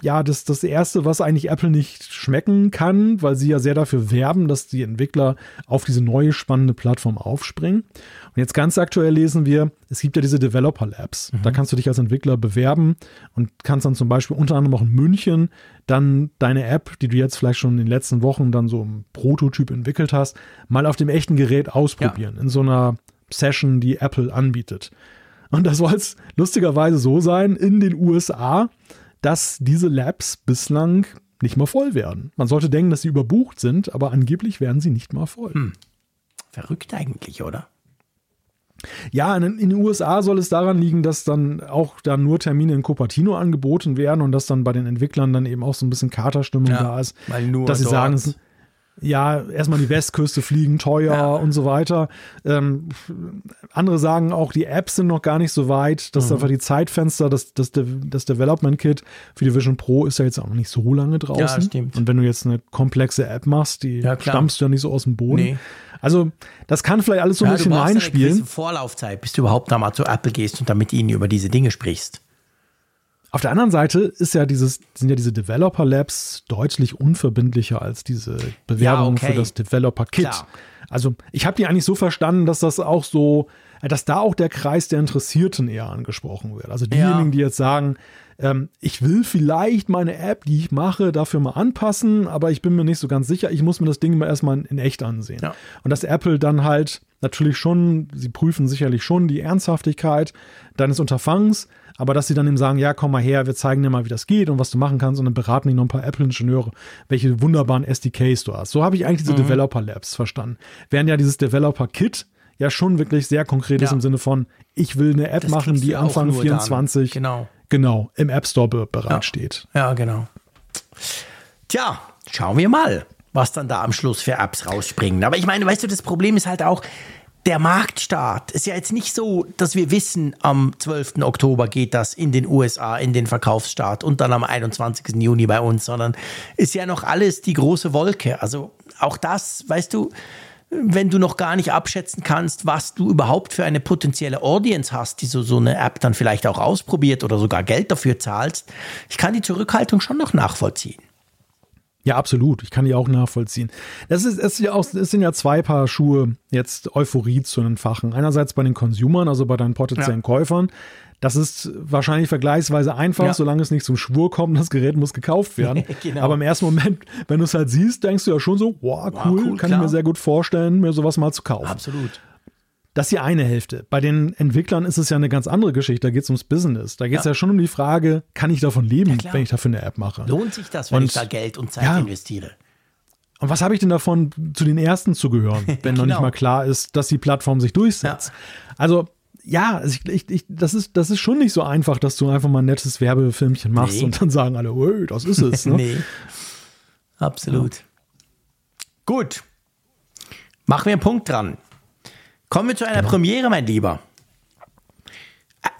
ja, das, das erste, was eigentlich Apple nicht schmecken kann, weil sie ja sehr dafür werben, dass die Entwickler auf diese neue spannende Plattform aufspringen. Und jetzt ganz aktuell lesen wir, es gibt ja diese Developer Labs. Mhm. Da kannst du dich als Entwickler bewerben und kannst dann zum Beispiel unter anderem auch in München dann deine App, die du jetzt vielleicht schon in den letzten Wochen dann so im Prototyp entwickelt hast, mal auf dem echten Gerät ausprobieren. Ja. In so einer Session, die Apple anbietet. Und da soll es lustigerweise so sein in den USA, dass diese Labs bislang nicht mal voll werden. Man sollte denken, dass sie überbucht sind, aber angeblich werden sie nicht mal voll. Hm. Verrückt eigentlich, oder? Ja, in, den USA soll es daran liegen, dass dann auch da nur Termine in Cupertino angeboten werden und dass dann bei den Entwicklern dann eben auch so ein bisschen Katerstimmung ja, da ist. Weil nur dass sie dort. sagen, es, ja, erstmal die Westküste fliegen, teuer ja. und so weiter. Ähm, andere sagen auch, die Apps sind noch gar nicht so weit. Das mhm. ist einfach die Zeitfenster, das, das, das Development Kit für die Vision Pro ist ja jetzt auch noch nicht so lange draußen. Ja, stimmt. Und wenn du jetzt eine komplexe App machst, die ja, stammst du ja nicht so aus dem Boden. Nee. Also, das kann vielleicht alles so ein bisschen reinspielen. Du brauchst eine Vorlaufzeit, bis du überhaupt da mal zu Apple gehst und dann mit ihnen über diese Dinge sprichst. Auf der anderen Seite ist ja dieses, sind ja diese Developer Labs deutlich unverbindlicher als diese Bewerbung ja, okay. für das Developer Kit. Klar. Also ich habe die eigentlich so verstanden, dass das auch so, dass da auch der Kreis der Interessierten eher angesprochen wird. Also diejenigen, ja. die jetzt sagen, ähm, ich will vielleicht meine App, die ich mache, dafür mal anpassen, aber ich bin mir nicht so ganz sicher. Ich muss mir das Ding mal erstmal in echt ansehen. Ja. Und dass Apple dann halt natürlich schon, sie prüfen sicherlich schon die Ernsthaftigkeit deines Unterfangs, aber dass sie dann eben sagen, ja, komm mal her, wir zeigen dir mal, wie das geht und was du machen kannst und dann beraten die noch ein paar Apple-Ingenieure, welche wunderbaren SDKs du hast. So habe ich eigentlich diese mhm. Developer Labs verstanden. Während ja dieses Developer Kit ja schon wirklich sehr konkret ist im Sinne von, ich will eine App das machen, die Anfang 24 genau. genau im App Store bereitsteht. Ja. ja, genau. Tja, schauen wir mal, was dann da am Schluss für Apps rausspringen. Aber ich meine, weißt du, das Problem ist halt auch, der Marktstart ist ja jetzt nicht so, dass wir wissen, am 12. Oktober geht das in den USA in den Verkaufsstart und dann am 21. Juni bei uns, sondern ist ja noch alles die große Wolke. Also auch das, weißt du, wenn du noch gar nicht abschätzen kannst, was du überhaupt für eine potenzielle Audience hast, die so, so eine App dann vielleicht auch ausprobiert oder sogar Geld dafür zahlst. Ich kann die Zurückhaltung schon noch nachvollziehen. Ja, absolut. Ich kann die auch nachvollziehen. Das, ist, es, ist ja auch, es sind ja zwei Paar Schuhe, jetzt Euphorie zu entfachen. Einerseits bei den Consumern, also bei deinen potenziellen ja. Käufern. Das ist wahrscheinlich vergleichsweise einfach, ja. solange es nicht zum Schwur kommt, das Gerät muss gekauft werden. genau. Aber im ersten Moment, wenn du es halt siehst, denkst du ja schon so, wow, cool, wow, cool kann klar. ich mir sehr gut vorstellen, mir sowas mal zu kaufen. Absolut. Das ist die eine Hälfte. Bei den Entwicklern ist es ja eine ganz andere Geschichte. Da geht es ums Business. Da geht es ja. ja. schon um die Frage, kann ich davon leben, ja, wenn ich dafür eine App mache? Lohnt sich das, wenn und, ich da Geld und Zeit ja. investiere? Und was habe ich denn davon, zu den ersten zu gehören, wenn genau. noch nicht genau. mal klar ist, dass die Plattform sich durchsetzt? Also ja, also ich, ich, ich, das, ist, das ist schon nicht so einfach, dass du einfach mal ein nettes Werbefilmchen machst nee. und dann sagen alle, hey, das ist es. Ne? nee, absolut. Ja. Gut, machen wir einen Punkt dran. Kommen wir zu einer genau. Premiere, mein Lieber.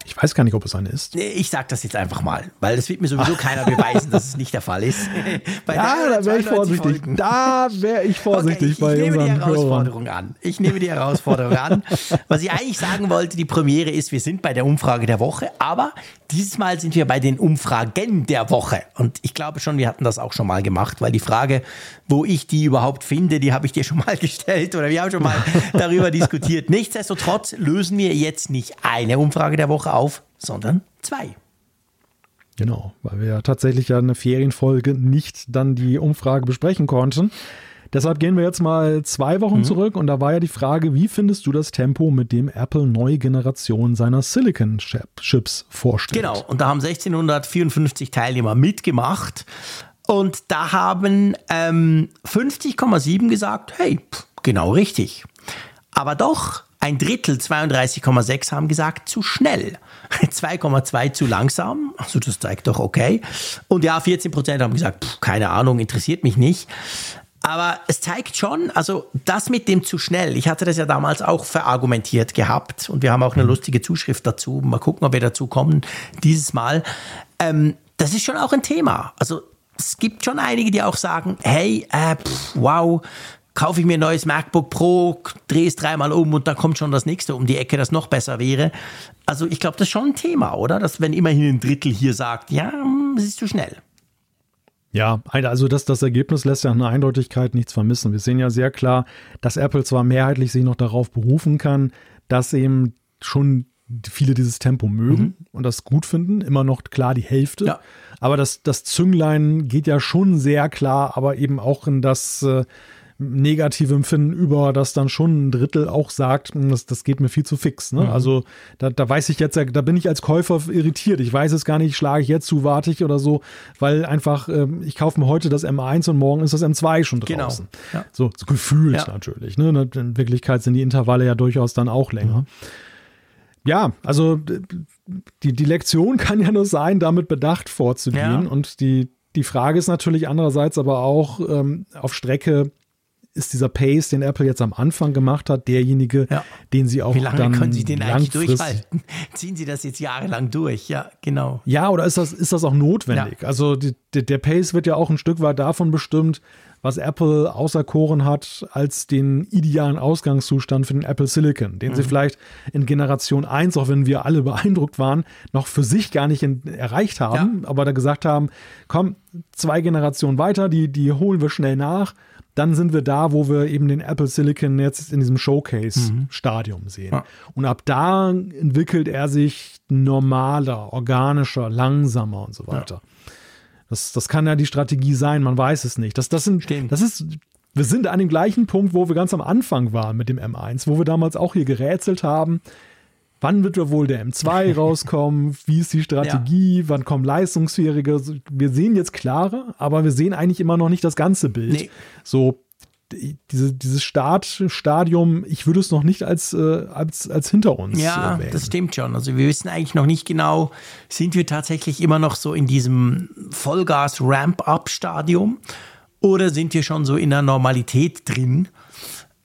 Ich weiß gar nicht, ob es eine ist. Ich sag das jetzt einfach mal, weil das wird mir sowieso keiner beweisen, dass es nicht der Fall ist. ja, da wäre ich vorsichtig. Folgen. Da wäre ich vorsichtig okay, ich, ich nehme die Herausforderung Hörern. an. Ich nehme die Herausforderung an. Was ich eigentlich sagen wollte, die Premiere ist, wir sind bei der Umfrage der Woche, aber dieses Mal sind wir bei den Umfragen der Woche. Und ich glaube schon, wir hatten das auch schon mal gemacht, weil die Frage, wo ich die überhaupt finde, die habe ich dir schon mal gestellt oder wir haben schon mal darüber diskutiert. Nichtsdestotrotz lösen wir jetzt nicht eine Umfrage der Woche auf, sondern zwei. Genau, weil wir ja tatsächlich ja eine Ferienfolge nicht dann die Umfrage besprechen konnten. Deshalb gehen wir jetzt mal zwei Wochen mhm. zurück und da war ja die Frage, wie findest du das Tempo, mit dem Apple neue Generation seiner Silicon-Chips vorstellt? Genau, und da haben 1654 Teilnehmer mitgemacht und da haben ähm, 50,7 gesagt, hey, pff, genau richtig. Aber doch ein Drittel, 32,6 haben gesagt, zu schnell. 2,2 zu langsam. Also das zeigt doch okay. Und ja, 14 Prozent haben gesagt, pff, keine Ahnung, interessiert mich nicht. Aber es zeigt schon, also das mit dem zu schnell, ich hatte das ja damals auch verargumentiert gehabt und wir haben auch eine lustige Zuschrift dazu. Mal gucken, ob wir dazu kommen dieses Mal. Ähm, das ist schon auch ein Thema. Also es gibt schon einige, die auch sagen, hey, äh, pff, wow, kaufe ich mir ein neues MacBook Pro, drehe es dreimal um und dann kommt schon das nächste um die Ecke, das noch besser wäre. Also ich glaube, das ist schon ein Thema, oder? Dass wenn immerhin ein Drittel hier sagt, ja, hm, es ist zu schnell. Ja, also das, das Ergebnis lässt ja eine Eindeutigkeit nichts vermissen. Wir sehen ja sehr klar, dass Apple zwar mehrheitlich sich noch darauf berufen kann, dass eben schon viele dieses Tempo mögen mhm. und das gut finden. Immer noch klar die Hälfte. Ja. Aber das, das Zünglein geht ja schon sehr klar, aber eben auch in das äh, negative Empfinden über, dass dann schon ein Drittel auch sagt, hm, das, das geht mir viel zu fix. Ne? Mhm. Also da, da weiß ich jetzt, da bin ich als Käufer irritiert. Ich weiß es gar nicht, schlage ich jetzt zu, warte ich oder so, weil einfach, äh, ich kaufe mir heute das M1 und morgen ist das M2 schon genau. draußen. Genau. Ja. So, so, gefühlt ja. natürlich. Ne? In Wirklichkeit sind die Intervalle ja durchaus dann auch länger. Mhm. Ja, also die, die Lektion kann ja nur sein, damit bedacht vorzugehen. Ja. Und die, die Frage ist natürlich andererseits aber auch ähm, auf Strecke, ist dieser Pace, den Apple jetzt am Anfang gemacht hat, derjenige, ja. den sie auch Wie lange dann können Sie den eigentlich durchhalten? Ziehen Sie das jetzt jahrelang durch? Ja, genau. Ja, oder ist das, ist das auch notwendig? Ja. Also die, der Pace wird ja auch ein Stück weit davon bestimmt, was Apple auserkoren hat als den idealen Ausgangszustand für den Apple Silicon, den mhm. sie vielleicht in Generation 1, auch wenn wir alle beeindruckt waren, noch für sich gar nicht in, erreicht haben, ja. aber da gesagt haben, komm, zwei Generationen weiter, die, die holen wir schnell nach dann sind wir da, wo wir eben den Apple Silicon jetzt in diesem Showcase-Stadium mhm. sehen. Ja. Und ab da entwickelt er sich normaler, organischer, langsamer und so weiter. Ja. Das, das kann ja die Strategie sein, man weiß es nicht. Das, das, sind, das ist, wir sind an dem gleichen Punkt, wo wir ganz am Anfang waren mit dem M1, wo wir damals auch hier gerätselt haben. wann wird wohl der M2 rauskommen, wie ist die Strategie, ja. wann kommen leistungsfähige. Wir sehen jetzt klarer, aber wir sehen eigentlich immer noch nicht das ganze Bild. Nee. So diese, dieses Start, Stadium, ich würde es noch nicht als, äh, als, als hinter uns. Ja, äh, das stimmt schon. Also wir wissen eigentlich noch nicht genau, sind wir tatsächlich immer noch so in diesem Vollgas-Ramp-Up-Stadium oder sind wir schon so in der Normalität drin?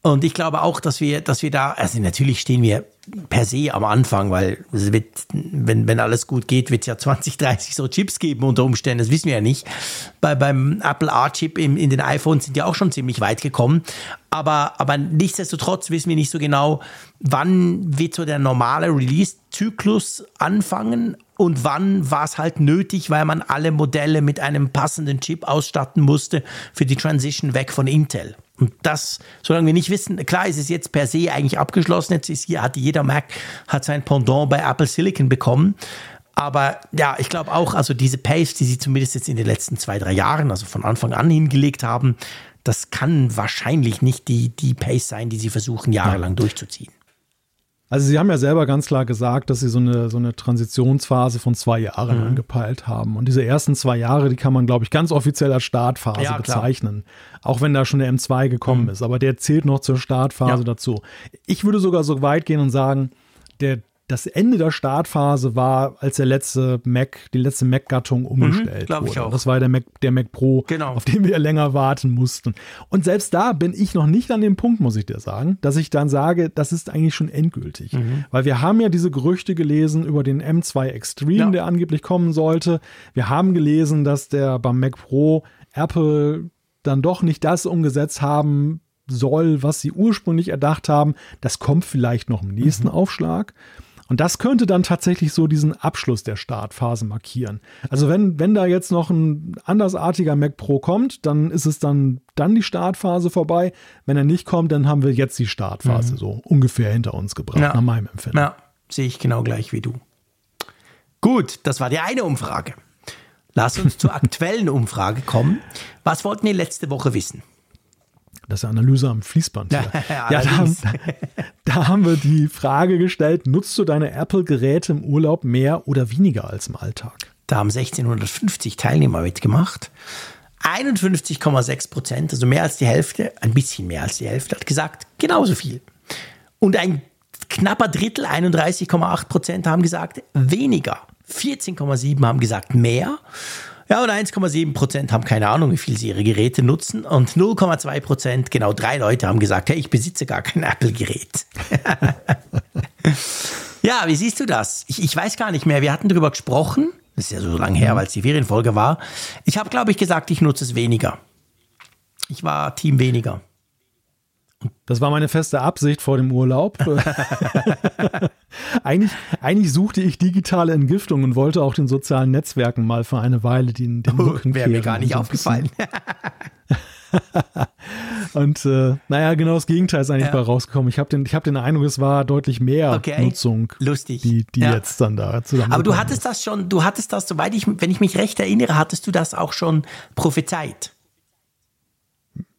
Und ich glaube auch, dass wir, dass wir da, also natürlich stehen wir per se am Anfang, weil es wird, wenn, wenn alles gut geht, wird es ja 20, 30 so Chips geben unter Umständen, das wissen wir ja nicht. Bei, beim Apple A-Chip in, in den iPhones sind ja auch schon ziemlich weit gekommen. Aber, aber nichtsdestotrotz wissen wir nicht so genau, wann wird so der normale Release-Zyklus anfangen und wann war es halt nötig, weil man alle Modelle mit einem passenden Chip ausstatten musste für die Transition weg von Intel. Und das, solange wir nicht wissen, klar ist es jetzt per se eigentlich abgeschlossen. Jetzt ist hier, hat jeder Mac hat sein Pendant bei Apple Silicon bekommen. Aber ja, ich glaube auch, also diese Pace, die sie zumindest jetzt in den letzten zwei, drei Jahren, also von Anfang an hingelegt haben, das kann wahrscheinlich nicht die, die Pace sein, die sie versuchen, jahrelang ja. durchzuziehen. Also Sie haben ja selber ganz klar gesagt, dass Sie so eine, so eine Transitionsphase von zwei Jahren mhm. angepeilt haben. Und diese ersten zwei Jahre, die kann man, glaube ich, ganz offiziell als Startphase ja, bezeichnen. Auch wenn da schon der M2 gekommen mhm. ist. Aber der zählt noch zur Startphase ja. dazu. Ich würde sogar so weit gehen und sagen, der, das Ende der Startphase war, als der letzte Mac, die letzte Mac-Gattung mhm, umgestellt mhm, wurde. Ich auch. Das war der Mac, der Mac Pro, genau. auf den wir länger warten mussten. Und selbst da bin ich noch nicht an dem Punkt, muss ich dir sagen, dass ich dann sage, das ist eigentlich schon endgültig. Mhm. Weil wir haben ja diese Gerüchte gelesen über den M2 Extreme, ja. der angeblich kommen sollte. Wir haben gelesen, dass der beim Mac Pro Apple dann doch nicht das umgesetzt haben soll, was sie ursprünglich erdacht haben. Das kommt vielleicht noch im nächsten mhm. Aufschlag. Und das könnte dann tatsächlich so diesen Abschluss der Startphase markieren. Also wenn, wenn da jetzt noch ein andersartiger Mac Pro kommt, dann ist es dann, dann die Startphase vorbei. Wenn er nicht kommt, dann haben wir jetzt die Startphase mhm. so ungefähr hinter uns gebracht, ja. nach meinem Empfinden. Ja, sehe ich genau gleich wie du. Gut, das war die eine Umfrage. Lass uns zur aktuellen Umfrage kommen. Was wollten wir letzte Woche wissen? Das ist Analyse am Fließband. Hier. ja, da haben, da haben wir die Frage gestellt, nutzt du deine Apple-Geräte im Urlaub mehr oder weniger als im Alltag? Da haben 1650 Teilnehmer mitgemacht. 51,6 Prozent, also mehr als die Hälfte, ein bisschen mehr als die Hälfte, hat gesagt, genauso viel. Und ein knapper Drittel, 31,8 Prozent, haben gesagt, weniger. 14,7 haben gesagt, mehr. Ja, und 1,7 Prozent haben keine Ahnung, wie viel sie ihre Geräte nutzen. Und 0,2 Prozent, genau drei Leute, haben gesagt, hey, ich besitze gar kein Apple-Gerät. ja, wie siehst du das? Ich, ich weiß gar nicht mehr. Wir hatten darüber gesprochen. Das ist ja so lange her, mhm. weil es die Ferienfolge war. Ich habe, glaube ich, gesagt, ich nutze es weniger. Ich war Team weniger. Das war meine feste Absicht vor dem Urlaub. eigentlich, eigentlich suchte ich digitale Entgiftung und wollte auch den sozialen Netzwerken mal für eine Weile den, den oh, Wäre mir gar nicht so aufgefallen. und äh, naja, genau das Gegenteil ist eigentlich ja. bei rausgekommen. Ich habe den, hab den Eindruck, es war deutlich mehr okay. Nutzung, Lustig. die, die ja. jetzt dann da zusammen. Aber du hattest ist. das schon, du hattest das, soweit ich, wenn ich mich recht erinnere, hattest du das auch schon prophezeit.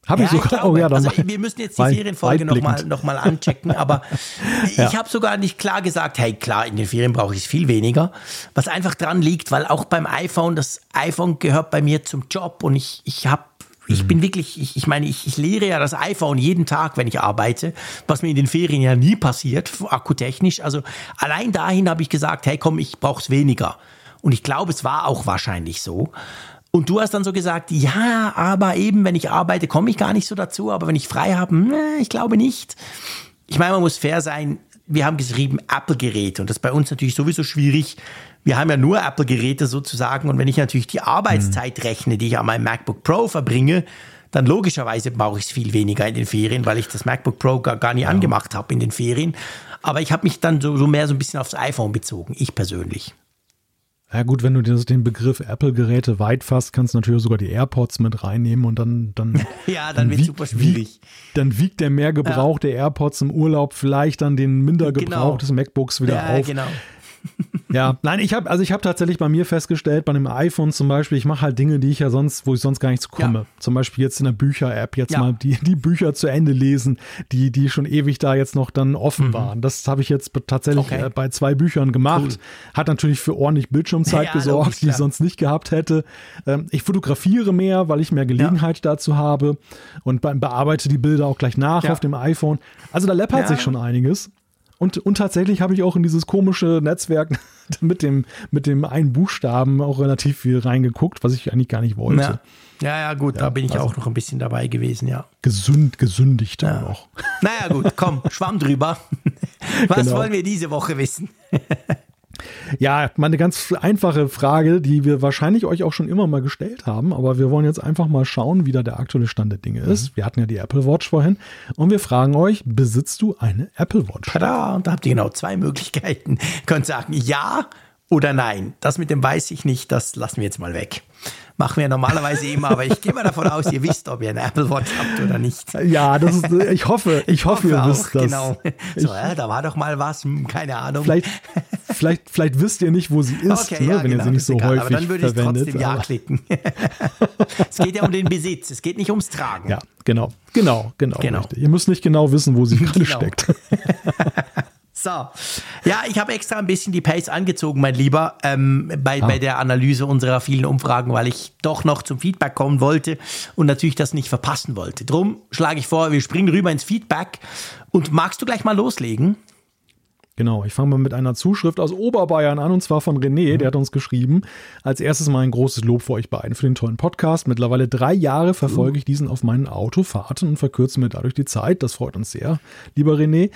Habe ja, ich sogar. Ich glaube, oh ja, dann also wir müssen jetzt die Ferienfolge nochmal noch mal anchecken, aber ja. ich habe sogar nicht klar gesagt, hey klar, in den Ferien brauche ich viel weniger, was einfach dran liegt, weil auch beim iPhone, das iPhone gehört bei mir zum Job und ich, ich habe ich mhm. bin wirklich, ich, ich meine, ich, ich lehre ja das iPhone jeden Tag, wenn ich arbeite, was mir in den Ferien ja nie passiert, akkutechnisch. Also allein dahin habe ich gesagt, hey komm, ich brauche es weniger. Und ich glaube, es war auch wahrscheinlich so. Und du hast dann so gesagt, ja, aber eben, wenn ich arbeite, komme ich gar nicht so dazu, aber wenn ich frei habe, ne, ich glaube nicht. Ich meine, man muss fair sein. Wir haben geschrieben Apple-Geräte und das ist bei uns natürlich sowieso schwierig. Wir haben ja nur Apple-Geräte sozusagen und wenn ich natürlich die Arbeitszeit rechne, die ich an meinem MacBook Pro verbringe, dann logischerweise brauche ich es viel weniger in den Ferien, weil ich das MacBook Pro gar, gar nie ja. angemacht habe in den Ferien. Aber ich habe mich dann so, so mehr so ein bisschen aufs iPhone bezogen, ich persönlich. Ja gut, wenn du den Begriff Apple-Geräte weit fasst, kannst du natürlich sogar die AirPods mit reinnehmen und dann dann ja, dann, dann wird super schwierig. Wiegt, dann wiegt der mehr Gebrauch ja. der AirPods im Urlaub vielleicht dann den minder Gebrauch genau. des MacBooks wieder ja, auf. Genau. Ja, nein, ich habe also ich habe tatsächlich bei mir festgestellt, bei einem iPhone zum Beispiel, ich mache halt Dinge, die ich ja sonst, wo ich sonst gar nicht zu komme. Ja. Zum Beispiel jetzt in der Bücher-App jetzt ja. mal die, die Bücher zu Ende lesen, die, die schon ewig da jetzt noch dann offen mhm. waren. Das habe ich jetzt tatsächlich okay. Äh, bei zwei Büchern gemacht. Cool. Hat natürlich für ordentlich Bildschirmzeit ja, gesorgt, logisch, die ich sonst nicht gehabt hätte. Ähm, ich fotografiere mehr, weil ich mehr Gelegenheit dazu habe und bearbeite die Bilder auch gleich nach auf dem iPhone. Also da läppert sich schon einiges. Und, und tatsächlich habe ich auch in dieses komische Netzwerk mit dem, mit dem einen Buchstaben auch relativ viel reingeguckt, was ich eigentlich gar nicht wollte. Ja, ja, ja gut, ja, da bin ich also auch noch ein bisschen dabei gewesen, ja. Gesünd, gesündigt ja. noch. Naja, gut, komm, schwamm drüber. Was genau. wollen wir diese Woche wissen? Ja, mal eine ganz einfache Frage, die wir wahrscheinlich euch auch schon immer mal gestellt haben, aber wir wollen jetzt einfach mal schauen, wie da der aktuelle Stand der Dinge ist. Mhm. Wir hatten ja die Apple Watch vorhin und wir fragen euch, besitzt du eine Apple Watch? Tada, und da habt ihr genau zwei Möglichkeiten. Ihr könnt sagen ja oder nein. Das mit dem weiß ich nicht, das lassen wir jetzt mal weg. Machen wir normalerweise immer, aber ich gehe mal davon aus, ihr wisst, ob ihr eine Apple Watch habt oder nicht. Ja, das ist, ich hoffe, ich, ich hoffe, ihr auch, wisst das. Genau. So, ja, da war doch mal was, hm, keine Ahnung. Vielleicht, vielleicht, vielleicht wisst ihr nicht, wo sie ist, okay, ne, ja, wenn genau, ihr sie nicht so egal, häufig verwendet. Aber dann würde ich verwendet, trotzdem Ja klicken. es geht ja um den Besitz, es geht nicht ums Tragen. Ja, genau, genau, genau. genau. Ihr müsst nicht genau wissen, wo sie gerade genau. steckt. So. Ja, ich habe extra ein bisschen die Pace angezogen, mein Lieber, ähm, bei, ah. bei der Analyse unserer vielen Umfragen, weil ich doch noch zum Feedback kommen wollte und natürlich das nicht verpassen wollte. Drum schlage ich vor, wir springen rüber ins Feedback. Und magst du gleich mal loslegen? Genau, ich fange mal mit einer Zuschrift aus Oberbayern an und zwar von René, mhm. der hat uns geschrieben. Als erstes mal ein großes Lob für euch beiden für den tollen Podcast. Mittlerweile drei Jahre verfolge ich diesen auf meinen Autofahrten und verkürze mir dadurch die Zeit. Das freut uns sehr, lieber René.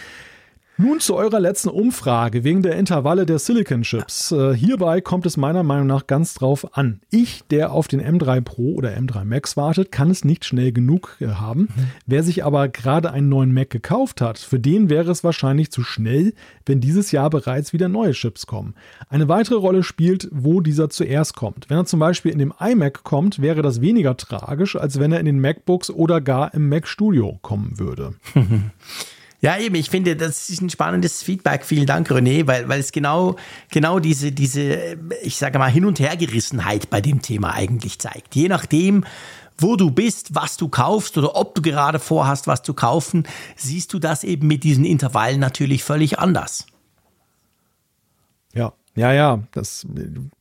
Nun zu eurer letzten Umfrage wegen der Intervalle der Silicon Chips. Äh, hierbei kommt es meiner Meinung nach ganz drauf an. Ich, der auf den M3 Pro oder M3 Max wartet, kann es nicht schnell genug äh, haben. Mhm. Wer sich aber gerade einen neuen Mac gekauft hat, für den wäre es wahrscheinlich zu schnell, wenn dieses Jahr bereits wieder neue Chips kommen. Eine weitere Rolle spielt, wo dieser zuerst kommt. Wenn er zum Beispiel in dem iMac kommt, wäre das weniger tragisch, als wenn er in den MacBooks oder gar im Mac Studio kommen würde. Ja, eben, ich finde, das ist ein spannendes Feedback. Vielen Dank, René, weil, weil es genau, genau diese, diese, ich sage mal, Hin- und Hergerissenheit bei dem Thema eigentlich zeigt. Je nachdem, wo du bist, was du kaufst oder ob du gerade vorhast, was zu kaufen, siehst du das eben mit diesen Intervallen natürlich völlig anders. Ja, ja, ja, das,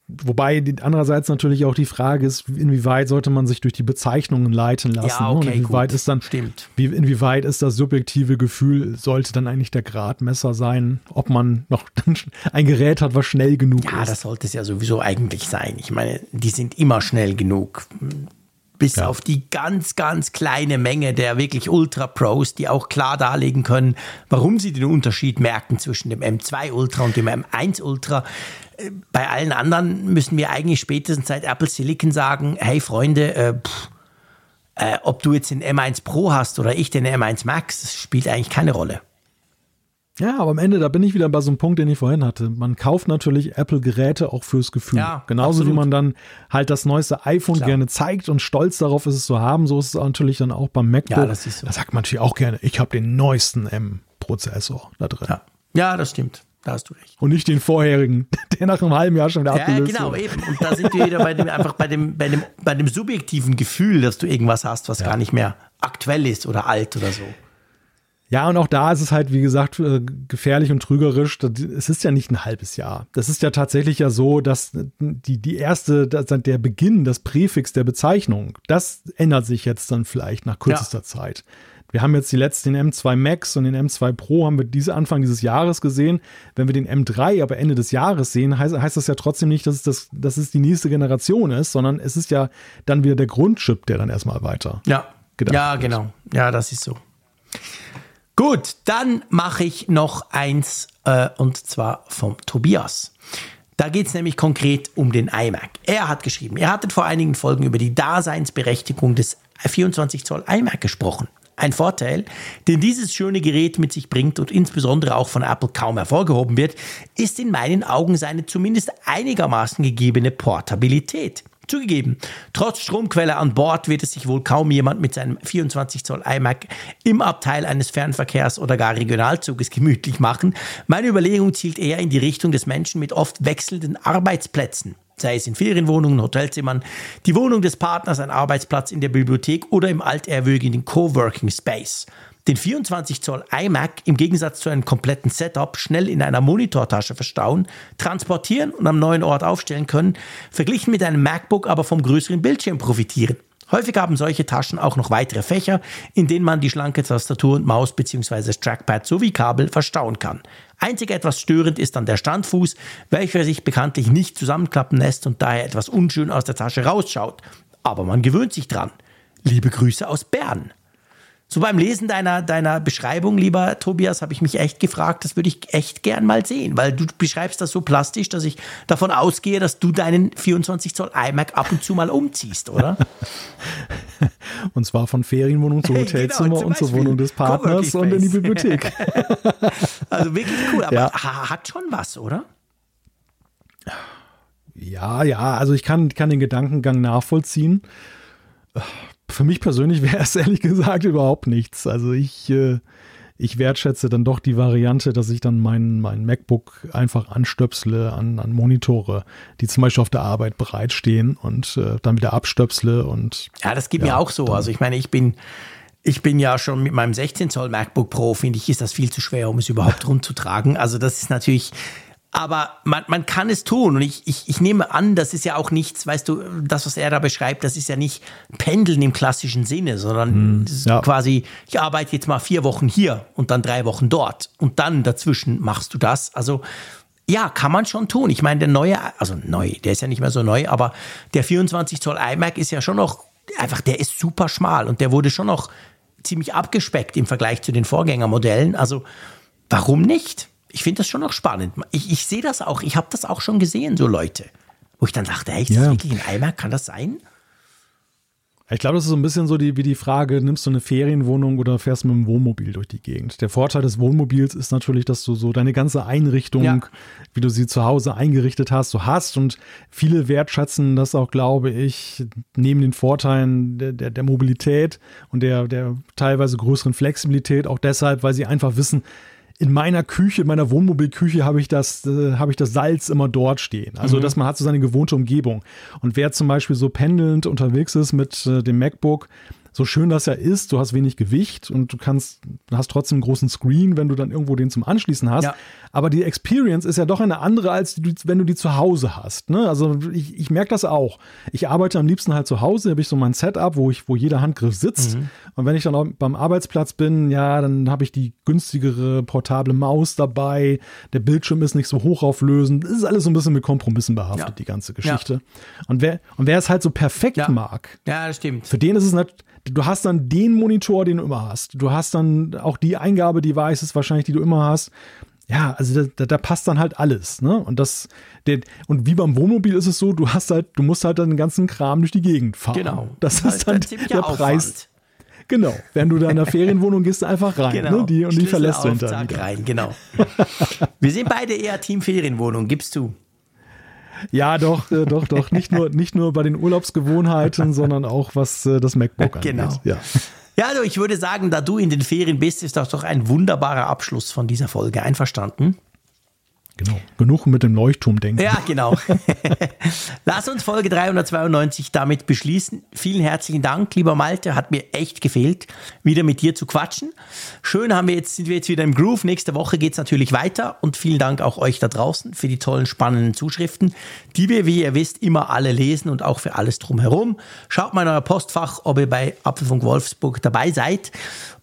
wobei andererseits natürlich auch die Frage ist, inwieweit sollte man sich durch die Bezeichnungen leiten lassen? Ja, ne? okay, inwieweit gut, ist dann, stimmt. Wie, inwieweit ist das subjektive Gefühl, sollte dann eigentlich der Gradmesser sein, ob man noch ein Gerät hat, was schnell genug ja, ist? Ja, das sollte es ja sowieso eigentlich sein. Ich meine, die sind immer schnell genug bis ja. auf die ganz, ganz kleine Menge der wirklich Ultra Pros, die auch klar darlegen können, warum sie den Unterschied merken zwischen dem M2 Ultra und dem M1 Ultra. Äh, bei allen anderen müssen wir eigentlich spätestens seit Apple Silicon sagen, hey Freunde, äh, pff, äh, ob du jetzt den M1 Pro hast oder ich den M1 Max, das spielt eigentlich keine Rolle. Ja, aber am Ende, da bin ich wieder bei so einem Punkt, den ich vorhin hatte. Man kauft natürlich Apple-Geräte auch fürs Gefühl. Ja, Genauso absolut. wie man dann halt das neueste iPhone Klar. gerne zeigt und stolz darauf ist, es zu haben. So ist es natürlich dann auch beim MacBook. Ja, das ist so. Da sagt man natürlich auch gerne, ich habe den neuesten M-Prozessor da drin. Ja. ja, das stimmt. Da hast du recht. Und nicht den vorherigen, der nach einem halben Jahr schon wieder ja, abgelöst Ja, genau, wurde. eben. Und da sind wir wieder bei dem, einfach bei dem, bei, dem, bei dem subjektiven Gefühl, dass du irgendwas hast, was ja. gar nicht mehr aktuell ist oder alt oder so. Ja, und auch da ist es halt, wie gesagt, äh, gefährlich und trügerisch. Es ist ja nicht ein halbes Jahr. Das ist ja tatsächlich ja so, dass die, die erste, der Beginn, das Präfix der Bezeichnung, das ändert sich jetzt dann vielleicht nach kürzester ja. Zeit. Wir haben jetzt die letzten, den M2 Max und den M2 Pro haben wir diese Anfang dieses Jahres gesehen. Wenn wir den M3 aber Ende des Jahres sehen, heißt, heißt das ja trotzdem nicht, dass es, das, dass es die nächste Generation ist, sondern es ist ja dann wieder der Grundchip, der dann erstmal weiter. Ja, ja, wird. genau. Ja, das ist so. Gut, dann mache ich noch eins äh, und zwar vom Tobias. Da geht es nämlich konkret um den iMac. Er hat geschrieben, er hat vor einigen Folgen über die Daseinsberechtigung des 24 Zoll iMac gesprochen. Ein Vorteil, den dieses schöne Gerät mit sich bringt und insbesondere auch von Apple kaum hervorgehoben wird, ist in meinen Augen seine zumindest einigermaßen gegebene Portabilität. Zugegeben, trotz Stromquelle an Bord wird es sich wohl kaum jemand mit seinem 24 Zoll iMac im Abteil eines Fernverkehrs oder gar Regionalzuges gemütlich machen. Meine Überlegung zielt eher in die Richtung des Menschen mit oft wechselnden Arbeitsplätzen sei es in Ferienwohnungen, Hotelzimmern, die Wohnung des Partners, ein Arbeitsplatz in der Bibliothek oder im altehrwürdigen Coworking Space den 24 Zoll iMac im Gegensatz zu einem kompletten Setup schnell in einer Monitortasche verstauen, transportieren und am neuen Ort aufstellen können, verglichen mit einem MacBook aber vom größeren Bildschirm profitieren. Häufig haben solche Taschen auch noch weitere Fächer, in denen man die schlanke Tastatur und Maus bzw. Trackpad sowie Kabel verstauen kann. Einzig etwas störend ist dann der Standfuß, welcher sich bekanntlich nicht zusammenklappen lässt und daher etwas unschön aus der Tasche rausschaut. Aber man gewöhnt sich dran. Liebe Grüße aus Bern. So beim Lesen deiner, deiner Beschreibung, lieber Tobias, habe ich mich echt gefragt, das würde ich echt gern mal sehen, weil du beschreibst das so plastisch, dass ich davon ausgehe, dass du deinen 24 Zoll iMac ab und zu mal umziehst, oder? und zwar von Ferienwohnung zu genau, Hotelzimmer genau, und zur Wohnung des Partners und in die Bibliothek. also wirklich cool, aber ja. hat schon was, oder? Ja, ja, also ich kann, kann den Gedankengang nachvollziehen für mich persönlich wäre es ehrlich gesagt überhaupt nichts. Also ich, äh, ich wertschätze dann doch die Variante, dass ich dann mein, mein MacBook einfach anstöpsle an, an Monitore, die zum Beispiel auf der Arbeit bereitstehen und äh, dann wieder abstöpsle und. Ja, das geht ja, mir auch so. Also ich meine, ich bin, ich bin ja schon mit meinem 16 Zoll MacBook Pro, finde ich, ist das viel zu schwer, um es überhaupt rumzutragen. Also das ist natürlich aber man, man kann es tun. Und ich, ich, ich nehme an, das ist ja auch nichts, weißt du, das, was er da beschreibt, das ist ja nicht Pendeln im klassischen Sinne, sondern hm, ja. quasi, ich arbeite jetzt mal vier Wochen hier und dann drei Wochen dort. Und dann dazwischen machst du das. Also ja, kann man schon tun. Ich meine, der neue, also neu, der ist ja nicht mehr so neu, aber der 24 Zoll iMac ist ja schon noch, einfach, der ist super schmal und der wurde schon noch ziemlich abgespeckt im Vergleich zu den Vorgängermodellen. Also warum nicht? Ich finde das schon noch spannend. Ich, ich sehe das auch, ich habe das auch schon gesehen, so Leute. Wo ich dann dachte, hey, ist ja. das wirklich ein Eimer? Kann das sein? Ich glaube, das ist so ein bisschen so die, wie die Frage, nimmst du eine Ferienwohnung oder fährst mit dem Wohnmobil durch die Gegend? Der Vorteil des Wohnmobils ist natürlich, dass du so deine ganze Einrichtung, ja. wie du sie zu Hause eingerichtet hast, so hast. Und viele wertschätzen das auch, glaube ich, neben den Vorteilen der, der, der Mobilität und der, der teilweise größeren Flexibilität auch deshalb, weil sie einfach wissen, in meiner Küche, in meiner Wohnmobilküche habe ich das, äh, habe ich das Salz immer dort stehen. Also, mhm. dass man hat so seine gewohnte Umgebung. Und wer zum Beispiel so pendelnd unterwegs ist mit äh, dem MacBook, so schön das ja ist, du hast wenig Gewicht und du kannst, hast trotzdem einen großen Screen, wenn du dann irgendwo den zum Anschließen hast. Ja. Aber die Experience ist ja doch eine andere, als die, wenn du die zu Hause hast. Ne? Also ich, ich merke das auch. Ich arbeite am liebsten halt zu Hause, habe ich so mein Setup, wo ich, wo jeder Handgriff sitzt. Mhm. Und wenn ich dann auch beim Arbeitsplatz bin, ja, dann habe ich die günstigere portable Maus dabei. Der Bildschirm ist nicht so hochauflösend. Das ist alles so ein bisschen mit Kompromissen behaftet, ja. die ganze Geschichte. Ja. Und wer, und wer es halt so perfekt mag, ja, das stimmt. Für den ist es nicht, du hast dann den Monitor, den du immer hast. Du hast dann auch die Eingabedevices wahrscheinlich, die du immer hast. Ja, also da, da, passt dann halt alles, ne? Und das, der, und wie beim Wohnmobil ist es so, du hast halt, du musst halt dann den ganzen Kram durch die Gegend fahren. Genau. Das ist dann der Preis. Genau. Wenn du da in der Ferienwohnung gehst, einfach rein. Genau. Ne? Die, und die verlässt du hinterher. rein, genau. Wir sind beide eher Team Ferienwohnung, gibst du. Ja, doch, äh, doch, doch. Nicht nur, nicht nur bei den Urlaubsgewohnheiten, sondern auch was äh, das MacBook angeht. Genau. Ja. Ja, also ich würde sagen, da du in den Ferien bist, ist das doch ein wunderbarer Abschluss von dieser Folge. Einverstanden? Genau. Genug mit dem Leuchtturm denken. Ja, genau. Lass uns Folge 392 damit beschließen. Vielen herzlichen Dank, lieber Malte. Hat mir echt gefehlt, wieder mit dir zu quatschen. Schön haben wir jetzt, sind wir jetzt wieder im Groove. Nächste Woche geht es natürlich weiter. Und vielen Dank auch euch da draußen für die tollen, spannenden Zuschriften, die wir, wie ihr wisst, immer alle lesen und auch für alles drumherum. Schaut mal in euer Postfach, ob ihr bei Apfelfunk Wolfsburg dabei seid.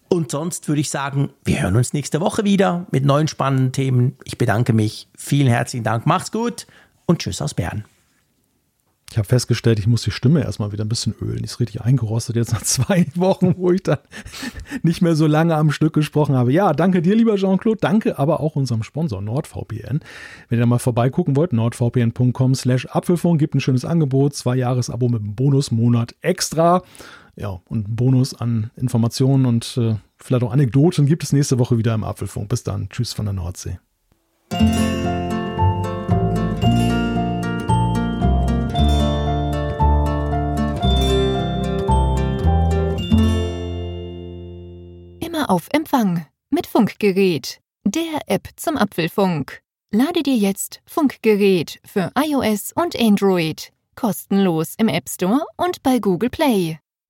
Und sonst würde ich sagen, wir hören uns nächste Woche wieder mit neuen spannenden Themen. Ich bedanke mich. Vielen herzlichen Dank. Macht's gut und tschüss aus Bern. Ich habe festgestellt, ich muss die Stimme erstmal wieder ein bisschen ölen. Die ist richtig eingerostet jetzt nach zwei Wochen, wo ich dann nicht mehr so lange am Stück gesprochen habe. Ja, danke dir, lieber Jean-Claude. Danke aber auch unserem Sponsor NordVPN. Wenn ihr mal vorbeigucken wollt, nordvpn.com slash Apfelfunk gibt ein schönes Angebot. Zwei Jahres-Abo mit einem Bonusmonat extra. Ja, und Bonus an Informationen und äh, vielleicht auch Anekdoten gibt es nächste Woche wieder im Apfelfunk. Bis dann. Tschüss von der Nordsee. Immer auf Empfang mit Funkgerät, der App zum Apfelfunk. Lade dir jetzt Funkgerät für iOS und Android kostenlos im App Store und bei Google Play.